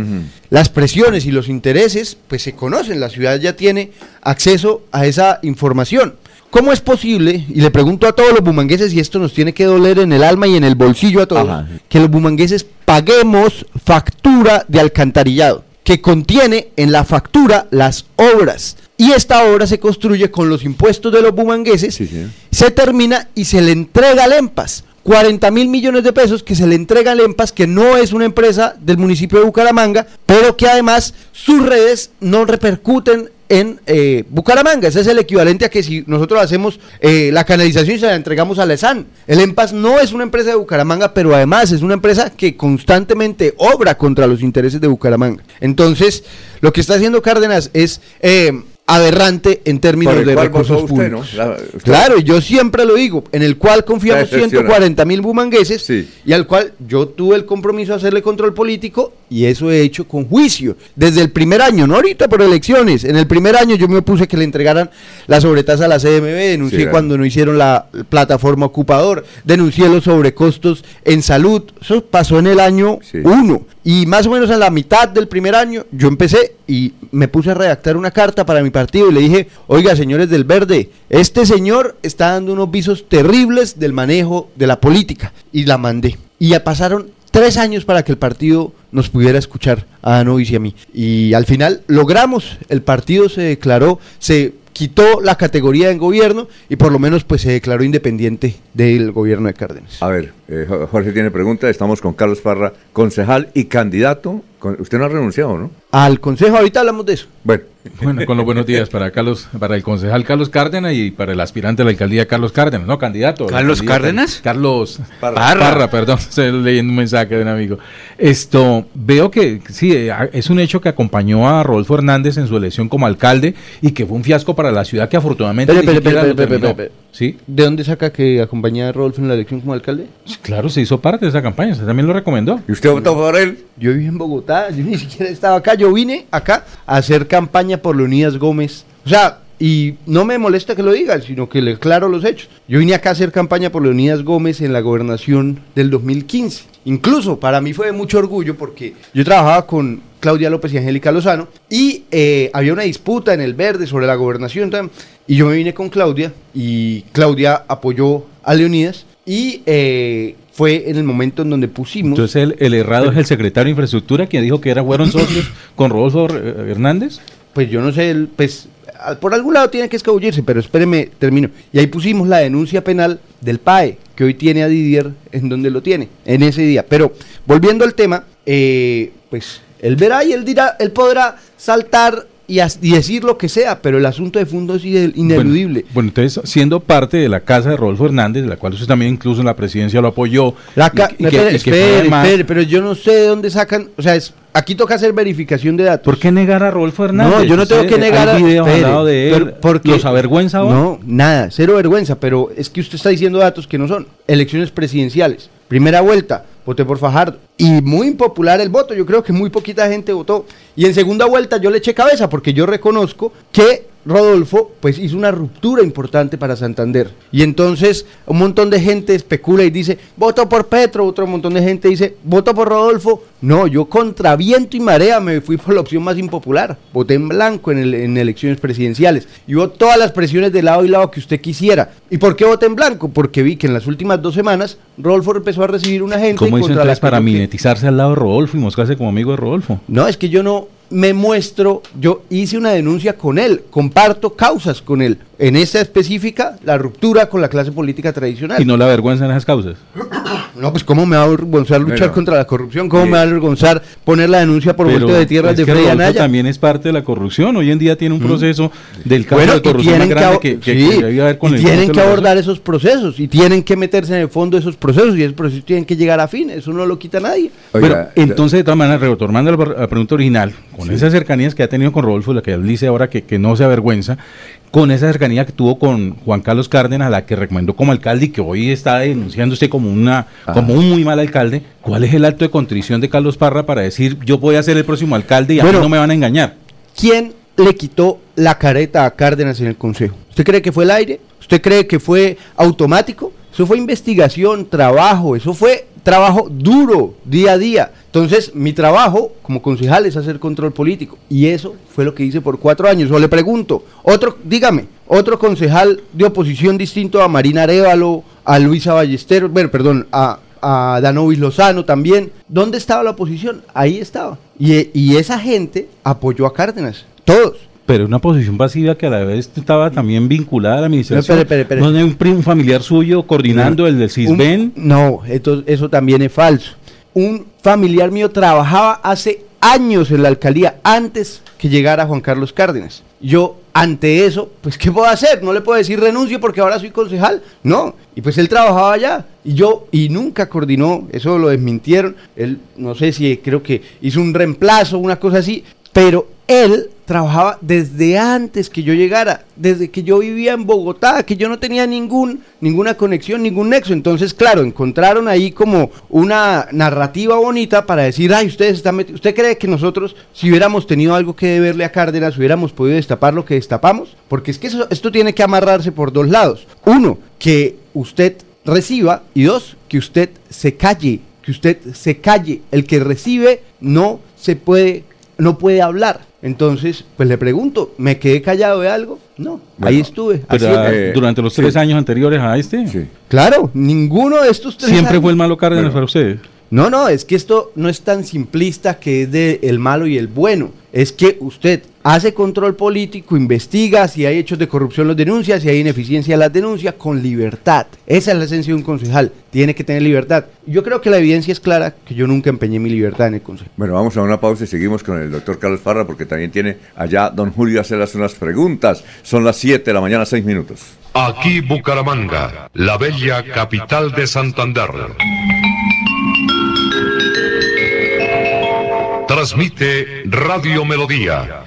las presiones y los intereses, pues se conocen, la ciudad ya tiene acceso a esa información. ¿Cómo es posible, y le pregunto a todos los bumangueses, y esto nos tiene que doler en el alma y en el bolsillo a todos, Ajá. que los bumangueses paguemos factura de alcantarillado, que contiene en la factura las obras? Y esta obra se construye con los impuestos de los bumangueses, se termina y se le entrega al EMPAS. 40 mil millones de pesos que se le entrega al EMPAS, que no es una empresa del municipio de Bucaramanga, pero que además sus redes no repercuten en eh, Bucaramanga. Ese es el equivalente a que si nosotros hacemos eh, la canalización y se la entregamos a la. El EMPAS no es una empresa de Bucaramanga, pero además es una empresa que constantemente obra contra los intereses de Bucaramanga. Entonces, lo que está haciendo Cárdenas es eh, aberrante en términos Por el de cual recursos votó usted, públicos. ¿no? La- usted- Claro, yo siempre lo digo, en el cual confiamos Está decepcionado. 140 mil bumangueses y al cual yo tuve el compromiso de hacerle control político y eso he hecho con juicio. Desde el primer año, no ahorita por elecciones, en el primer año yo me opuse que le entregaran la sobretasa a la CMB, denuncié Sí, claro. cuando no hicieron la plataforma ocupador, denuncié los sobrecostos en salud, eso pasó en el año 1 y más o menos a la mitad del primer año yo empecé y me puse a redactar una carta para mi partido y le dije, oiga señores del verde, este señor está dando unos visos terribles del manejo de la política y la mandé. Y ya pasaron tres años para que el partido nos pudiera escuchar a Anovis y a mí. Y al final logramos, el partido se declaró, se quitó la categoría en gobierno y por lo menos pues se declaró independiente del gobierno de Cárdenas. A ver, eh, Jo- Jorge tiene pregunta. Estamos con Carlos Parra, concejal y candidato. Usted no ha renunciado, ¿no? Al consejo, ahorita hablamos de eso. Bueno, Bueno, con los buenos días para Carlos, para el concejal Carlos Cárdenas y para el aspirante a la alcaldía Carlos Cárdenas, no candidato. ¿Carlos Cárdenas? Carlos Parra. perdón, estoy leyendo un mensaje de un amigo. Esto, veo que sí, eh, es un hecho que acompañó a Rodolfo Hernández en su elección como alcalde y que fue un fiasco para la ciudad que afortunadamente ni terminó. ¿Sí? ¿De dónde saca que acompañaba a Rodolfo en la elección como alcalde? Claro, se hizo parte de esa campaña, usted también lo recomendó. ¿Y usted votó por él? Yo viví en Bogotá, yo ni siquiera estaba acá, yo vine acá a hacer campaña por Leonidas Gómez. O sea, y no me molesta que lo digan, sino que le claro los hechos. Yo vine acá a hacer campaña por Leonidas Gómez en la gobernación del 2015. Incluso para mí fue de mucho orgullo porque yo trabajaba con Claudia López y Angélica Lozano y eh, había una disputa en el verde sobre la gobernación. Y yo me vine con Claudia y Claudia apoyó a Leonidas y eh, fue en el momento en donde pusimos... Entonces el, el errado es el secretario de Infraestructura quien dijo que era, fueron socios con Rodolfo eh, Hernández. Pues yo no sé, pues por algún lado tiene que escabullirse, pero espéreme, termino. Y ahí pusimos la denuncia penal del PAE, que hoy tiene a Didier en donde lo tiene, en ese día. Pero volviendo al tema, eh, pues él verá y él dirá, él podrá saltar y, decir lo que sea, pero el asunto de fondo es ineludible. Bueno, entonces, siendo parte de la casa de Rodolfo Hernández, de la cual usted también incluso en la presidencia lo apoyó. La espere, pero yo no sé de dónde sacan, o sea, es, aquí toca hacer verificación de datos. ¿Por qué negar a Rodolfo Hernández? No, yo no tengo que negar a de él, porque, ¿Los avergüenza ahora? No, nada, cero vergüenza, pero es que usted está diciendo datos que no son. Elecciones presidenciales, primera vuelta, voté por Fajardo. Y muy impopular el voto, yo creo que muy poquita gente votó. Y en segunda vuelta yo le eché cabeza porque yo reconozco que Rodolfo pues hizo una ruptura importante para Santander. Y entonces un montón de gente especula y dice, voto por Petro, otro montón de gente dice, voto por Rodolfo. No, yo contra viento y marea me fui por la opción más impopular. Voté en blanco en, en elecciones presidenciales. Y hubo todas las presiones de lado y lado que usted quisiera. ¿Y por qué voté en blanco? Porque vi que en las últimas dos semanas Rodolfo empezó a recibir una gente ¿Cómo contra las para mimetizarse al lado de Rodolfo y mostrarse como amigo de Rodolfo? No, es que yo no, me muestro, yo hice una denuncia con él, comparto causas con él. En esa específica, la ruptura con la clase política tradicional. ¿Y no la avergüenzan esas causas? No, pues cómo me va a avergonzar luchar contra la corrupción, cómo me va a avergonzar poner la denuncia por vuelta de tierras de Freddy Anaya. también es parte de la corrupción, hoy en día tiene un proceso del caso de corrupción más grande que, que, y tienen que abordar esos procesos y tienen que meterse en el fondo de esos procesos y esos procesos tienen que llegar a fin, eso no lo quita nadie. Pero entonces de todas maneras, retomando la, la pregunta original, con esas cercanías que ha tenido con Rodolfo, la que él dice ahora que, que no se avergüenza, con esa cercanía que tuvo con Juan Carlos Cárdenas, la que recomendó como alcalde y que hoy está denunciándose como una como un muy mal alcalde, ¿cuál es el acto de contrición de Carlos Parra para decir yo voy a ser el próximo alcalde y a mí no me van a engañar? ¿Quién le quitó la careta a Cárdenas en el Consejo? ¿Usted cree que fue el aire? ¿Usted cree que fue automático? Eso fue investigación, trabajo, eso fue trabajo duro, día a día. Entonces, mi trabajo como concejal es hacer control político. Y eso fue lo que hice por cuatro años. O le pregunto, otro, dígame, otro concejal de oposición distinto a Marina Arevalo, a Luisa Ballesteros, bueno, perdón, a, a Danovis Lozano también. ¿Dónde estaba la oposición? Ahí estaba. Y, y esa gente apoyó a Cárdenas. Todos. Pero una posición pasiva que a la vez estaba también vinculada a la administración. No, hay un, familiar suyo coordinando el del CISBEN? no, esto, eso también es falso. Un familiar mío trabajaba hace años en la alcaldía antes que llegara Juan Carlos Cárdenas. Yo, ante eso, pues, ¿qué puedo hacer? No le puedo decir renuncio porque ahora soy concejal. No. Y pues él trabajaba allá. Y yo, y nunca coordinó, eso lo desmintieron. Él, no sé si creo que hizo un reemplazo, una cosa así. Pero él trabajaba desde antes que yo llegara, desde que yo vivía en Bogotá, que yo no tenía ningún, ninguna conexión, ningún nexo. Entonces, claro, encontraron ahí como una narrativa bonita para decir, ay, ustedes están ¿Usted cree que nosotros, si hubiéramos tenido algo que deberle a Cárdenas, hubiéramos podido destapar lo que destapamos? Porque es que esto tiene que amarrarse por dos lados. Uno, que usted reciba y dos, que usted se calle, que usted se calle. El que recibe no se puede, no puede hablar. Entonces, pues le pregunto, ¿me quedé callado de algo? No, ahí estuve. Eh, durante los tres años anteriores a este. Claro, ninguno de estos tres ¿Siempre fue el malo Cárdenas para ustedes? No, no, es que esto no es tan simplista que es de el malo y el bueno. Es que usted hace control político, investiga si hay hechos de corrupción, los denuncia, si hay ineficiencia, las denuncia con libertad. Esa es la esencia de un concejal. Tiene que tener libertad. Yo creo que la evidencia es clara que yo nunca empeñé mi libertad en el consejo. Bueno, vamos a una pausa y seguimos con el doctor Carlos Parra porque también tiene allá don Julio hacerles unas preguntas. Son las 7 de la mañana, 6 minutos. Aquí Bucaramanga, la bella capital de Santander. Transmite Radio Melodía,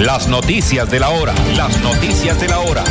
Las noticias de la hora. Las noticias de la hora.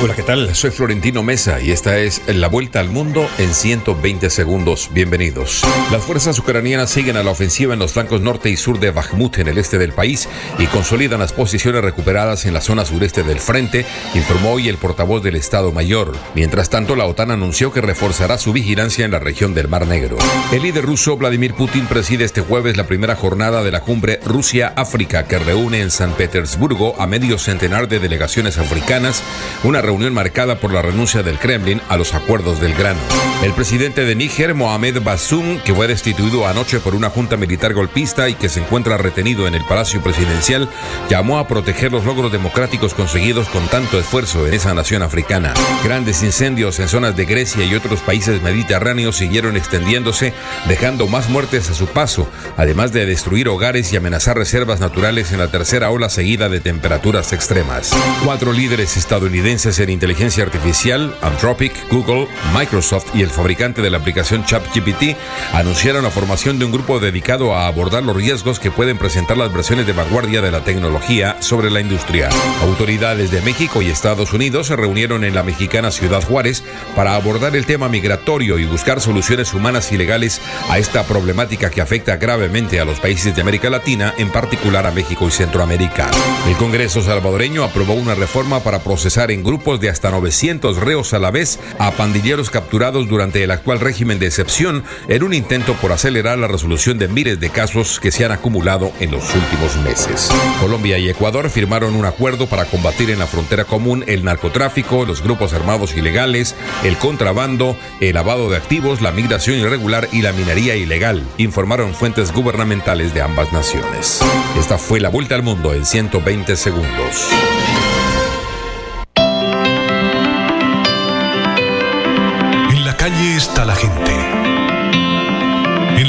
Hola, ¿qué tal? Soy Florentino Mesa y esta es La Vuelta al Mundo en 120 segundos. Bienvenidos. Las fuerzas ucranianas siguen a la ofensiva en los flancos norte y sur de Bakhmut en el este del país y consolidan las posiciones recuperadas en la zona sureste del frente, informó hoy el portavoz del Estado Mayor. Mientras tanto, la OTAN anunció que reforzará su vigilancia en la región del Mar Negro. El líder ruso Vladimir Putin preside este jueves la primera jornada de la cumbre Rusia-África que reúne en San Petersburgo a medio centenar de delegaciones africanas, una reunión marcada por la renuncia del Kremlin a los acuerdos del grano. El presidente de Níger, Mohamed Bazoum, que fue destituido anoche por una junta militar golpista y que se encuentra retenido en el Palacio Presidencial, llamó a proteger los logros democráticos conseguidos con tanto esfuerzo en esa nación africana. Grandes incendios en zonas de Grecia y otros países mediterráneos siguieron extendiéndose, dejando más muertes a su paso, además de destruir hogares y amenazar reservas naturales en la tercera ola seguida de temperaturas extremas. Cuatro líderes estadounidenses en inteligencia artificial, Anthropic, Google, Microsoft y el fabricante de la aplicación ChatGPT anunciaron la formación de un grupo dedicado a abordar los riesgos que pueden presentar las versiones de vanguardia de la tecnología sobre la industria. Autoridades de México y Estados Unidos se reunieron en la mexicana Ciudad Juárez para abordar el tema migratorio y buscar soluciones humanas y legales a esta problemática que afecta gravemente a los países de América Latina, en particular a México y Centroamérica. El Congreso salvadoreño aprobó una reforma para procesar en de hasta 900 reos a la vez a pandilleros capturados durante el actual régimen de excepción en un intento por acelerar la resolución de miles de casos que se han acumulado en los últimos meses. Colombia y Ecuador firmaron un acuerdo para combatir en la frontera común el narcotráfico, los grupos armados ilegales, el contrabando, el lavado de activos, la migración irregular y la minería ilegal, informaron fuentes gubernamentales de ambas naciones. Esta fue la vuelta al mundo en 120 segundos.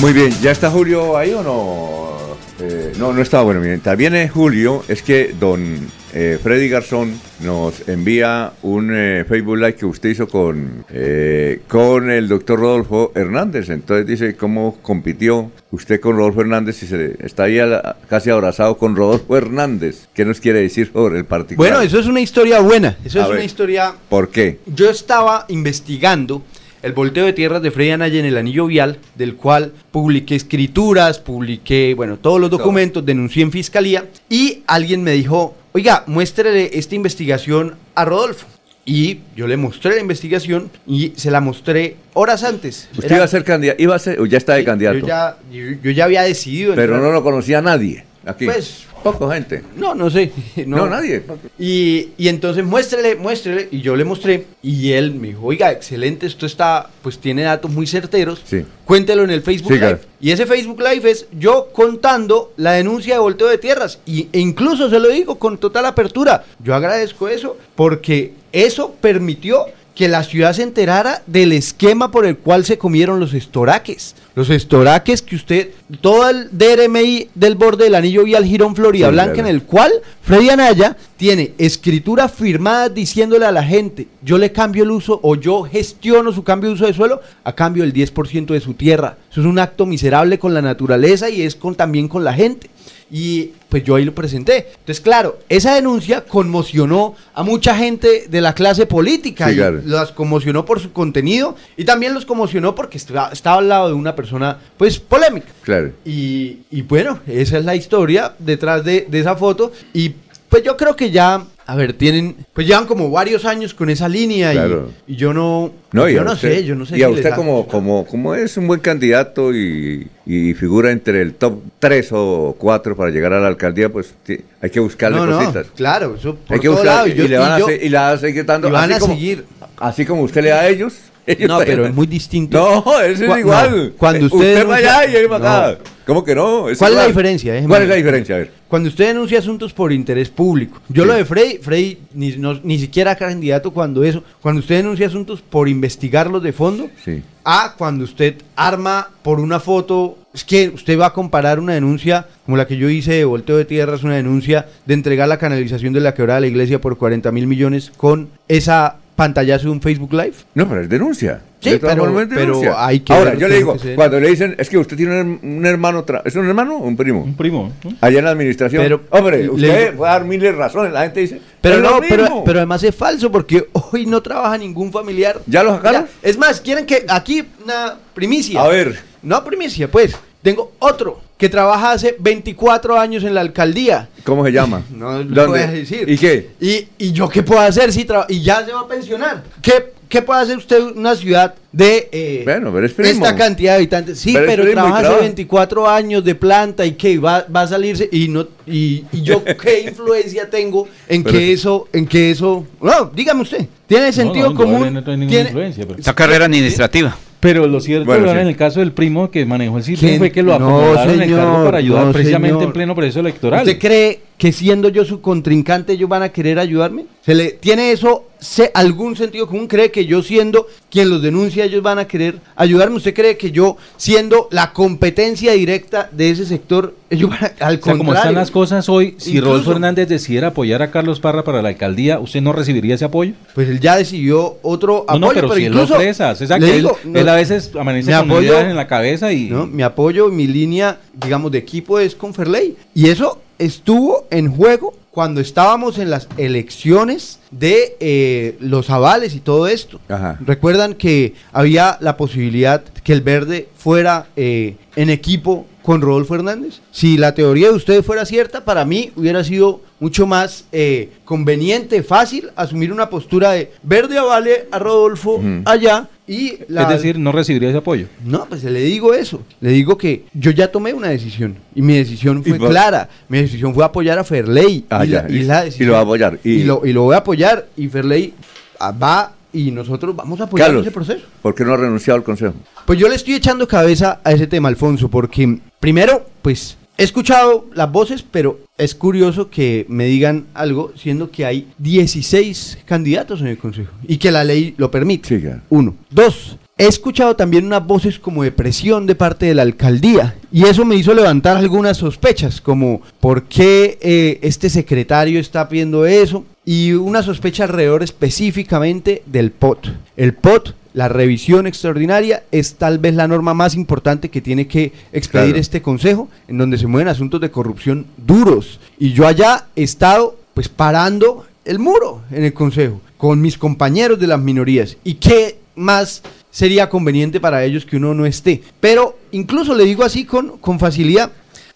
Muy bien, ¿ya está Julio ahí o no? Eh, no, no está bueno. Miren, también es Julio, es que don eh, Freddy Garzón nos envía un eh, Facebook Live que usted hizo con, eh, con el doctor Rodolfo Hernández. Entonces dice cómo compitió usted con Rodolfo Hernández y se está ahí la- casi abrazado con Rodolfo Hernández. ¿Qué nos quiere decir sobre el particular? Bueno, eso es una historia buena. Eso A es ver. una historia ¿Por qué? Yo estaba investigando el volteo de tierras de Freddy Anaya en el anillo vial, del cual publiqué escrituras, publiqué, bueno, todos los documentos, denuncié en fiscalía y alguien me dijo, oiga, muéstrele esta investigación a Rodolfo. Y yo le mostré la investigación y se la mostré horas antes. ¿Usted Era- iba a ser candidato? ¿Iba a ser, o ya está de candidato? yo, ya, yo, yo ya había decidido. Pero entrar- no lo conocía nadie aquí. Pues Poco gente. No, no sé. No, nadie. Y, y entonces muéstrele, muéstrele. Y yo le mostré. Y él me dijo, oiga, excelente, esto está, pues tiene datos muy certeros. Sí. Cuéntelo en el Facebook Sí, Live. claro. Y ese Facebook Live es yo contando la denuncia de volteo de tierras. Y, e incluso se lo digo con total apertura. Yo agradezco eso porque eso permitió que la ciudad se enterara del esquema por el cual se comieron los estoraques. Los estoraques que usted, todo el DRMI del borde del anillo vial Girón Florida Sí, Blanca, claro. en el cual Freddy Anaya tiene escritura firmada diciéndole a la gente, yo le cambio el uso o yo gestiono su cambio de uso de suelo a cambio del 10% de su tierra. Eso es un acto miserable con la naturaleza y es con, también con la gente. Y pues yo ahí lo presenté. Entonces, claro, esa denuncia conmocionó a mucha gente de la clase política. Sí, y claro. Las conmocionó por su contenido y también los conmocionó porque estaba, estaba al lado de una persona, pues, polémica. Claro. Y, y bueno, esa es la historia detrás de, de esa foto. Y pues yo creo que ya, a ver, tienen, pues llevan como varios años con esa línea y- Claro. y, yo no, No, yo no usted- sé, yo no sé. Y a si usted como, como, como es un buen candidato y, y figura entre el top 3 o 4 para llegar a la alcaldía, pues hay que buscarle No, no, cositas. claro, eso por hay que buscar lado, y, le van a yo- se- y le van a seguir dando. y van así a como, seguir. Así como usted le da a ellos. ellos No, pero es muy distinto. No, eso es Cua- igual. no, cuando Eh, usted va denuncia- allá y él va acá. No. ¿Cómo que no? ¿Cuál es la diferencia? ¿Cuál es la diferencia? A ver. Cuando usted denuncia asuntos por interés público, yo Sí. lo de Frey, Frey ni, no- ni siquiera candidato cuando eso, cuando usted denuncia asuntos por investigarlos de fondo, Sí. a cuando usted arma por una foto, es que usted va a comparar una denuncia como la que yo hice de volteo de tierras, una denuncia de entregar la canalización de la quebrada de la iglesia por 40 mil millones con esa pantallazo de un Facebook Live. No, pero es denuncia. Sí, pero- pero hay que Ahora, yo le digo, cuando le dicen, es que usted tiene un, un hermano, tra- ¿es un hermano o un primo? Un primo. Allá en la administración. Pero- Hombre, le usted digo- puede dar miles de razones, la gente dice. Pero "Es lo no, pero, mismo". pero además es falso porque hoy no trabaja ningún familiar. ¿Ya lo sacaron? Ya, Es más, quieren que aquí una primicia. A ver. No primicia, pues. Tengo otro que trabaja hace 24 años en la alcaldía. ¿Cómo se llama? No lo ¿Dónde? puedes decir. ¿Y qué? ¿Y, y yo qué puedo hacer si traba- y ya se va a pensionar? ¿Qué, qué puede hacer usted en una ciudad de eh, Bueno, pero es primo. esta cantidad de habitantes? Sí, Pero pero, trabaja hace trabaja. 24 años de planta y que va, va a salirse y no y, y yo qué influencia tengo en Pero- que eso en que eso no dígame usted tiene sentido no, común no tiene ninguna influencia, pero- Esa carrera administrativa. Pero lo cierto Bueno, sí. en el caso del primo que manejó el sitio fue que lo No, acomodaron en el cargo para ayudar no, precisamente señor. en pleno proceso electoral. ¿Usted cree que siendo yo su contrincante ellos van a querer ayudarme? ¿Se le tiene eso se- algún sentido común? ¿Cree que yo siendo quien los denuncia ellos van a querer ayudarme? ¿Usted cree que yo siendo la competencia directa de ese sector ellos van a, al O sea, contrario? como están las cosas hoy, si Incluso- Rodolfo Hernández decidiera apoyar a Carlos Parra para la alcaldía, ¿usted no recibiría ese apoyo? Pues él ya decidió otro No, apoyo, no, pero, si él lo incluso expresa, es exacto, le él, digo, él no, a veces amanece con apoyo- en la cabeza y... ¿no? Mi apoyo, mi línea, digamos, de equipo es con Ferley. Y eso estuvo en juego cuando estábamos en las elecciones de eh, los avales y todo esto. Ajá. Recuerdan que había la posibilidad que el verde fuera eh, en equipo con Rodolfo Hernández. Si la teoría de ustedes fuera cierta, para mí hubiera sido mucho más eh, conveniente, fácil, asumir una postura de verde avale a Rodolfo allá y la, Es decir, no recibiría ese apoyo. no, pues le digo eso. Le digo que yo ya tomé una decisión. Y mi decisión fue Y clara. Mi decisión fue apoyar a Ferley. Ah, y, ya, la, y listo. la Y decisión- lo va a apoyar. Y- Y, lo, y lo voy a apoyar. Y Ferley va y nosotros vamos a apoyar Carlos, ese proceso. ¿por qué no ha renunciado al consejo? Pues yo le estoy echando cabeza a ese tema, Alfonso, porque primero, pues he escuchado las voces, pero es curioso que me digan algo, siendo que hay 16 candidatos en el Consejo y que la ley lo permite. Uno. Dos. He escuchado también unas voces como de presión de parte de la alcaldía y eso me hizo levantar algunas sospechas, como por qué eh, este secretario está pidiendo eso y una sospecha alrededor específicamente del POT. El POT la revisión extraordinaria es tal vez la norma más importante que tiene que expedir Claro. este consejo, en donde se mueven asuntos de corrupción duros. Y yo allá he estado pues parando el muro en el consejo con mis compañeros de las minorías. ¿Y qué más sería conveniente para ellos que uno no esté? Pero incluso le digo así con, con facilidad,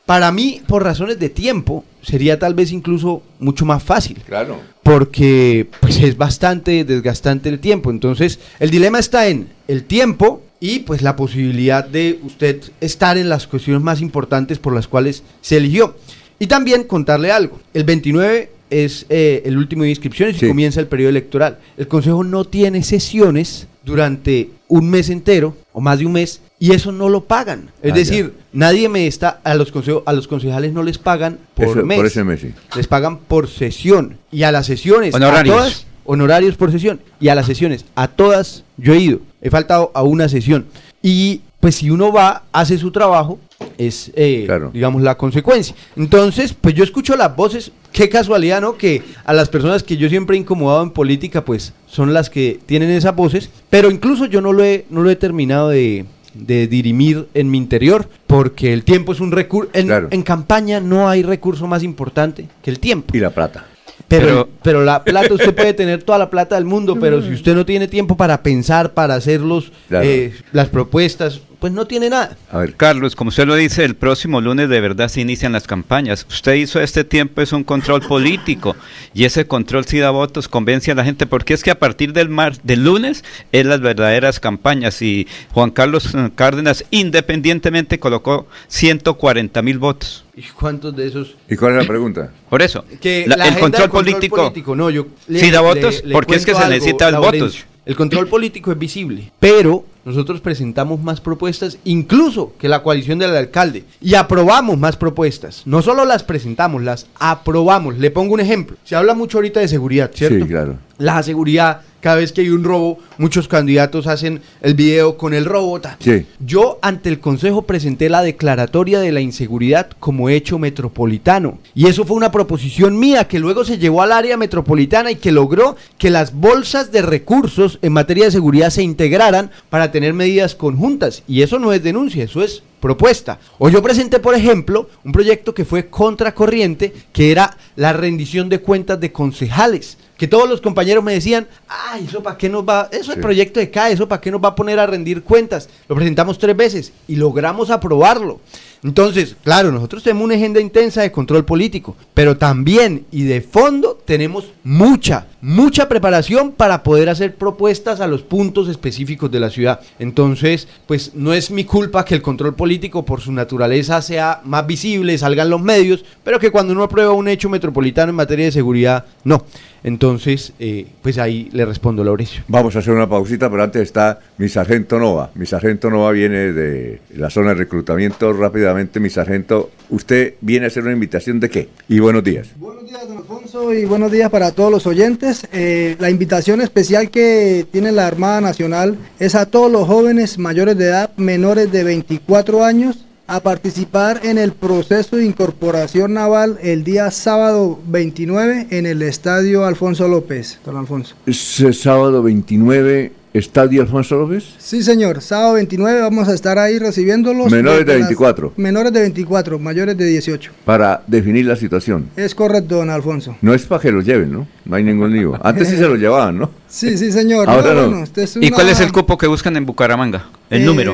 para mí, por razones de tiempo, sería tal vez incluso mucho más fácil Claro. porque pues es bastante desgastante el tiempo. Entonces, el dilema está en el tiempo y pues la posibilidad de usted estar en las cuestiones más importantes por las cuales se eligió. Y también contarle algo. El 29 es eh, el último de inscripciones y comienza el periodo electoral. El Consejo no tiene sesiones durante un mes entero o más de un mes y eso no lo pagan. Es Ah, decir, nadie me está a los consejo- a los concejales no les pagan por Eso- mes. por ese mes, sí. Les pagan por sesión y a las sesiones a Honorarios. todas honorarios por sesión y a las sesiones a todas yo he ido. He faltado a una sesión y pues si uno va hace su trabajo es eh, digamos la consecuencia. Entonces, pues yo escucho las voces, qué casualidad, ¿no? Que a las personas que yo siempre he incomodado en política, pues son las que tienen esas voces, pero incluso yo no lo he, no lo he terminado de, de dirimir en mi interior, porque el tiempo es un recurso, en, en campaña no hay recurso más importante que el tiempo. Y la plata. Pero, Pero- pero la plata, usted puede tener toda la plata del mundo, pero si usted no tiene tiempo para pensar, para hacer los, Claro. eh, las propuestas, pues no tiene nada. A ver. Carlos, como usted lo dice, el próximo lunes de verdad se inician las campañas. Usted hizo este tiempo, es un control político y ese control sí da votos, convence a la gente, porque es que a partir del, mar, del lunes es las verdaderas campañas y Juan Carlos eh, Cárdenas independientemente colocó 140 mil votos. ¿Y cuántos de esos? ¿Y cuál es la pregunta? Por eso, Que la- la el control, político, no, yo sí da votos, porque es que se necesitan Laurencio. votos. El control político es visible, pero nosotros presentamos más propuestas, incluso que la coalición del alcalde, y aprobamos más propuestas. No solo las presentamos, las aprobamos. Le pongo un ejemplo. Se habla mucho ahorita de seguridad, ¿cierto? Sí, claro. La seguridad, cada vez que hay un robo, muchos candidatos hacen el video con el robo. Sí. Yo ante el Consejo presenté la declaratoria de la inseguridad como hecho metropolitano. Y eso fue una proposición mía que luego se llevó al área metropolitana y que logró que las bolsas de recursos en materia de seguridad se integraran para tener medidas conjuntas. Y eso no es denuncia, eso es propuesta. O yo presenté, por ejemplo, un proyecto que fue contracorriente, que era la rendición de cuentas de concejales. Que todos los compañeros me decían, ay, eso para qué nos va, eso es Sí. proyecto de CAE, eso para qué nos va a poner a rendir cuentas. Lo presentamos tres veces y logramos aprobarlo. Entonces, claro, nosotros tenemos una agenda intensa de control político, pero también y de fondo tenemos mucha, mucha preparación para poder hacer propuestas a los puntos específicos de la ciudad. Entonces, pues no es mi culpa que el control político por su naturaleza sea más visible, salgan los medios, pero que cuando uno aprueba un hecho metropolitano en materia de seguridad, no. Entonces, eh, pues ahí le respondo, Laurencio. Vamos a hacer una pausita, pero antes está mi sargento Nova. Mi sargento Nova viene de la zona de reclutamiento. Rápidamente, mi sargento, ¿usted viene a hacer una invitación de qué? Y buenos días. Alfonso, y buenos días para todos los oyentes. Eh, la invitación especial que tiene la Armada Nacional es a todos los jóvenes mayores de edad, menores de 24 años, a participar en el proceso de incorporación naval el día sábado 29 en el Estadio Alfonso López. Don Alfonso. Ese sábado 29, Estadio Alfonso López. Sí, señor. Sábado 29 vamos a estar ahí recibiéndolos. Menores de desde las- 24. Menores de 24, mayores de 18. Para definir la situación. Es correcto, don Alfonso. No es para que los lleven, ¿no? No hay ningún lío. Antes sí se los llevaban, ¿no? Sí, sí, señor. Ahora No, no. bueno, este es ¿Y cuál es el cupo que buscan en Bucaramanga? El Eh, número.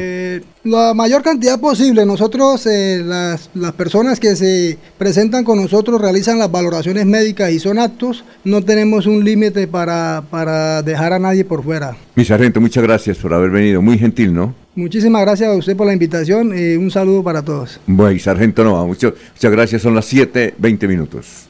La mayor cantidad posible. Nosotros, eh, las, las personas que se presentan con nosotros realizan las valoraciones médicas y son aptos. No tenemos un límite para, para dejar a nadie por fuera. Mi sargento, muchas gracias por haber venido. Muy gentil, ¿no? Muchísimas gracias a usted por la invitación y un saludo para todos. Bueno, y sargento Nova, mucho- muchas gracias. Son las 7, 20 minutos.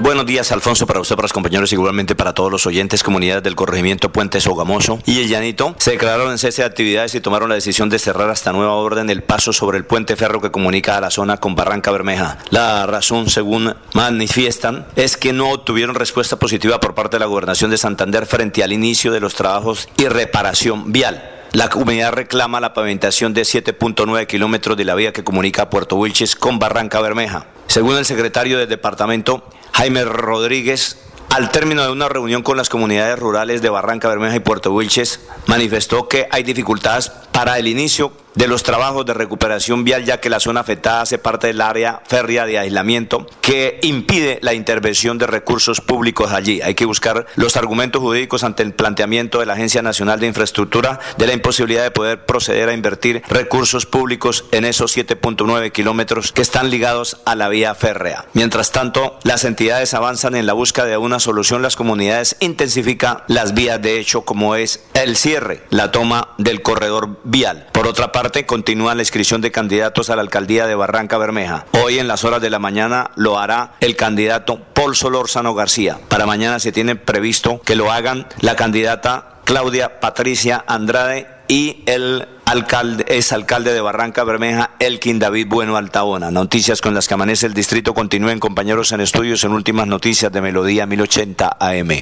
Buenos días, Alfonso, para usted, para los compañeros, igualmente para todos los oyentes, comunidades del corregimiento Puente Sogamoso y El Llanito. Se declararon en cese de actividades y tomaron la decisión de cerrar hasta nueva orden el paso sobre el puente ferro que comunica a la zona con Barranca Bermeja. La razón, según manifiestan, es que no obtuvieron respuesta positiva por parte de la Gobernación de Santander frente al inicio de los trabajos y reparación vial. La comunidad reclama la pavimentación de 7.9 kilómetros de la vía que comunica Puerto Wilches con Barranca Bermeja. Según el secretario del departamento, Jaime Rodríguez, al término de una reunión con las comunidades rurales de Barranca Bermeja y Puerto Wilches, manifestó que hay dificultades para el inicio de los trabajos de recuperación vial, ya que la zona afectada hace parte del área férrea de aislamiento que impide la intervención de recursos públicos allí. Hay que buscar los argumentos jurídicos ante el planteamiento de la Agencia Nacional de Infraestructura de la imposibilidad de poder proceder a invertir recursos públicos en esos 7.9 kilómetros que están ligados a la vía férrea. Mientras tanto, las entidades avanzan en la búsqueda de una solución, las comunidades intensifican las vías de hecho como es el cierre, la toma del corredor vial. Por otra parte, continúa la inscripción de candidatos a la alcaldía de Barranca Bermeja. Hoy en las horas de la mañana lo hará el candidato Paul Solórzano García. Para mañana se tiene previsto que lo hagan la candidata Claudia Patricia Andrade y el alcalde, es alcalde de Barranca Bermeja, Elkin David Bueno Altaona. Noticias con las que amanece el distrito continúen compañeros en estudios en últimas noticias de Melodía 1080 AM.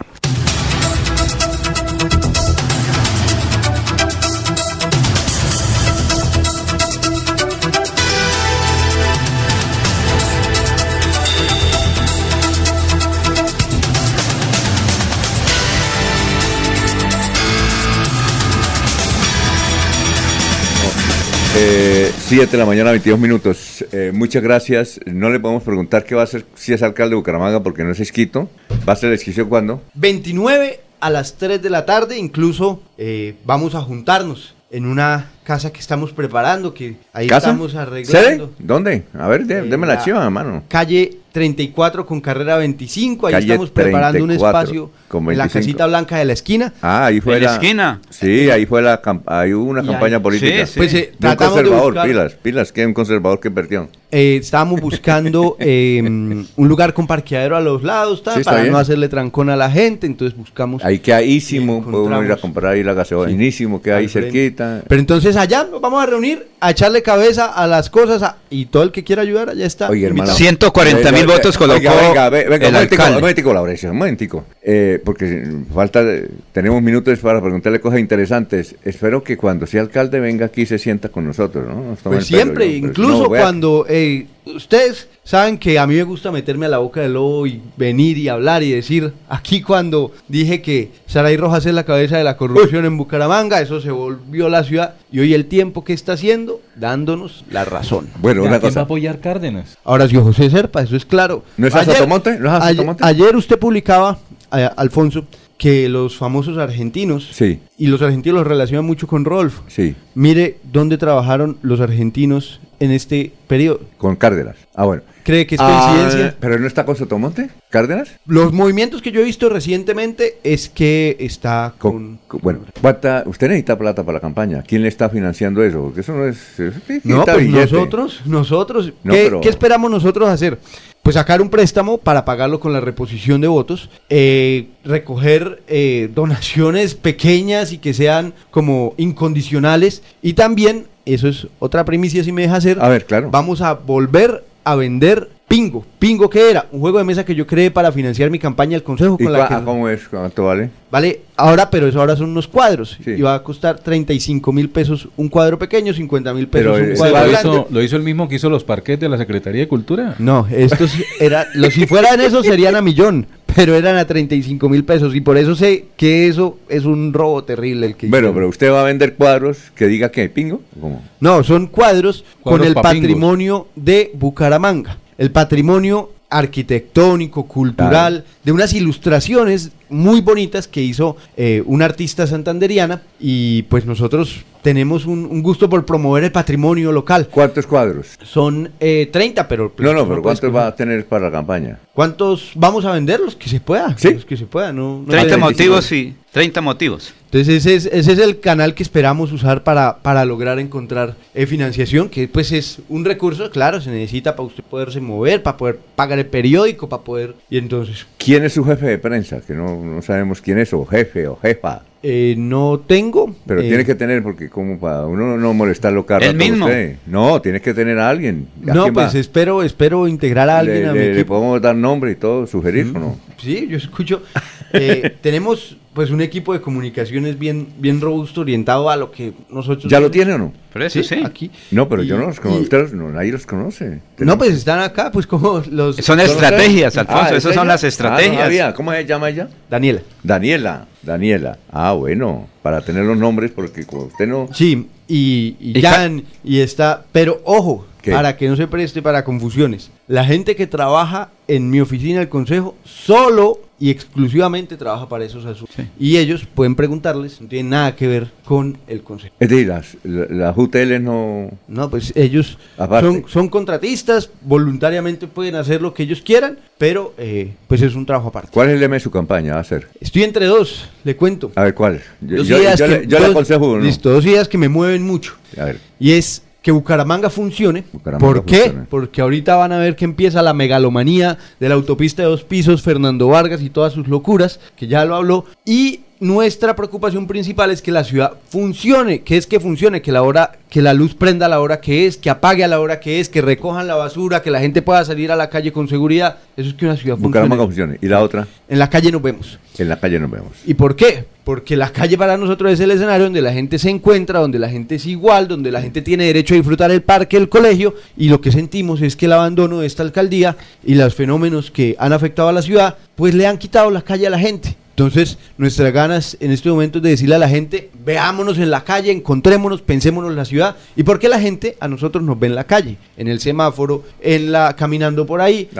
Eh, 7 de la mañana, 22 minutos. Eh, muchas gracias. No le podemos preguntar qué va a hacer si es alcalde de Bucaramanga porque no es esquito. ¿Va a ser esquicio cuándo? 29 a las 3 de la tarde, incluso eh, vamos a juntarnos en una casa que estamos preparando, que ahí ¿Casa? estamos arreglando. ¿Sede? ¿Dónde? A ver, dé- Eh, déme la la- chiva, mano. Calle 34 con carrera 25, ahí Calle estamos preparando un 34 espacio con en la 25. casita blanca de la esquina. Ah, ahí fue ¿En la la, esquina? Sí, ahí fue la ahí hubo una Y campaña ahí- política. Sí, sí. Pues, eh, De un tratamos de conservador, buscar- pilas, pilas, que un conservador que perdió. Eh, estábamos buscando eh, un lugar con parqueadero a los lados, tal, Sí, para bien. no hacerle trancón a la gente, entonces buscamos... Ahí que ahísimo, puede uno ir a comprar ahí la gaseosa, buenísimo, que ahí cerquita. Pero entonces allá nos vamos a reunir, a echarle cabeza a las cosas a- y todo el que quiera ayudar, allá está. Oye, hermano. invitado. 140 mil Venga, votos venga, colocó venga, ve- venga, el un momentico, alcalde. un momentico, Laurencio, un momentico. Eh, porque falta, de- tenemos minutos para preguntarle cosas interesantes. Espero que cuando sea alcalde venga aquí y se sienta con nosotros, ¿no? Nos Pues el pelo, siempre, yo, pues, incluso no, cuando eh, ustedes saben que a mí me gusta meterme a la boca del lobo y venir y hablar y decir, aquí cuando dije que Saray Rojas es la cabeza de la corrupción en Bucaramanga, eso se volvió la ciudad y hoy el tiempo que está haciendo dándonos la razón. Bueno, una ¿Quién va a cosa. apoyar Cárdenas? Ahora sí, José Serpa, eso es claro. ¿No es a Ayer- Sotomonte? ¿No es a ayer- Sotomonte? Ayer usted publicaba, eh, Alfonso, que los famosos argentinos, Sí, y los argentinos los relacionan mucho con Rolf. sí, Mire dónde trabajaron los argentinos en este periodo. con Cárdenas. Ah, bueno. ¿Cree que es Ah, coincidencia? ¿Pero no está con Sotomonte? ¿Cárdenas? Los movimientos que yo he visto recientemente es que está Con, con- bueno, ¿cuánta- usted necesita plata para la campaña. ¿Quién le está financiando eso? Porque eso no es... eso No, pues nosotros, nosotros, No, ¿qué, pero- qué esperamos nosotros hacer? Pues sacar un préstamo para pagarlo con la reposición de votos, eh, recoger eh, donaciones pequeñas y que sean como incondicionales y también, eso es otra primicia si me deja hacer, A ver, claro. vamos a volver a vender Pingo. ¿Pingo qué era? Un juego de mesa que yo creé para financiar mi campaña del Consejo ¿Y con la que... ah, cómo es? ¿Cuánto vale? Vale, ahora, pero eso ahora son unos cuadros. Sí. Y va a costar 35 mil pesos un cuadro pequeño, 50 mil pesos Pero, un eh, cuadro ¿Lo grande. hizo, lo hizo el mismo que hizo los parques de la Secretaría de Cultura? No, estos era, lo, si fueran esos serían a millón, pero eran a 35 mil pesos y por eso sé que eso es un robo terrible el que Bueno, hicieron. pero usted va a vender cuadros que diga que pingo. ¿Cómo? No, son cuadros, con el papingos. patrimonio de Bucaramanga. El patrimonio arquitectónico, cultural, de unas ilustraciones muy bonitas que hizo eh, una artista santanderiana y pues nosotros tenemos un, un gusto por promover el patrimonio local. ¿Cuántos cuadros? Son eh, 30, pero... pues, No, no, pero ¿cuántos va a tener para la campaña? ¿Cuántos vamos a vender? Los que se pueda. ¿Sí? Los que se pueda, no, no 30 tenemos- motivos y 30 motivos. Entonces ese es, ese es el canal que esperamos usar para, para lograr encontrar eh, financiación, que pues es un recurso, claro, se necesita para usted poderse mover, para poder pagar el periódico, para poder... Y entonces, ¿Quién es su jefe de prensa? Que no, no sabemos quién es, o jefe, o jefa. eh, no tengo... Pero eh, tiene que tener, porque como para uno no molestarlo cada a mismo. usted. No, tiene que tener a alguien. ¿A No, pues va? espero, espero integrar a alguien le, a mi le- le equipo. podemos dar nombre y todo, sugerir o no. Sí, yo escucho. eh, tenemos pues un equipo de comunicaciones bien, bien robusto, orientado a lo que nosotros... ¿Ya lo tiene o no? Pero eso sí. Aquí. No, pero yo no los conozco. y- ustedes no, nadie los conoce. No, pues están acá, pues como los... Son estrategias, Alfonso, ¿es esas son las Ah, no estrategias. ¿Cómo se llama ella? Daniela. Daniela. Daniela. Ah, bueno, para tener los nombres, porque como usted no... Sí, y, y ¿Y Jan, y está, pero ojo, ¿Qué? para que no se preste para confusiones. La gente que trabaja en mi oficina del consejo solo y exclusivamente trabaja para esos asuntos. Y ellos pueden preguntarles, no tienen nada que ver con el consejo. Es decir, las, las UTL no... No, pues ellos son, son contratistas, voluntariamente pueden hacer lo que ellos quieran, pero eh, pues es un trabajo aparte. ¿Cuál es el lema de su campaña? Va a ser. Estoy entre dos, le cuento. A ver, ¿cuál? Yo, Dos yo- ideas yo yo le aconsejo uno. Listo, dos ideas que me mueven mucho. A ver. Y es que Bucaramanga funcione. Bucaramanga ¿Por qué? funcione. Porque ahorita van a ver que empieza la megalomanía de la autopista de dos pisos, Fernando Vargas y todas sus locuras, que ya lo habló. Y nuestra preocupación principal es que la ciudad funcione, que es que funcione, que la hora, que la luz prenda a la hora que es, que apague a la hora que es, que recojan la basura, que la gente pueda salir a la calle con seguridad. Eso es que una ciudad Bucaramanga funcione. funcione. ¿Y la otra? En la calle nos vemos. En la calle nos vemos. ¿Y por qué? Porque la calle para nosotros es el escenario donde la gente se encuentra, donde la gente es igual, donde la gente tiene derecho a disfrutar el parque, el colegio, y lo que sentimos es que el abandono de esta alcaldía y los fenómenos que han afectado a la ciudad, pues le han quitado la calle a la gente. Entonces, nuestras ganas en este momento es de decirle a la gente, veámonos en la calle, encontrémonos, pensémonos en la ciudad. ¿Y por qué la gente a nosotros nos ve en la calle? En el semáforo, en la caminando por ahí,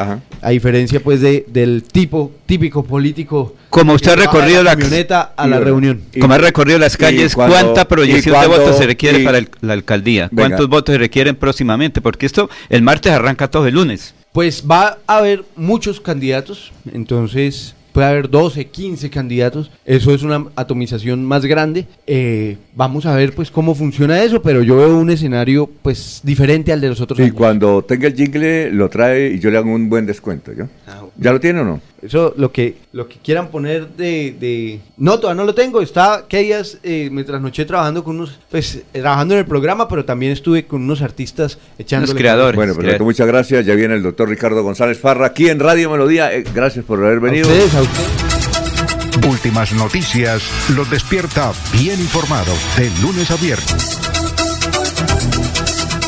a diferencia pues de, del tipo típico político. Como usted ha recorrido la la camioneta a la reunión. Como ha recorrido las calles, cuando- ¿cuánta proyección cuando- de votos se requiere y- para el- la alcaldía? Venga. ¿Cuántos votos se requieren próximamente? Porque esto, el martes arranca todo el lunes. Pues va a haber muchos candidatos, entonces puede haber 12, 15 candidatos, eso es una atomización más grande. Eh, vamos a ver pues cómo funciona eso, pero yo veo un escenario pues diferente al de los otros Y años. cuando tenga el jingle, lo trae y yo le hago un buen descuento, ¿yo? Ah, ¿Ya lo tiene o no? Eso, lo que, lo que quieran poner de, de... No, todavía no lo tengo. Está que días eh, me trasnoché trabajando con unos... Pues trabajando en el programa, pero también estuve con unos artistas echando... Bueno, perfecto, muchas gracias. Ya viene el doctor Ricardo González Parra aquí en Radio Melodía. Eh, gracias por haber venido. ustedes, a ustedes. Últimas noticias los despierta bien informados de lunes a viernes.